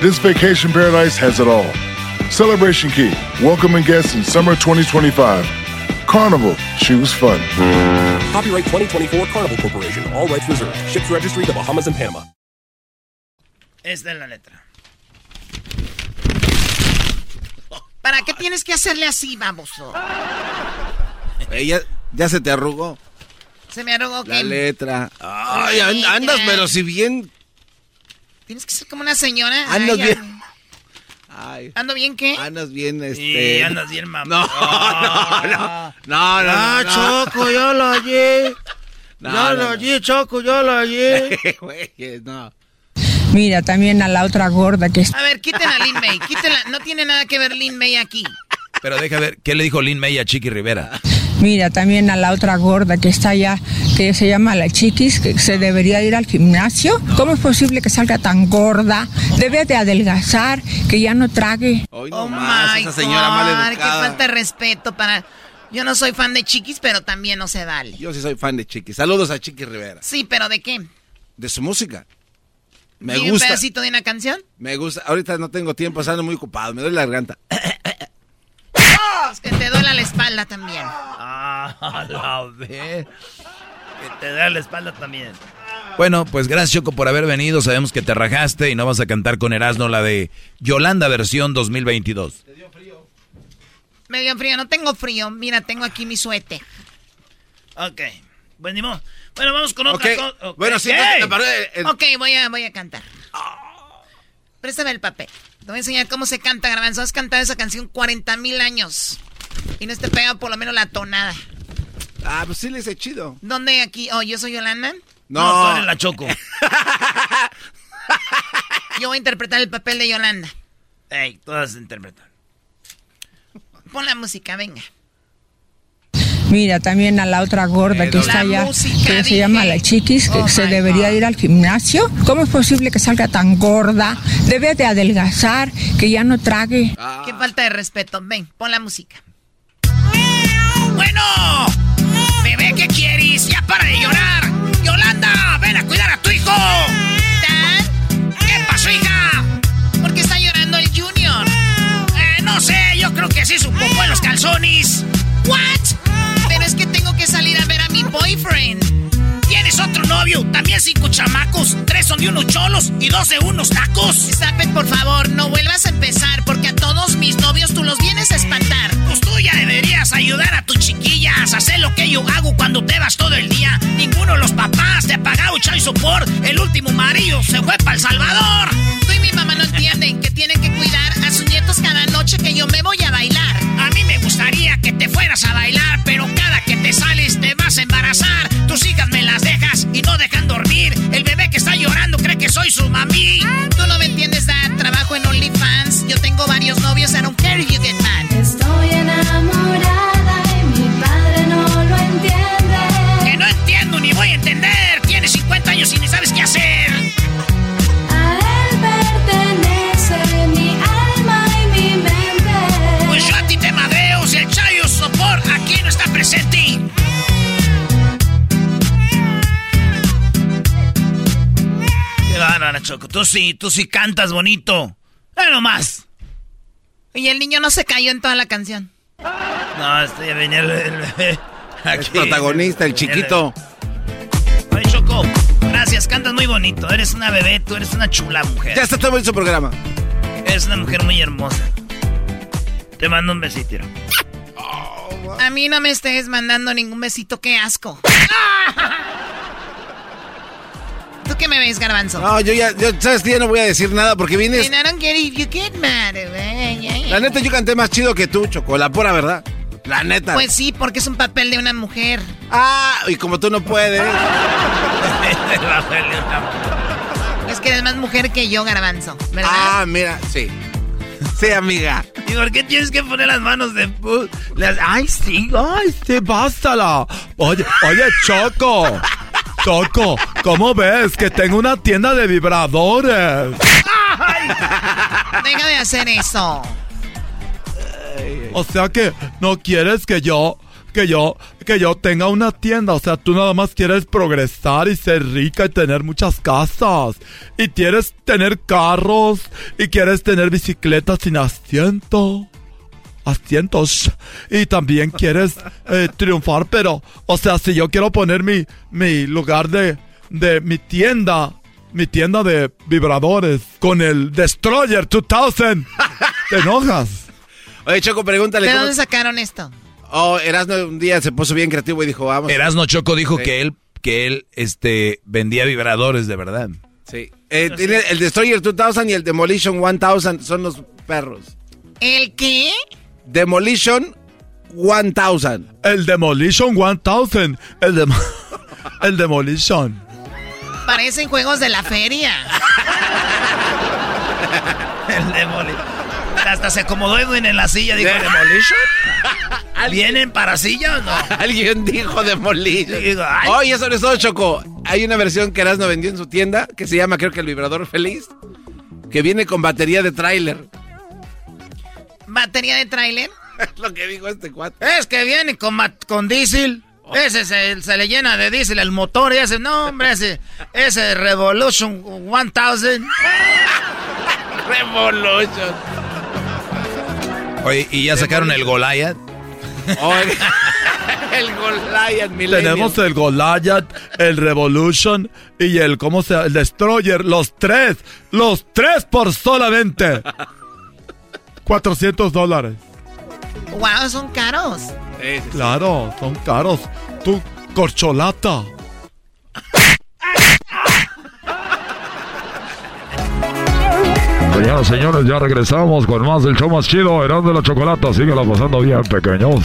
This vacation paradise has it all. Celebration Key, welcoming guests in summer 2025. Carnival, choose fun. Copyright 2024 Carnival Corporation. All rights reserved. Ships registry the Bahamas and Panama. Esta es la letra. ¿Para qué tienes que hacerle así, baboso? Eh, Ella ya se te arrugó. Se me arrugó La que... letra. Ay, La an- letra. andas, pero si bien. Tienes que ser como una señora. Andas Ay, bien. Ay, ¿Ando bien qué? andas bien, este. Y andas bien, mamá. No, no, no. No, no, Ah, no. Choco, yo lo hallé. No, yo no, lo hallé, Choco, yo lo hallé. No. Mira, también a la otra gorda que es... A ver, quiten a Lin May. Quítenla. No tiene nada que ver Lin May aquí. Pero deja ver, ¿qué le dijo Lin May a Chiqui Rivera? Mira, también a la otra gorda que está allá, que se llama la chiquis, que se debería ir al gimnasio. ¿Cómo es posible que salga tan gorda? Debe de adelgazar, que ya no trague. Hoy Oh no más, my esa señora God, mal Qué falta de respeto para... Yo no soy fan de Chiquis, pero también no se vale. Yo sí soy fan de Chiqui. Saludos a Chiqui Rivera. Sí, pero ¿de qué? De su música. Me ¿Dime gusta. un pedacito de una canción? Me gusta. Ahorita no tengo tiempo, ando muy ocupado. Me doy la garganta. Es que te duela la espalda también. Ah, la ve. Que te da la espalda también. Bueno, pues gracias Choco por haber venido. Sabemos que te rajaste y no vas a cantar con Erasmo la de Yolanda versión 2022. Me dio frío, no tengo frío. Mira, tengo aquí mi suéter. Ok. Bueno, bueno vamos con otra cosa. Okay. Bueno, sí, hey. el... Ok, voy a, voy a cantar. Préstame el papel. Te voy a enseñar cómo se canta, Garbanzo. Has cantado esa canción 40 mil años. Y no te pega por lo menos la tonada. Ah, pues sí le hice chido. ¿Dónde aquí? Oh, ¿yo soy Yolanda? No, no tú eres la Choco. Yo voy a interpretar el papel de Yolanda. Ey, todas interpretan. Pon la música, venga. Mira, también a la otra gorda Eh, que está allá, que se llama la chiquis, que Oh, se my debería ir al gimnasio. ¿Cómo es posible que salga tan gorda? Debe de adelgazar, que ya no trague. Qué falta de respeto. Ven, pon la música. Bueno, bebé, ¿qué quieres? Ya para de llorar. Yolanda, ven a cuidar a tu hijo. ¿Qué pasó, hija? ¿Por qué está llorando el Junior? Eh, no sé, yo creo que sí su popó en los calzones. ¿What? Boyfriend. ¿Tienes otro novio? También cinco chamacos. Tres son de unos cholos y dos de unos tacos. Zapen, por favor, no vuelvas a empezar, porque a todos mis novios tú los vienes a espantar. Pues tú ya deberías ayudar a tus chiquillas. Hacer lo que yo hago cuando te vas todo el día. Ninguno de los papás te ha pagado chai support. El último marido se fue para El Salvador. Tú y mi mamá no entienden que tienen que cuidar a sus nietos cada noche que yo me voy a bailar. A mí me gustaría que te fueras a bailar, pero cada que te sales a embarazar. Tus hijas me las dejas y no dejan dormir. El bebé que está llorando cree que soy su mami. Tú no me entiendes, Dad. Trabajo en OnlyFans. Yo tengo varios novios. I don't care if you get mad. Estoy enamorada y mi padre no lo entiende. Que no entiendo ni voy a entender. Tienes 50 años y ni sabes qué hacer. Bárbara, Choco. Tú sí, tú sí cantas bonito. ¡Eh, nomás! Y el niño no se cayó en toda la canción. No, este ya venía el, el bebé. El protagonista, el chiquito. Oye, Choco, gracias, cantas muy bonito. Eres una bebé, tú eres una chula mujer. Ya está todo en su programa. Eres una mujer muy hermosa. Te mando un besito. mira. A mí no me estés mandando ningún besito, qué asco. ¿Tú qué me ves, garbanzo? No, yo ya, yo, ¿sabes qué? Ya no voy a decir nada porque vienes... And I don't get if you get mad, güey. La neta, yo canté más chido que tú, Choco, la pura verdad. La neta. Pues sí, porque es un papel de una mujer. Ah, y como tú no puedes. Es que eres más mujer que yo, garbanzo, ¿verdad? Ah, mira, sí. Sí, amiga. ¿Y por qué tienes que poner las manos de... pu- las- Ay, sí. Ay, sí, bástala. Oye, oye, Choco. Choco, ¿cómo ves que tengo una tienda de vibradores? Deja de hacer eso. O sea que no quieres que yo, que yo, que yo tenga una tienda. O sea, tú nada más quieres progresar y ser rica y tener muchas casas. Y quieres tener carros y quieres tener bicicletas sin asiento. Asientos. Y también quieres eh, triunfar, pero, o sea, si yo quiero poner mi, mi lugar de, de mi tienda, mi tienda de vibradores con el Destroyer 2000, ¿te enojas? Oye, Choco, pregúntale ¿De cómo... dónde sacaron esto? Oh, Erasmo un día se puso bien creativo y dijo, vamos. Erasno Choco dijo Sí. que él, que él, este, vendía vibradores de verdad. Sí. Eh, tiene el Destroyer 2000 y el Demolition 1000 son los perros. ¿El qué? Demolition 1000. El Demolition 1000. El, dem- el Demolition. Parecen juegos de la feria. El Demoli. Hasta se acomodó Edwin en la silla, dijo Demolition. ¿Vienen para silla o no? Alguien dijo Demolition. Oye, sobre todo, Choco. Hay una versión que Erasmo vendió en su tienda que se llama, creo que el vibrador feliz. Que viene con batería de tráiler. ¿Batería de tráiler? Es lo que dijo este cuate. Es que viene con, con diésel. Ese se, se le llena de diésel el motor y ese, no, hombre, ese, ese Revolution 1000. Revolution. Oye, ¿y ya sacaron el Goliath? El Goliath Millennium. Tenemos el Goliath, el Revolution y el, ¿cómo se llama? El Destroyer. Los tres. Los tres por solamente 400 dólares. Wow, son caros. Claro, son caros. Tú, corcholata. Señoras y señores, ya regresamos con más del show más chido, Erasmo de la Chocolata. Síguela pasando bien, pequeños.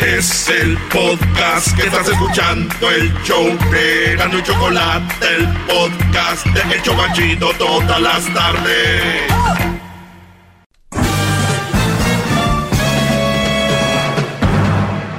Es el podcast que estás escuchando, el show de Gano y Chocolate, el podcast de El Chocachito todas las tardes.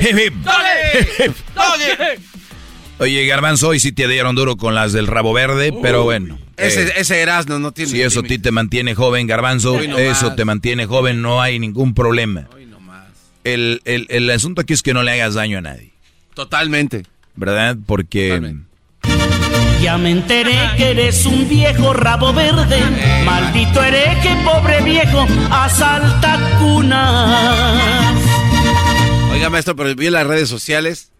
Hip, hip. ¡Dale! Hip, hip. ¡Dale! ¡Doggy! Oye, Garbanzo, hoy sí te dieron duro con las del rabo verde, pero bueno. Ese, eh, ese Erasmo no tiene. si eso a ti te mantiene joven, Garbanzo, no eso más. te mantiene joven, no hay ningún problema. El, el, el asunto aquí es que no le hagas daño a nadie, Totalmente. ¿verdad? Porque... Ya me enteré que eres un viejo rabo verde. Maldito hereje, pobre viejo, asalta cunas. Oiga, maestro, pero vi en las redes sociales.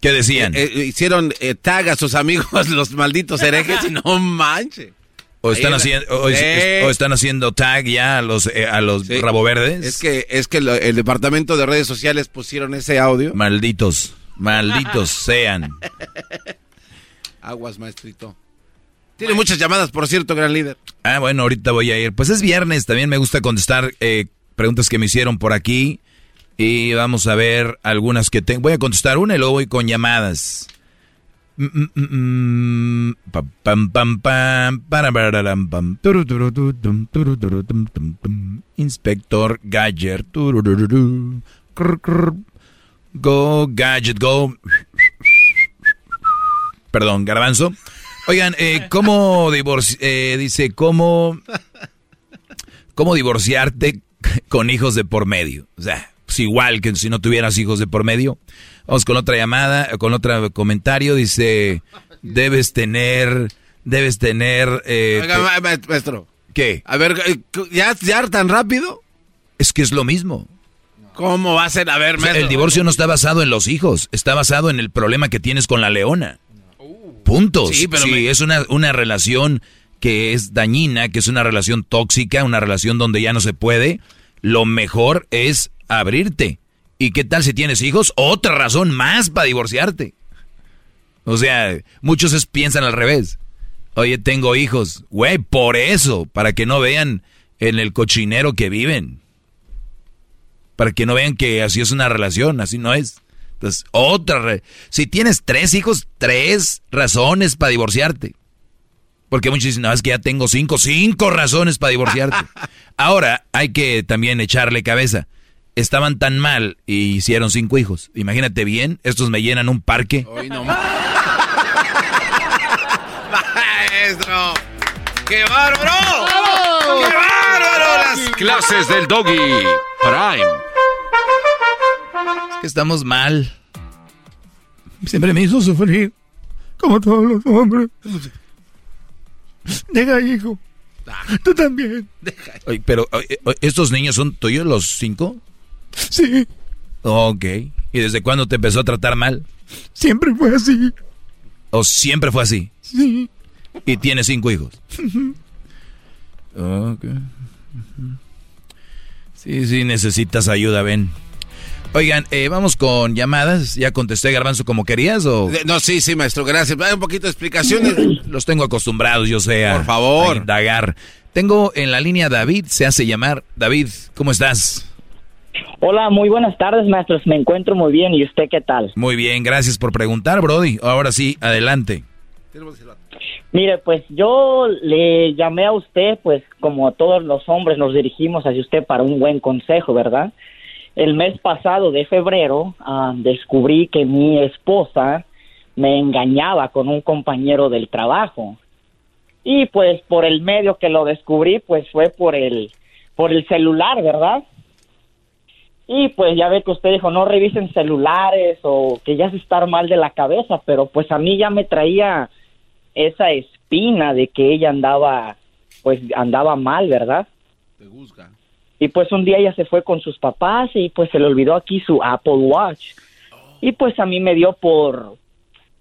¿Qué decían? Eh, eh, hicieron eh, tag a sus amigos, los malditos herejes, y no manche. O están, haciendo, o, o están haciendo tag ya a los, eh, a los Sí. rabo verdes. Es que, es que lo- el departamento de redes sociales pusieron ese audio. Malditos, malditos sean. Aguas, maestrito. Tiene muchas llamadas, por cierto, gran líder. Ah, bueno, ahorita voy a ir. Pues es viernes, también me gusta contestar eh, preguntas que me hicieron por aquí. Y vamos a ver algunas que tengo. Voy a contestar una y luego voy con llamadas. Inspector Gadget. Go, Gadget, go. Perdón, garbanzo. Oigan, eh, ¿cómo divorci eh, dice, ¿cómo, cómo divorciarte con hijos de por medio? O sea, pues igual que si no tuvieras hijos de por medio. Vamos con otra llamada, con otro comentario. Dice, debes tener, debes tener... eh, Oiga, te- maestro. ¿Qué? A ver, eh, ¿ya, ¿ya tan rápido? Es que es lo mismo. ¿Cómo va a ser? A ver, O sea, maestro. el divorcio no está basado en los hijos, está basado en el problema que tienes con la leona. Puntos. Sí, pero me- es una, una relación que es dañina, que es una relación tóxica, una relación donde ya no se puede, lo mejor es abrirte. ¿Y qué tal si tienes hijos? Otra razón más para divorciarte. O sea, muchos piensan al revés. Oye, tengo hijos. Güey, por eso, para que no vean en el cochinero que viven. Para que no vean que así es una relación, así no es. Entonces, otra. si tienes tres hijos, tres razones para divorciarte. Porque muchos dicen, no, es que ya tengo cinco, cinco razones para divorciarte. Ahora, hay que también echarle cabeza. Estaban tan mal y hicieron cinco hijos. Imagínate bien, estos me llenan un parque. Hoy no más. Maestro. ¡Qué bárbaro! ¡Qué bárbaro! Las Clases del Doggy. Prime. Es que estamos mal. Siempre me hizo sufrir. Como todos los hombres. Deja, hijo. Tú también. Oye, pero, oye, ¿estos niños son tuyos, los cinco? Sí, Ok. ¿Y desde cuándo te empezó a tratar mal? siempre fue así. ¿O siempre fue así? Sí. Y tiene cinco hijos. Ok. Sí, sí, necesitas ayuda, ven. Oigan, eh, vamos con llamadas. ¿Ya contesté, Garbanzo, como querías o...? De- No, sí, sí, maestro, gracias. Hay un poquito de explicaciones. Los tengo acostumbrados, yo sé, a, Por favor. a indagar. Tengo en la línea David, se hace llamar. David, ¿cómo estás? Hola, muy buenas tardes, maestros. Me encuentro muy bien. ¿Y usted qué tal? Muy bien, gracias por preguntar, Brody. Ahora sí, adelante. Mire, pues yo le llamé a usted, pues como todos los hombres nos dirigimos hacia usted para un buen consejo, ¿verdad? El mes pasado de febrero ah, descubrí que mi esposa me engañaba con un compañero del trabajo. Y pues por el medio que lo descubrí, pues fue por el por el celular, ¿verdad? Y pues ya ve que usted dijo, no revisen celulares o que ya se estar mal de la cabeza, pero pues a mí ya me traía esa espina de que ella andaba, pues andaba mal, ¿verdad? Te. Y pues un día ella se fue con sus papás y pues se le olvidó aquí su Apple Watch. Y pues a mí me dio por,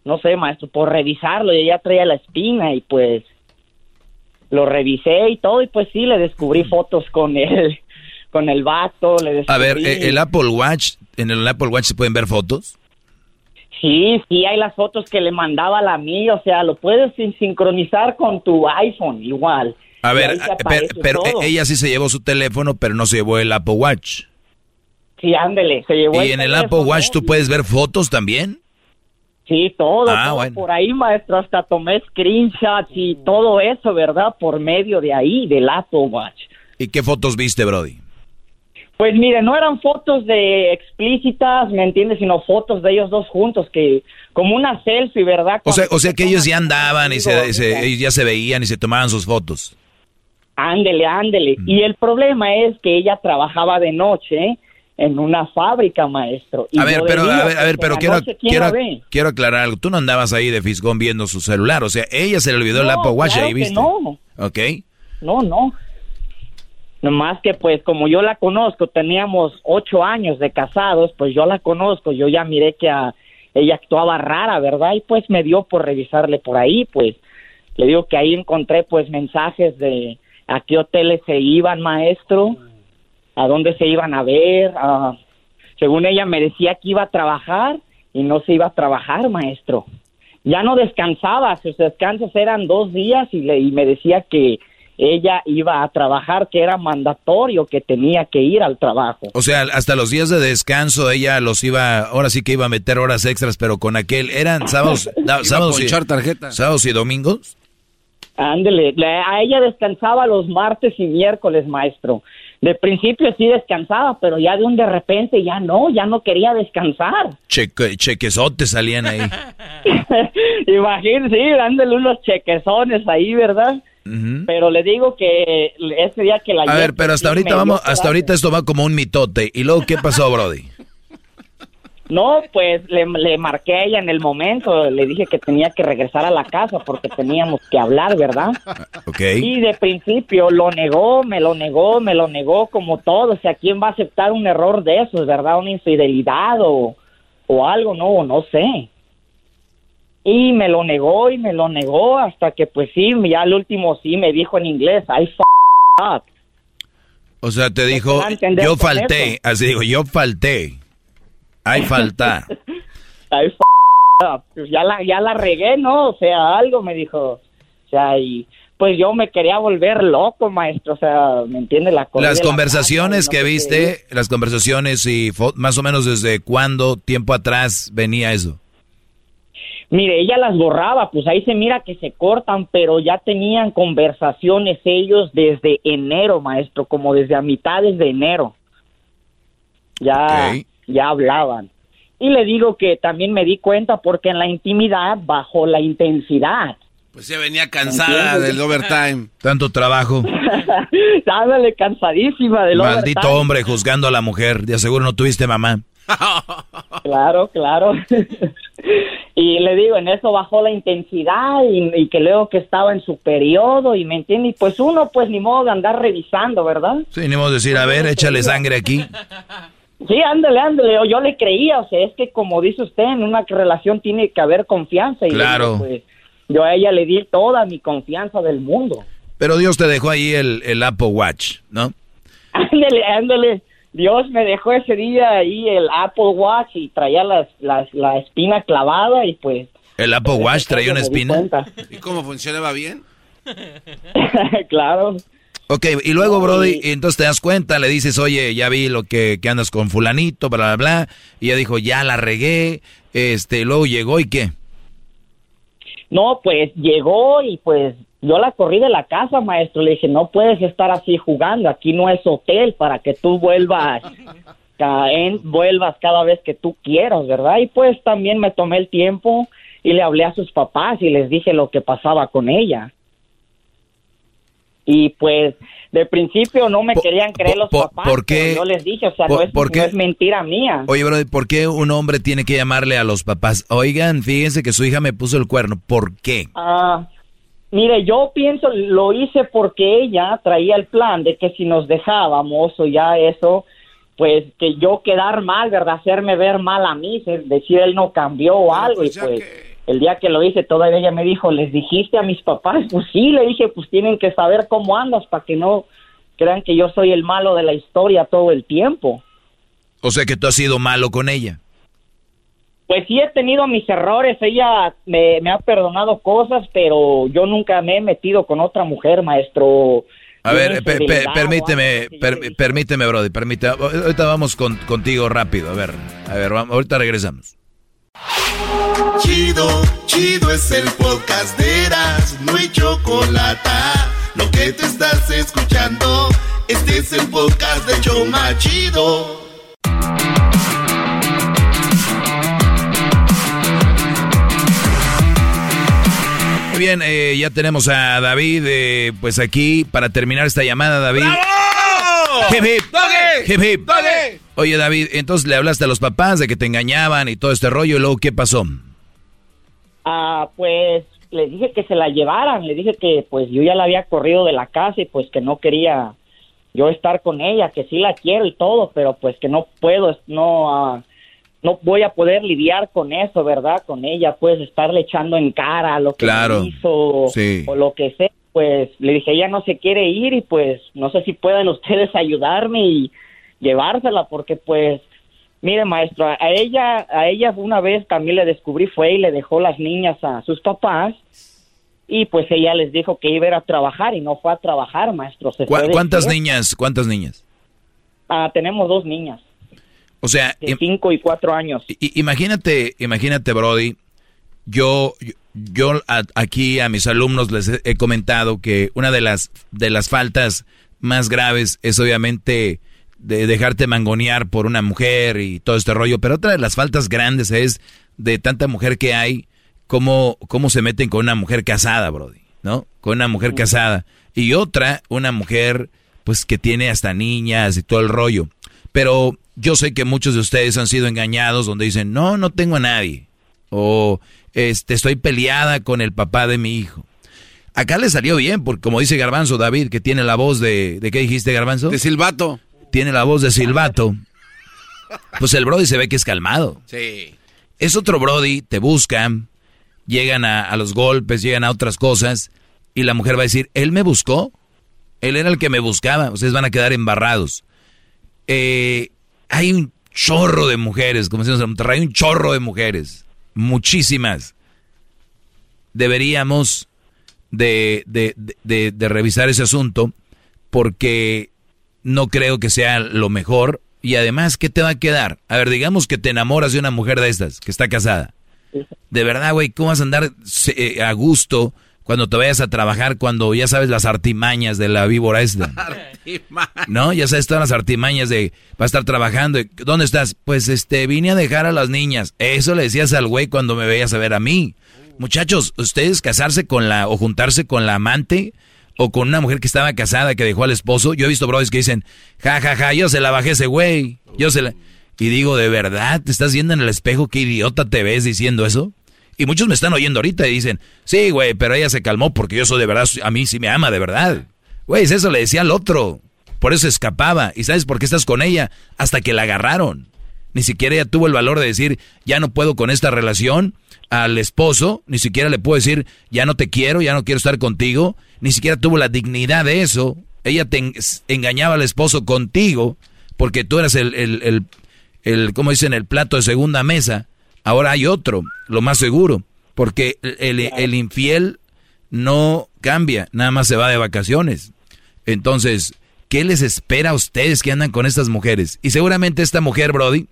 no sé, maestro, por revisarlo y ella traía la espina y pues lo revisé y todo y pues sí, le descubrí fotos con él, con el vato, le. A ver, eh, el Apple Watch, ¿en el Apple Watch se pueden ver fotos? Sí, sí, hay las fotos que le mandaba a la mía, o sea, lo puedes sin- sincronizar con tu iPhone igual. A ver, pero, pero todo. ella sí se llevó su teléfono, pero no se llevó el Apple Watch. Sí, ándele, se llevó ¿Y en el Apple Watch tú puedes ver fotos también? Sí, todo, Ah, todo bueno. por ahí, maestro, hasta tomé screenshots y todo eso, ¿verdad? Por medio de ahí, del Apple Watch. ¿Y qué fotos viste, Brody? Pues mire, no eran fotos de explícitas, ¿me entiendes? Sino fotos de ellos dos juntos, que como una selfie, ¿verdad? O sea, o sea se que ellos ya andaban y se, ellos ya se veían y se tomaban sus fotos. Ándele, ándele. Mm. Y el problema es que ella trabajaba de noche en una fábrica, maestro. Y A ver, pero, a ver, a ver, porque pero quiero, noche, ¿quién quiero, quiero aclarar algo. Tú no andabas ahí de fisgón viendo su celular. O sea, ella se le olvidó el No, Apple Watch claro ahí, que ¿viste? no. Ok. No, no. Nomás que pues como yo la conozco, teníamos ocho años de casados, pues yo la conozco, yo ya miré que ella actuaba rara, ¿verdad? Y pues me dio por revisarle por ahí, pues le digo que ahí encontré pues mensajes de a qué hoteles se iban, maestro, a dónde se iban a ver, a- según ella me decía que iba a trabajar y no se iba a trabajar, maestro. Ya no descansaba, sus descansos eran dos días y, le, y me decía que ella iba a trabajar, que era mandatorio, que tenía que ir al trabajo. O sea, hasta los días de descanso ella los iba, ahora sí que iba a meter horas extras, pero con aquel, ¿eran sábados, a sábados, y, ponchar tarjeta. sábados y domingos? Ándele, le- a ella descansaba los martes y miércoles, maestro. De principio sí descansaba, pero ya de un de repente ya no, ya no quería descansar. Cheque, chequesotes salían ahí. Imagínese, sí, dándole unos chequezones ahí, ¿verdad? Pero le digo que ese día que la A ver, pero hasta ahorita vamos, hasta ahorita esto va como un mitote. ¿Y luego qué pasó, Brody? No, pues le, le marqué a ella en el momento, le dije que tenía que regresar a la casa porque teníamos que hablar, ¿verdad? Ok. Y de principio lo negó, me lo negó, me lo negó como todo. O sea, ¿quién va a aceptar un error de esos, verdad? Una infidelidad o, o algo, no, no sé. Y me lo negó y me lo negó hasta que pues sí, ya al último sí me dijo en inglés, I f up. O sea, te dijo, a entender yo falté. eso. Así digo, yo falté. Hay falta. I f up. Pues ya la, ya la regué, ¿no? O sea, algo me dijo. O sea, y pues yo me quería volver loco, maestro. O sea, ¿me entiende? La corrí Las la conversaciones que no viste, las conversaciones y más o menos desde cuándo tiempo atrás venía eso. Mire, ella las borraba, pues ahí se mira que se cortan, pero ya tenían conversaciones ellos desde enero, maestro, como desde a mitades de enero. Ya, ya hablaban. Y le digo que también me di cuenta porque en la intimidad bajó la intensidad. Pues ya venía cansada ¿Entiendes? del overtime. Tanto trabajo. Dándole cansadísima del Maldito overtime. hombre juzgando a la mujer. De seguro no tuviste mamá. Claro, claro. Y le digo, en eso bajó la intensidad y, y que luego que estaba en su periodo y me entiende, y pues uno pues ni modo de andar revisando, ¿verdad? Sí, ni modo de decir, a ver, échale sangre aquí. Sí, ándale, ándale, yo le creía, o sea, es que como dice usted, en una relación tiene que haber confianza y Claro. digo, pues, yo a ella le di toda mi confianza del mundo. Pero Dios te dejó ahí el, el Apple Watch, ¿no? Ándale, ándale. Dios me dejó ese día ahí el Apple Watch y traía las, las, la espina clavada y pues El Apple Watch traía una espina. ¿Y cómo funcionaba bien? claro. Ok, y luego, Brody, y entonces te das cuenta, le dices, oye, ya vi lo que, que andas con fulanito, bla, bla, bla. Y ella dijo, ya la regué. Este, luego llegó y qué. No, pues llegó y pues yo la corrí de la casa, maestro. Le dije, no puedes estar así jugando. Aquí no es hotel para que tú vuelvas, ca- en- vuelvas cada vez que tú quieras, ¿verdad? Y pues también me tomé el tiempo y le hablé a sus papás y les dije lo que pasaba con ella. Y pues de principio no me querían creer los papás. ¿por qué? pero Yo les dije, o sea, no, es, por qué? no es mentira mía. Oye, bro, ¿por qué un hombre tiene que llamarle a los papás? Oigan, fíjense que su hija me puso el cuerno. ¿Por qué? Ah, mire, yo pienso, lo hice porque ella traía el plan de que si nos dejábamos o ya eso, pues que yo quedar mal, ¿verdad? Hacerme ver mal a mí, decir él no cambió o algo y pues el día que lo hice todavía ella me dijo, ¿les dijiste a mis papás? Pues sí, le dije, pues tienen que saber cómo andas para que no crean que yo soy el malo de la historia todo el tiempo. O sea que tú has sido malo con ella. Pues sí he tenido mis errores, ella me, me ha perdonado cosas, pero yo nunca me he metido con otra mujer, maestro. A ver, permíteme, per- permíteme, Brody, permíteme. Ahorita vamos con- contigo rápido, a ver, a ver, vamos, ahorita regresamos. Chido, chido es el podcast de Eras, no hay chocolate. Lo que te estás escuchando, este es el podcast de Choma Chido. Bien, eh, ya tenemos a David, eh, pues aquí para terminar esta llamada, David. Hip, hip. Hip, hip. Oye, David, entonces le hablaste a los papás de que te engañaban y todo este rollo, y luego, ¿qué pasó? Ah, pues les dije que se la llevaran, le dije que pues yo ya la había corrido de la casa y pues que no quería yo estar con ella, que sí la quiero y todo, pero pues que no puedo, no, ah, no voy a poder lidiar con eso, ¿verdad? Con ella, pues estarle echando en cara lo que Claro, hizo sí. o lo que sea, pues le dije ella no se quiere ir y pues no sé si pueden ustedes ayudarme y llevársela porque pues Mire, maestro, a ella, a ella una vez también le descubrí fue y le dejó las niñas a sus papás y pues ella les dijo que iba a ir a trabajar y no fue a trabajar, maestro. Se ¿Cu- fue de ¿Cuántas niñas? ¿Cuántas niñas? Ah, tenemos dos niñas O sea, de cinco y cuatro años. Imagínate, imagínate, Brody. Yo, yo, a- aquí a mis alumnos les he, he comentado que una de las de las faltas más graves es obviamente de dejarte mangonear por una mujer y todo este rollo, pero otra de las faltas grandes es de tanta mujer que hay, cómo, cómo se meten con una mujer casada, Brody, ¿no? Con una mujer casada. Y otra, una mujer, pues que tiene hasta niñas y todo el rollo. Pero yo sé que muchos de ustedes han sido engañados donde dicen, no, no tengo a nadie. O este, estoy peleada con el papá de mi hijo. Acá le salió bien, porque como dice Garbanzo David, que tiene la voz de... ¿De qué dijiste, Garbanzo? De silbato. Tiene la voz de silbato. Pues el Brody se ve que es calmado. Sí. Es otro Brody, te buscan, llegan a, a los golpes, llegan a otras cosas, y la mujer va a decir, él me buscó, él era el que me buscaba, ustedes van a quedar embarrados. Eh, hay un chorro de mujeres, como decimos en Monterrey, hay un chorro de mujeres, muchísimas. Deberíamos de, de, de, de revisar ese asunto porque no creo que sea lo mejor. Y además, ¿qué te va a quedar? A ver, digamos que te enamoras de una mujer de estas, que está casada. De verdad, güey, ¿cómo vas a andar eh, a gusto cuando te vayas a trabajar, cuando ya sabes las artimañas de la víbora esta? ¿No? Ya sabes todas las artimañas de, va a estar trabajando. ¿Dónde estás? Pues, este, vine a dejar a las niñas. Eso le decías al güey cuando me veías a ver a mí. Muchachos, ustedes casarse con la, o juntarse con la amante, o con una mujer que estaba casada, que dejó al esposo. Yo he visto brothers que dicen, ja, ja, ja, yo se la bajé ese güey. Yo se la... Y digo, ¿de verdad te estás viendo en el espejo? ¿Qué idiota te ves diciendo eso? Y muchos me están oyendo ahorita y dicen, sí, güey, pero ella se calmó porque yo soy de verdad, a mí sí me ama de verdad. Güey, eso le decía al otro. Por eso escapaba. ¿Y sabes por qué estás con ella? Hasta que la agarraron. Ni siquiera ella tuvo el valor de decir, ya no puedo con esta relación al esposo. Ni siquiera le puedo decir, ya no te quiero, ya no quiero estar contigo. Ni siquiera tuvo la dignidad de eso. Ella te en- engañaba al esposo contigo porque tú eras el, el, el, el, ¿cómo dicen? El plato de segunda mesa. Ahora hay otro, lo más seguro. Porque el, el- el infiel no cambia, nada más se va de vacaciones. Entonces, ¿qué les espera a ustedes que andan con estas mujeres? Y seguramente esta mujer, Brody,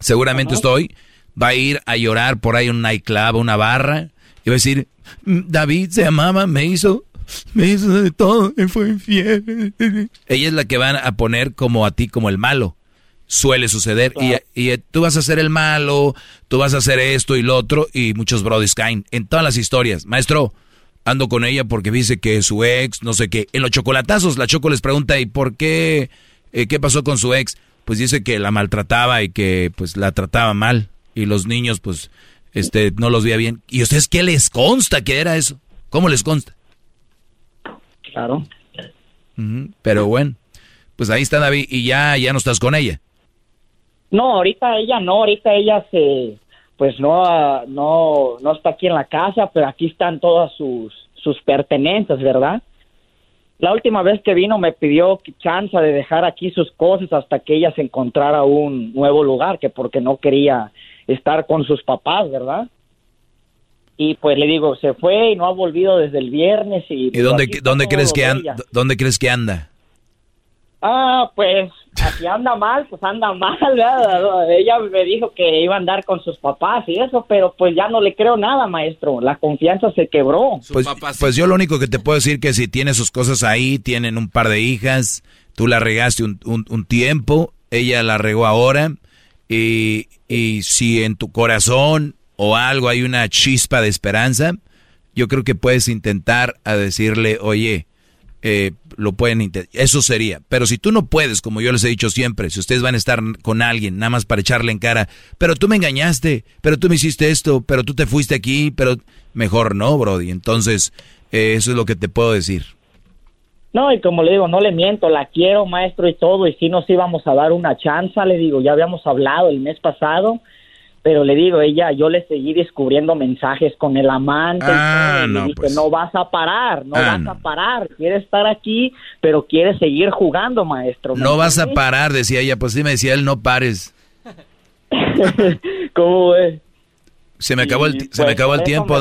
seguramente estoy, va a ir a llorar por ahí un nightclub, una barra, y va a decir, "Mm, David se amaba, me hizo, me hizo de todo, y fue infiel. Ella es la que van a poner como a ti, como el malo. Suele suceder. Y, y tú vas a ser el malo, tú vas a hacer esto y lo otro, y muchos brodis caen en todas las historias. Maestro, ando con ella porque dice que su ex, no sé qué. En los chocolatazos, la Choco les pregunta, ¿y por qué? Eh, ¿Qué pasó con su ex? Pues dice que la maltrataba y que pues la trataba mal. Y los niños, pues, este, no los veía bien. ¿Y ustedes qué les consta que era eso? ¿Cómo les consta? Claro. Pero bueno, pues ahí está David y ya, ya no estás con ella. No, ahorita ella no, ahorita ella se, pues no, ah, no, no está aquí en la casa, pero aquí están todas sus, sus pertenencias, ¿verdad? La última vez que vino me pidió chance de dejar aquí sus cosas hasta que ella se encontrara un nuevo lugar, que porque no quería estar con sus papás, ¿verdad? Y pues le digo, se fue y no ha volvido desde el viernes y... ¿Y dónde, dónde crees que anda? ¿Dónde crees que anda? Ah, pues, aquí anda mal, pues anda mal, ¿verdad? Ella me dijo que iba a andar con sus papás y eso, pero pues ya no le creo nada, maestro. La confianza se quebró. Pues, pues yo lo único que te puedo decir que si tiene sus cosas ahí, tienen un par de hijas, tú la regaste un, un, tiempo, ella la regó ahora, y, y si en tu corazón o algo hay una chispa de esperanza, yo creo que puedes intentar a decirle, oye, eh, lo pueden. Eso sería. Pero si tú no puedes, como yo les he dicho siempre, si ustedes van a estar con alguien nada más para echarle en cara, pero tú me engañaste, pero tú me hiciste esto, pero tú te fuiste aquí, pero mejor no, Brody. Entonces, eh, eso es lo que te puedo decir. No, y como le digo, no le miento, la quiero, maestro, y todo, y si nos íbamos a dar una chance, le digo, ya habíamos hablado el mes pasado, pero le digo, ella, yo le seguí descubriendo mensajes con el amante ah, y, no, pues. no vas a parar, no ah, vas a parar, quiere estar aquí, pero quiere seguir jugando, maestro. No vas a parar, decía ella, pues sí me decía él, no pares. ¿Cómo es? Se me acabó el, se me pues, acabó el tiempo.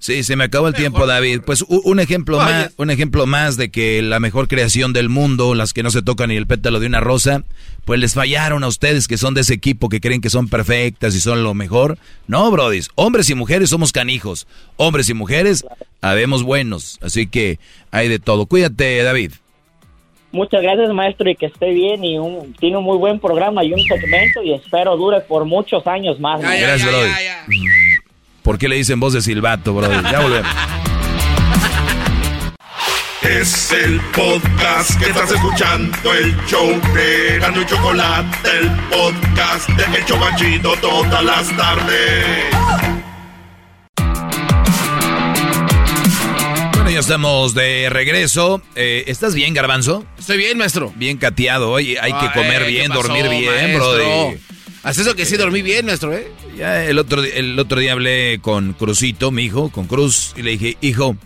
sí, se me acabó el tiempo, David. Pues un ejemplo más, un ejemplo más de que la mejor creación del mundo, las que no se tocan ni el pétalo de una rosa, pues les fallaron a ustedes que son de ese equipo que creen que son perfectas y son lo mejor. No, brodis, hombres y mujeres somos canijos. Hombres y mujeres habemos buenos, así que hay de todo. Cuídate, David. Muchas gracias, maestro, y que esté bien. Y un, tiene un muy buen programa y un segmento, y espero dure por muchos años más. gracias, Brody. ¿Por qué le dicen voz de silbato, Brody? Ya volvemos. Es el podcast que estás escuchando, el show de Gano y Chocolate, el podcast de El Chocachito todas las tardes. ya estamos de regreso. Eh, ¿Estás bien, Garbanzo? Estoy bien, maestro. Bien cateado. Oye, hay que comer bien, dormir bien, bro. Haz eso que sí dormí bien, maestro, ¿eh? Ya el otro, el otro día hablé con Cruzito, mi hijo, con Cruz, y le dije, hijo,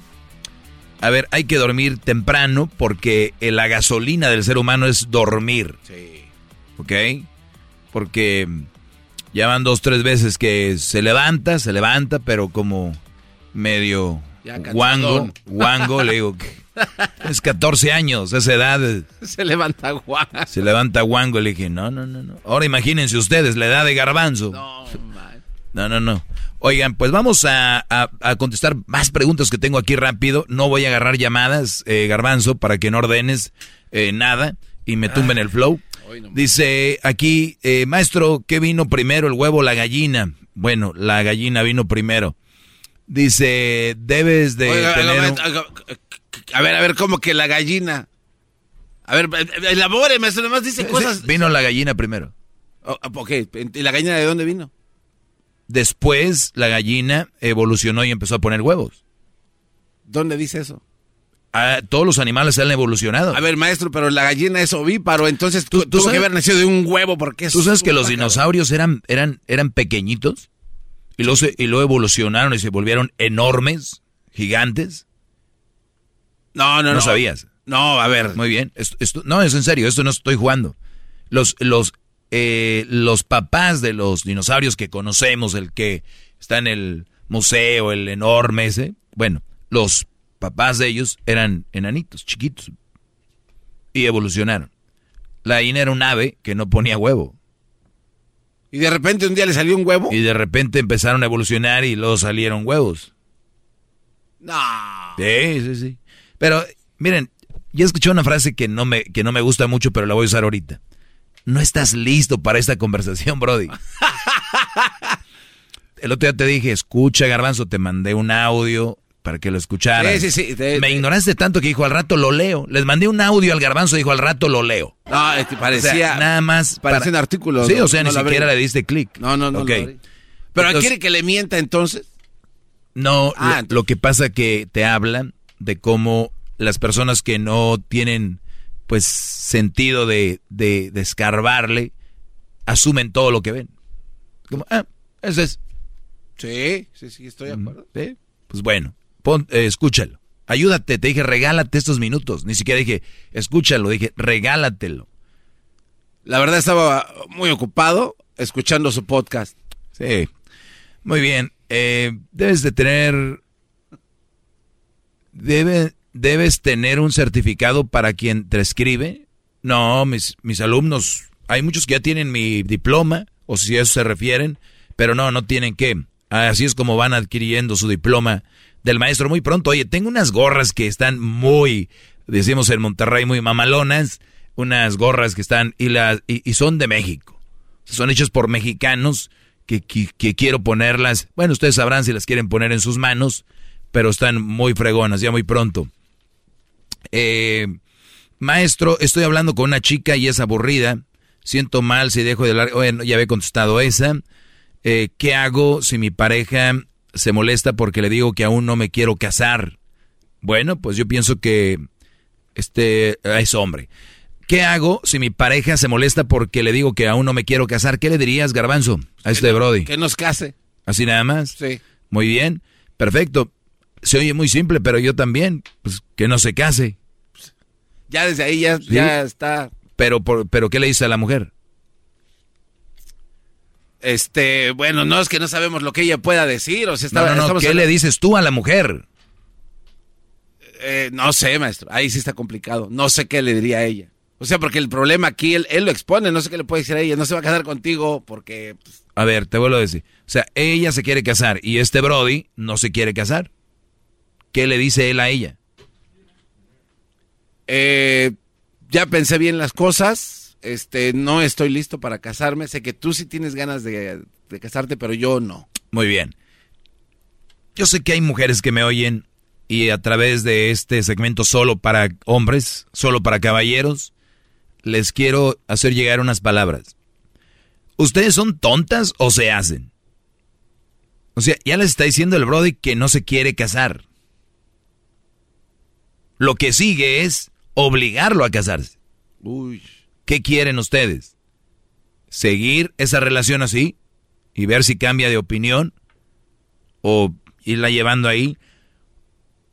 a ver, hay que dormir temprano porque la gasolina del ser humano es dormir. Sí. ¿Ok? Porque ya van dos, tres veces que se levanta, se levanta, pero como medio Wango, Wango, le digo, es 14 años, esa edad. Se levanta Wango. Se levanta Wango, le dije, no, no, no, no. Ahora imagínense ustedes la edad de Garbanzo. No, no, no, no. Oigan, pues vamos a, contestar más preguntas que tengo aquí rápido. No voy a agarrar llamadas, eh, Garbanzo, para que no ordenes eh, nada y me tumben el flow. Dice aquí, eh, maestro, ¿qué vino primero, el huevo o la gallina? Bueno, la gallina vino primero. Dice, debes de tener... A ver, a ver, ¿cómo que la gallina? A ver, elabore, maestro, nomás dice cosas... Vino la gallina primero. Oh, ok, ¿y la gallina de dónde vino? Después la gallina evolucionó y empezó a poner huevos. ¿Dónde dice eso? Ah, todos los animales han evolucionado. A ver, maestro, pero la gallina es ovíparo, entonces tú, tuvo sabes? que haber nacido de un huevo porque ¿Tú sabes que los dinosaurios eran, eran, eran pequeñitos? y luego, y luego evolucionaron y se volvieron enormes, gigantes. No, no, no. No sabías. No, a ver. Muy bien. Esto, no, es en serio, esto no estoy jugando. Los, los, eh, los papás de los dinosaurios que conocemos, el que está en el museo, el enorme ese, bueno, los papás de ellos eran enanitos, chiquitos. Y evolucionaron. La gallina era un ave que no ponía huevo. Y de repente un día le salió un huevo. Y de repente empezaron a evolucionar y luego salieron huevos. No. Sí, sí, sí. Pero, miren, ya escuché una frase que no, me, que no me gusta mucho, pero la voy a usar ahorita. No estás listo para esta conversación, Brody. El otro día te dije, escucha, Garbanzo, te mandé un audio, para que lo escucharan. Sí, sí, sí. Me ignoraste tanto que dijo al rato lo leo. Les mandé un audio al garbanzo, dijo al rato lo leo. No, parecía. nada más. Parecía un artículo. Sí, no- o sea, no ni siquiera abrí. le diste clic. No, no, no. Ok. lo abrí. Pero Entonces- quiere que le mienta entonces. No, Ah, lo, lo que pasa que te hablan de cómo las personas que no tienen pues sentido de, de, de escarbarle asumen todo lo que ven. Como, ah, eso es. Sí, sí, sí, estoy de acuerdo. ¿Sí? Pues bueno, pon- eh, escúchalo. Ayúdate, te dije, regálate estos minutos. Ni siquiera dije, escúchalo, dije, regálatelo. La verdad estaba muy ocupado escuchando su podcast. Sí. Muy bien. Eh, debes de tener. Debe, debes tener un certificado para quien te escribe. No, mis, mis alumnos. Hay muchos que ya tienen mi diploma, o si a eso se refieren, pero no, no tienen que. Así es como van adquiriendo su diploma del maestro muy pronto. Oye, tengo unas gorras que están muy, decimos en Monterrey, muy mamalonas. Unas gorras que están, y, las, y, y son de México. Son hechas por mexicanos que, que- que quiero ponerlas. Bueno, ustedes sabrán si las quieren poner en sus manos, pero están muy fregonas, ya muy pronto. Eh, maestro, estoy hablando con una chica y es aburrida. Siento mal si dejo de hablar. Bueno, ya había contestado esa. Eh, ¿Qué hago si mi pareja se molesta porque le digo que aún no me quiero casar? Bueno, pues yo pienso que este es hombre. ¿Qué hago si mi pareja se molesta porque le digo que aún no me quiero casar? ¿Qué le dirías, Garbanzo, a este Brody? Que nos case. ¿Así nada más? Sí. Muy bien, perfecto. Se oye muy simple, pero yo también, pues que no se case. Ya desde ahí ya, ya está. Pero, por- pero ¿qué le dice a la mujer? Este, bueno, no es que no sabemos lo que ella pueda decir. O sea, No, está- no, ¿qué hablando- le dices tú a la mujer? Eh, no sé, maestro. Ahí sí está complicado. No sé qué le diría a ella. O sea, porque el problema aquí él, él lo expone. No sé qué le puede decir a ella. No se va a casar contigo porque. pues, A ver, te vuelvo a decir. O sea, ella se quiere casar y este Brody no se quiere casar. ¿Qué le dice él a ella? eh, ya pensé bien las cosas. Este, no estoy listo para casarme. Sé que tú sí tienes ganas de, de casarte, pero yo no. Muy bien. Yo sé que hay mujeres que me oyen y a través de este segmento solo para hombres, solo para caballeros, les quiero hacer llegar unas palabras. ¿Ustedes son tontas o se hacen? O sea, ya les está diciendo el Brody que no se quiere casar. Lo que sigue es obligarlo a casarse. Uy. ¿Qué quieren ustedes? ¿Seguir esa relación así y ver si cambia de opinión? ¿O irla llevando ahí?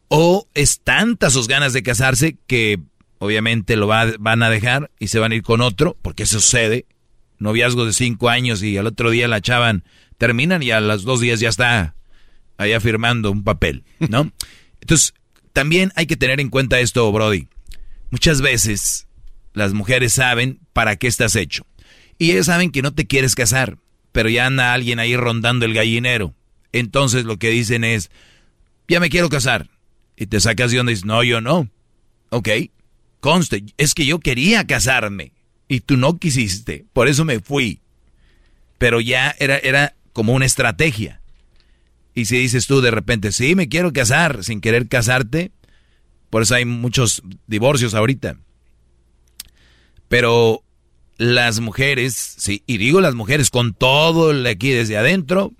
¿O es tanta sus ganas de casarse que obviamente lo va- van a dejar y se van a ir con otro? Porque eso sucede. Noviazgo de cinco años y al otro día la chavan, terminan y a los dos días ya está allá firmando un papel, ¿no? Entonces, también hay que tener en cuenta esto, Brody. Muchas veces las mujeres saben para qué estás hecho. Y ellas saben que no te quieres casar, pero ya anda alguien ahí rondando el gallinero. Entonces lo que dicen es, ya me quiero casar. Y te sacas de y dices, no, yo no. Ok, conste, es que yo quería casarme y tú no quisiste, por eso me fui. Pero ya era, era como una estrategia. Y si dices tú de repente, sí, me quiero casar, sin querer casarte, por eso hay muchos divorcios ahorita. Pero las mujeres, sí, y digo las mujeres con todo el aquí desde adentro,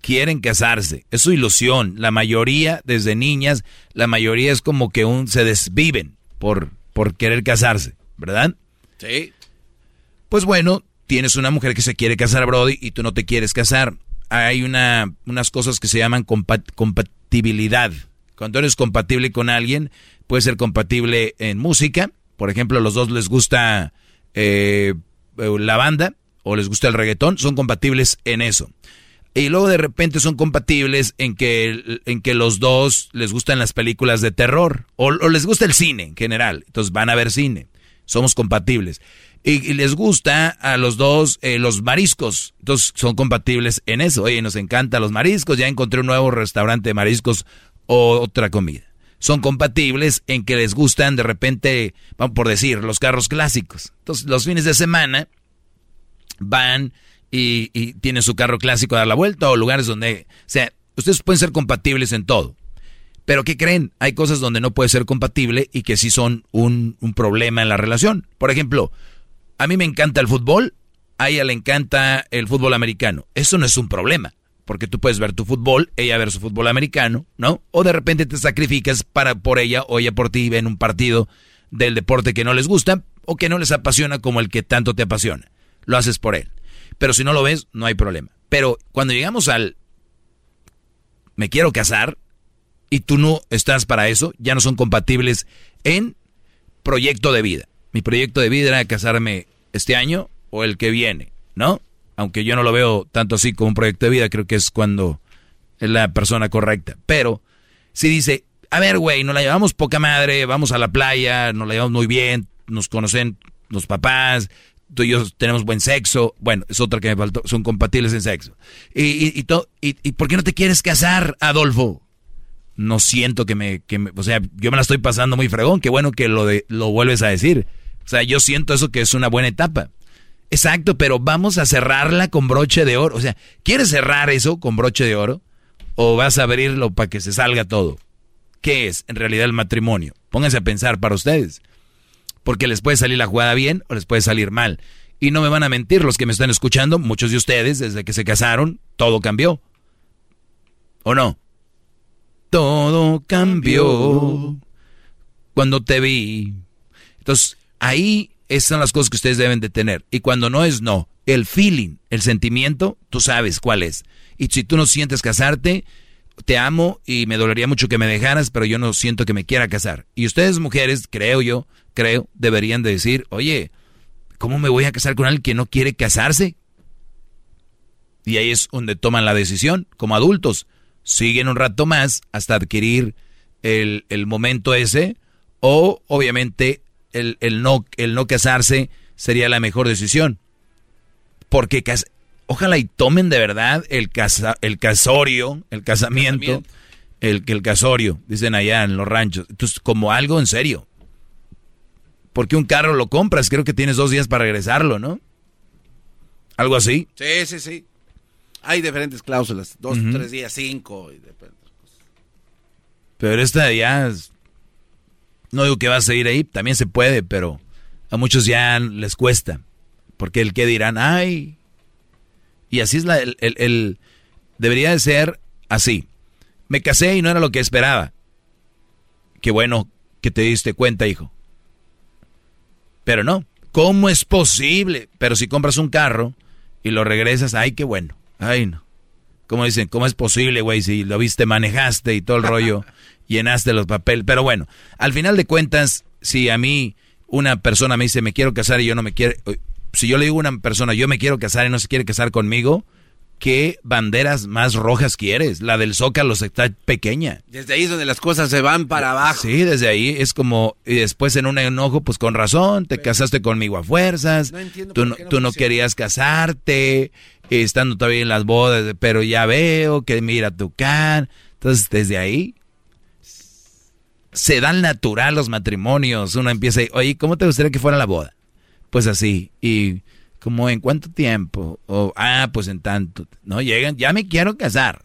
quieren casarse. Es su ilusión. La mayoría, desde niñas, la mayoría es como que un, se desviven por, por querer casarse, ¿verdad? Sí. Pues bueno, tienes una mujer que se quiere casar, Brody, y tú no te quieres casar. Hay una, unas cosas que se llaman compa- compatibilidad. Cuando eres compatible con alguien, puede ser compatible en música. Por ejemplo, a los dos les gusta eh, la banda o les gusta el reggaetón, son compatibles en eso. Y luego de repente son compatibles en que, en que los dos les gustan las películas de terror o, o les gusta el cine en general. Entonces van a ver cine. Somos compatibles. Y, les gusta a los dos eh, los mariscos. Entonces son compatibles en eso. Oye, nos encantan los mariscos. Ya encontré un nuevo restaurante de mariscos o otra comida. Son compatibles en que les gustan de repente, vamos por decir, los carros clásicos. Entonces los fines de semana van y, y tienen su carro clásico a dar la vuelta o lugares donde, o sea, ustedes pueden ser compatibles en todo. Pero ¿qué creen? Hay cosas donde no puede ser compatible y que sí son un problema en la relación. Por ejemplo, a mí me encanta el fútbol, a ella le encanta el fútbol americano. Eso no es un problema, porque tú puedes ver tu fútbol, ella ver su fútbol americano, ¿no? O de repente te sacrificas para por ella o ella por ti ven un partido del deporte que no les gusta o que no les apasiona como el que tanto te apasiona. Lo haces por él. Pero si no lo ves, no hay problema. Pero cuando llegamos al me quiero casar y tú no estás para eso, ya no son compatibles en proyecto de vida. Mi proyecto de vida era casarme este año o el que viene, ¿no? Aunque yo no lo veo tanto así como un proyecto de vida, creo que es cuando es la persona correcta. Pero si dice, a ver, güey, nos la llevamos poca madre, vamos a la playa, nos la llevamos muy bien, nos conocen los papás, tú y yo tenemos buen sexo, bueno, es otra que me faltó, son compatibles en sexo. Y, y, y, y, y ¿por qué no te quieres casar, Adolfo? No siento que me, que me, o sea, yo me la estoy pasando muy fregón, qué bueno que lo, de, lo vuelves a decir. O sea, yo siento eso que es una buena etapa. Exacto, pero vamos a cerrarla con broche de oro. O sea, ¿quieres cerrar eso con broche de oro? ¿O vas a abrirlo para que se salga todo? ¿Qué es en realidad el matrimonio? Pónganse a pensar para ustedes. Porque les puede salir la jugada bien o les puede salir mal. Y no me van a mentir los que me están escuchando, muchos de ustedes, desde que se casaron, todo cambió. ¿O no? Todo cambió cuando te vi. Entonces, ahí esas son las cosas que ustedes deben de tener. Y cuando no es no, el feeling, el sentimiento, tú sabes cuál es. Y si tú no sientes casarte, te amo y me dolería mucho que me dejaras, pero yo no siento que me quiera casar. Y ustedes mujeres, creo yo, creo, deberían de decir, oye, ¿cómo me voy a casar con alguien que no quiere casarse? Y ahí es donde toman la decisión, como adultos. Siguen un rato más hasta adquirir el, el momento ese, o obviamente el, el, no, el no casarse sería la mejor decisión. Porque ojalá y tomen de verdad el, casa, el casorio, el casamiento, el, el casorio, dicen allá en los ranchos. Entonces, como algo en serio. Porque un carro lo compras, creo que tienes dos días para regresarlo, ¿no? Algo así. Sí, sí, sí. Hay diferentes cláusulas, dos, uh -huh. tres días, cinco. Y pero esta ya es, no digo que vas a ir ahí, también se puede, pero a muchos ya les cuesta. Porque el que dirán, ay. Y así es la, el, el, el, debería de ser así. Me casé y no era lo que esperaba. Qué bueno que te diste cuenta, hijo. Pero no, ¿cómo es posible? Pero si compras un carro y lo regresas, ay, qué bueno. Ay, no. Como dicen, ¿cómo es posible, güey? Si lo viste, manejaste y todo el rollo, llenaste los papeles. Pero bueno, al final de cuentas, si a mí una persona me dice, me quiero casar y yo no me quiero... Si yo le digo a una persona, yo me quiero casar y no se quiere casar conmigo, ¿qué banderas más rojas quieres? La del Zócalo está pequeña. Desde ahí es donde las cosas se van para abajo. Sí, desde ahí es como, y después en un enojo, pues con razón, te pero, casaste conmigo a fuerzas, no tú, no, tú no querías casarte, estando todavía en las bodas, pero ya veo que mira tu can. Entonces, desde ahí se dan natural los matrimonios. Uno empieza, oye, ¿cómo te gustaría que fuera la boda? Pues así, y como en cuánto tiempo, o ah, pues en tanto, no llegan, ya me quiero casar.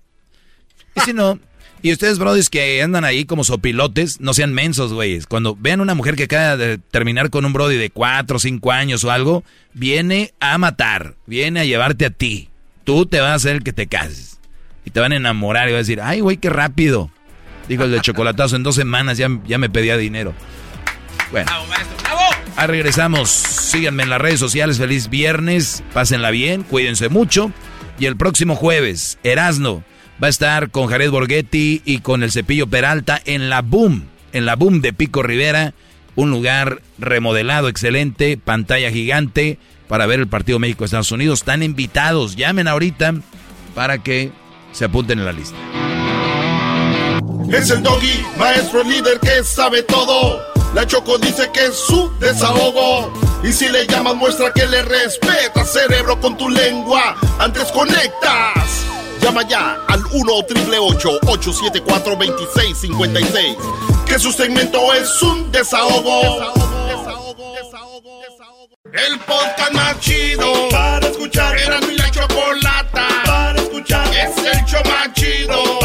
Y si no, y ustedes, brodis, que andan ahí como sopilotes, no sean mensos, güeyes. Cuando vean una mujer que acaba de terminar con un brody de cuatro o cinco años o algo, viene a matar, viene a llevarte a ti. Tú te vas a hacer el que te cases. Y te van a enamorar y a decir, ay, güey, qué rápido. Dijo el de chocolatazo, en dos semanas ya, ya me pedía dinero. Bueno. ¡Bravo! Ahí regresamos. Síganme en las redes sociales. Feliz viernes. Pásenla bien. Cuídense mucho. Y el próximo jueves, Erasno va a estar con Jared Borghetti y con el Cepillo Peralta en la Boom. En la Boom de Pico Rivera. Un lugar remodelado, excelente. Pantalla gigante para ver el partido México-Estados Unidos. Están invitados. Llamen ahorita para que se apunten en la lista. Es el doggy, maestro líder que sabe todo. La Choco dice que es su desahogo. Y si le llamas, muestra que le respeta, cerebro, con tu lengua. Antes conectas. Llama ya al 1-888-874-2656. Que su segmento es un desahogo. desahogo, desahogo, desahogo El podcast más chido para escuchar. Era mi la chocolata para escuchar. Es el show más chido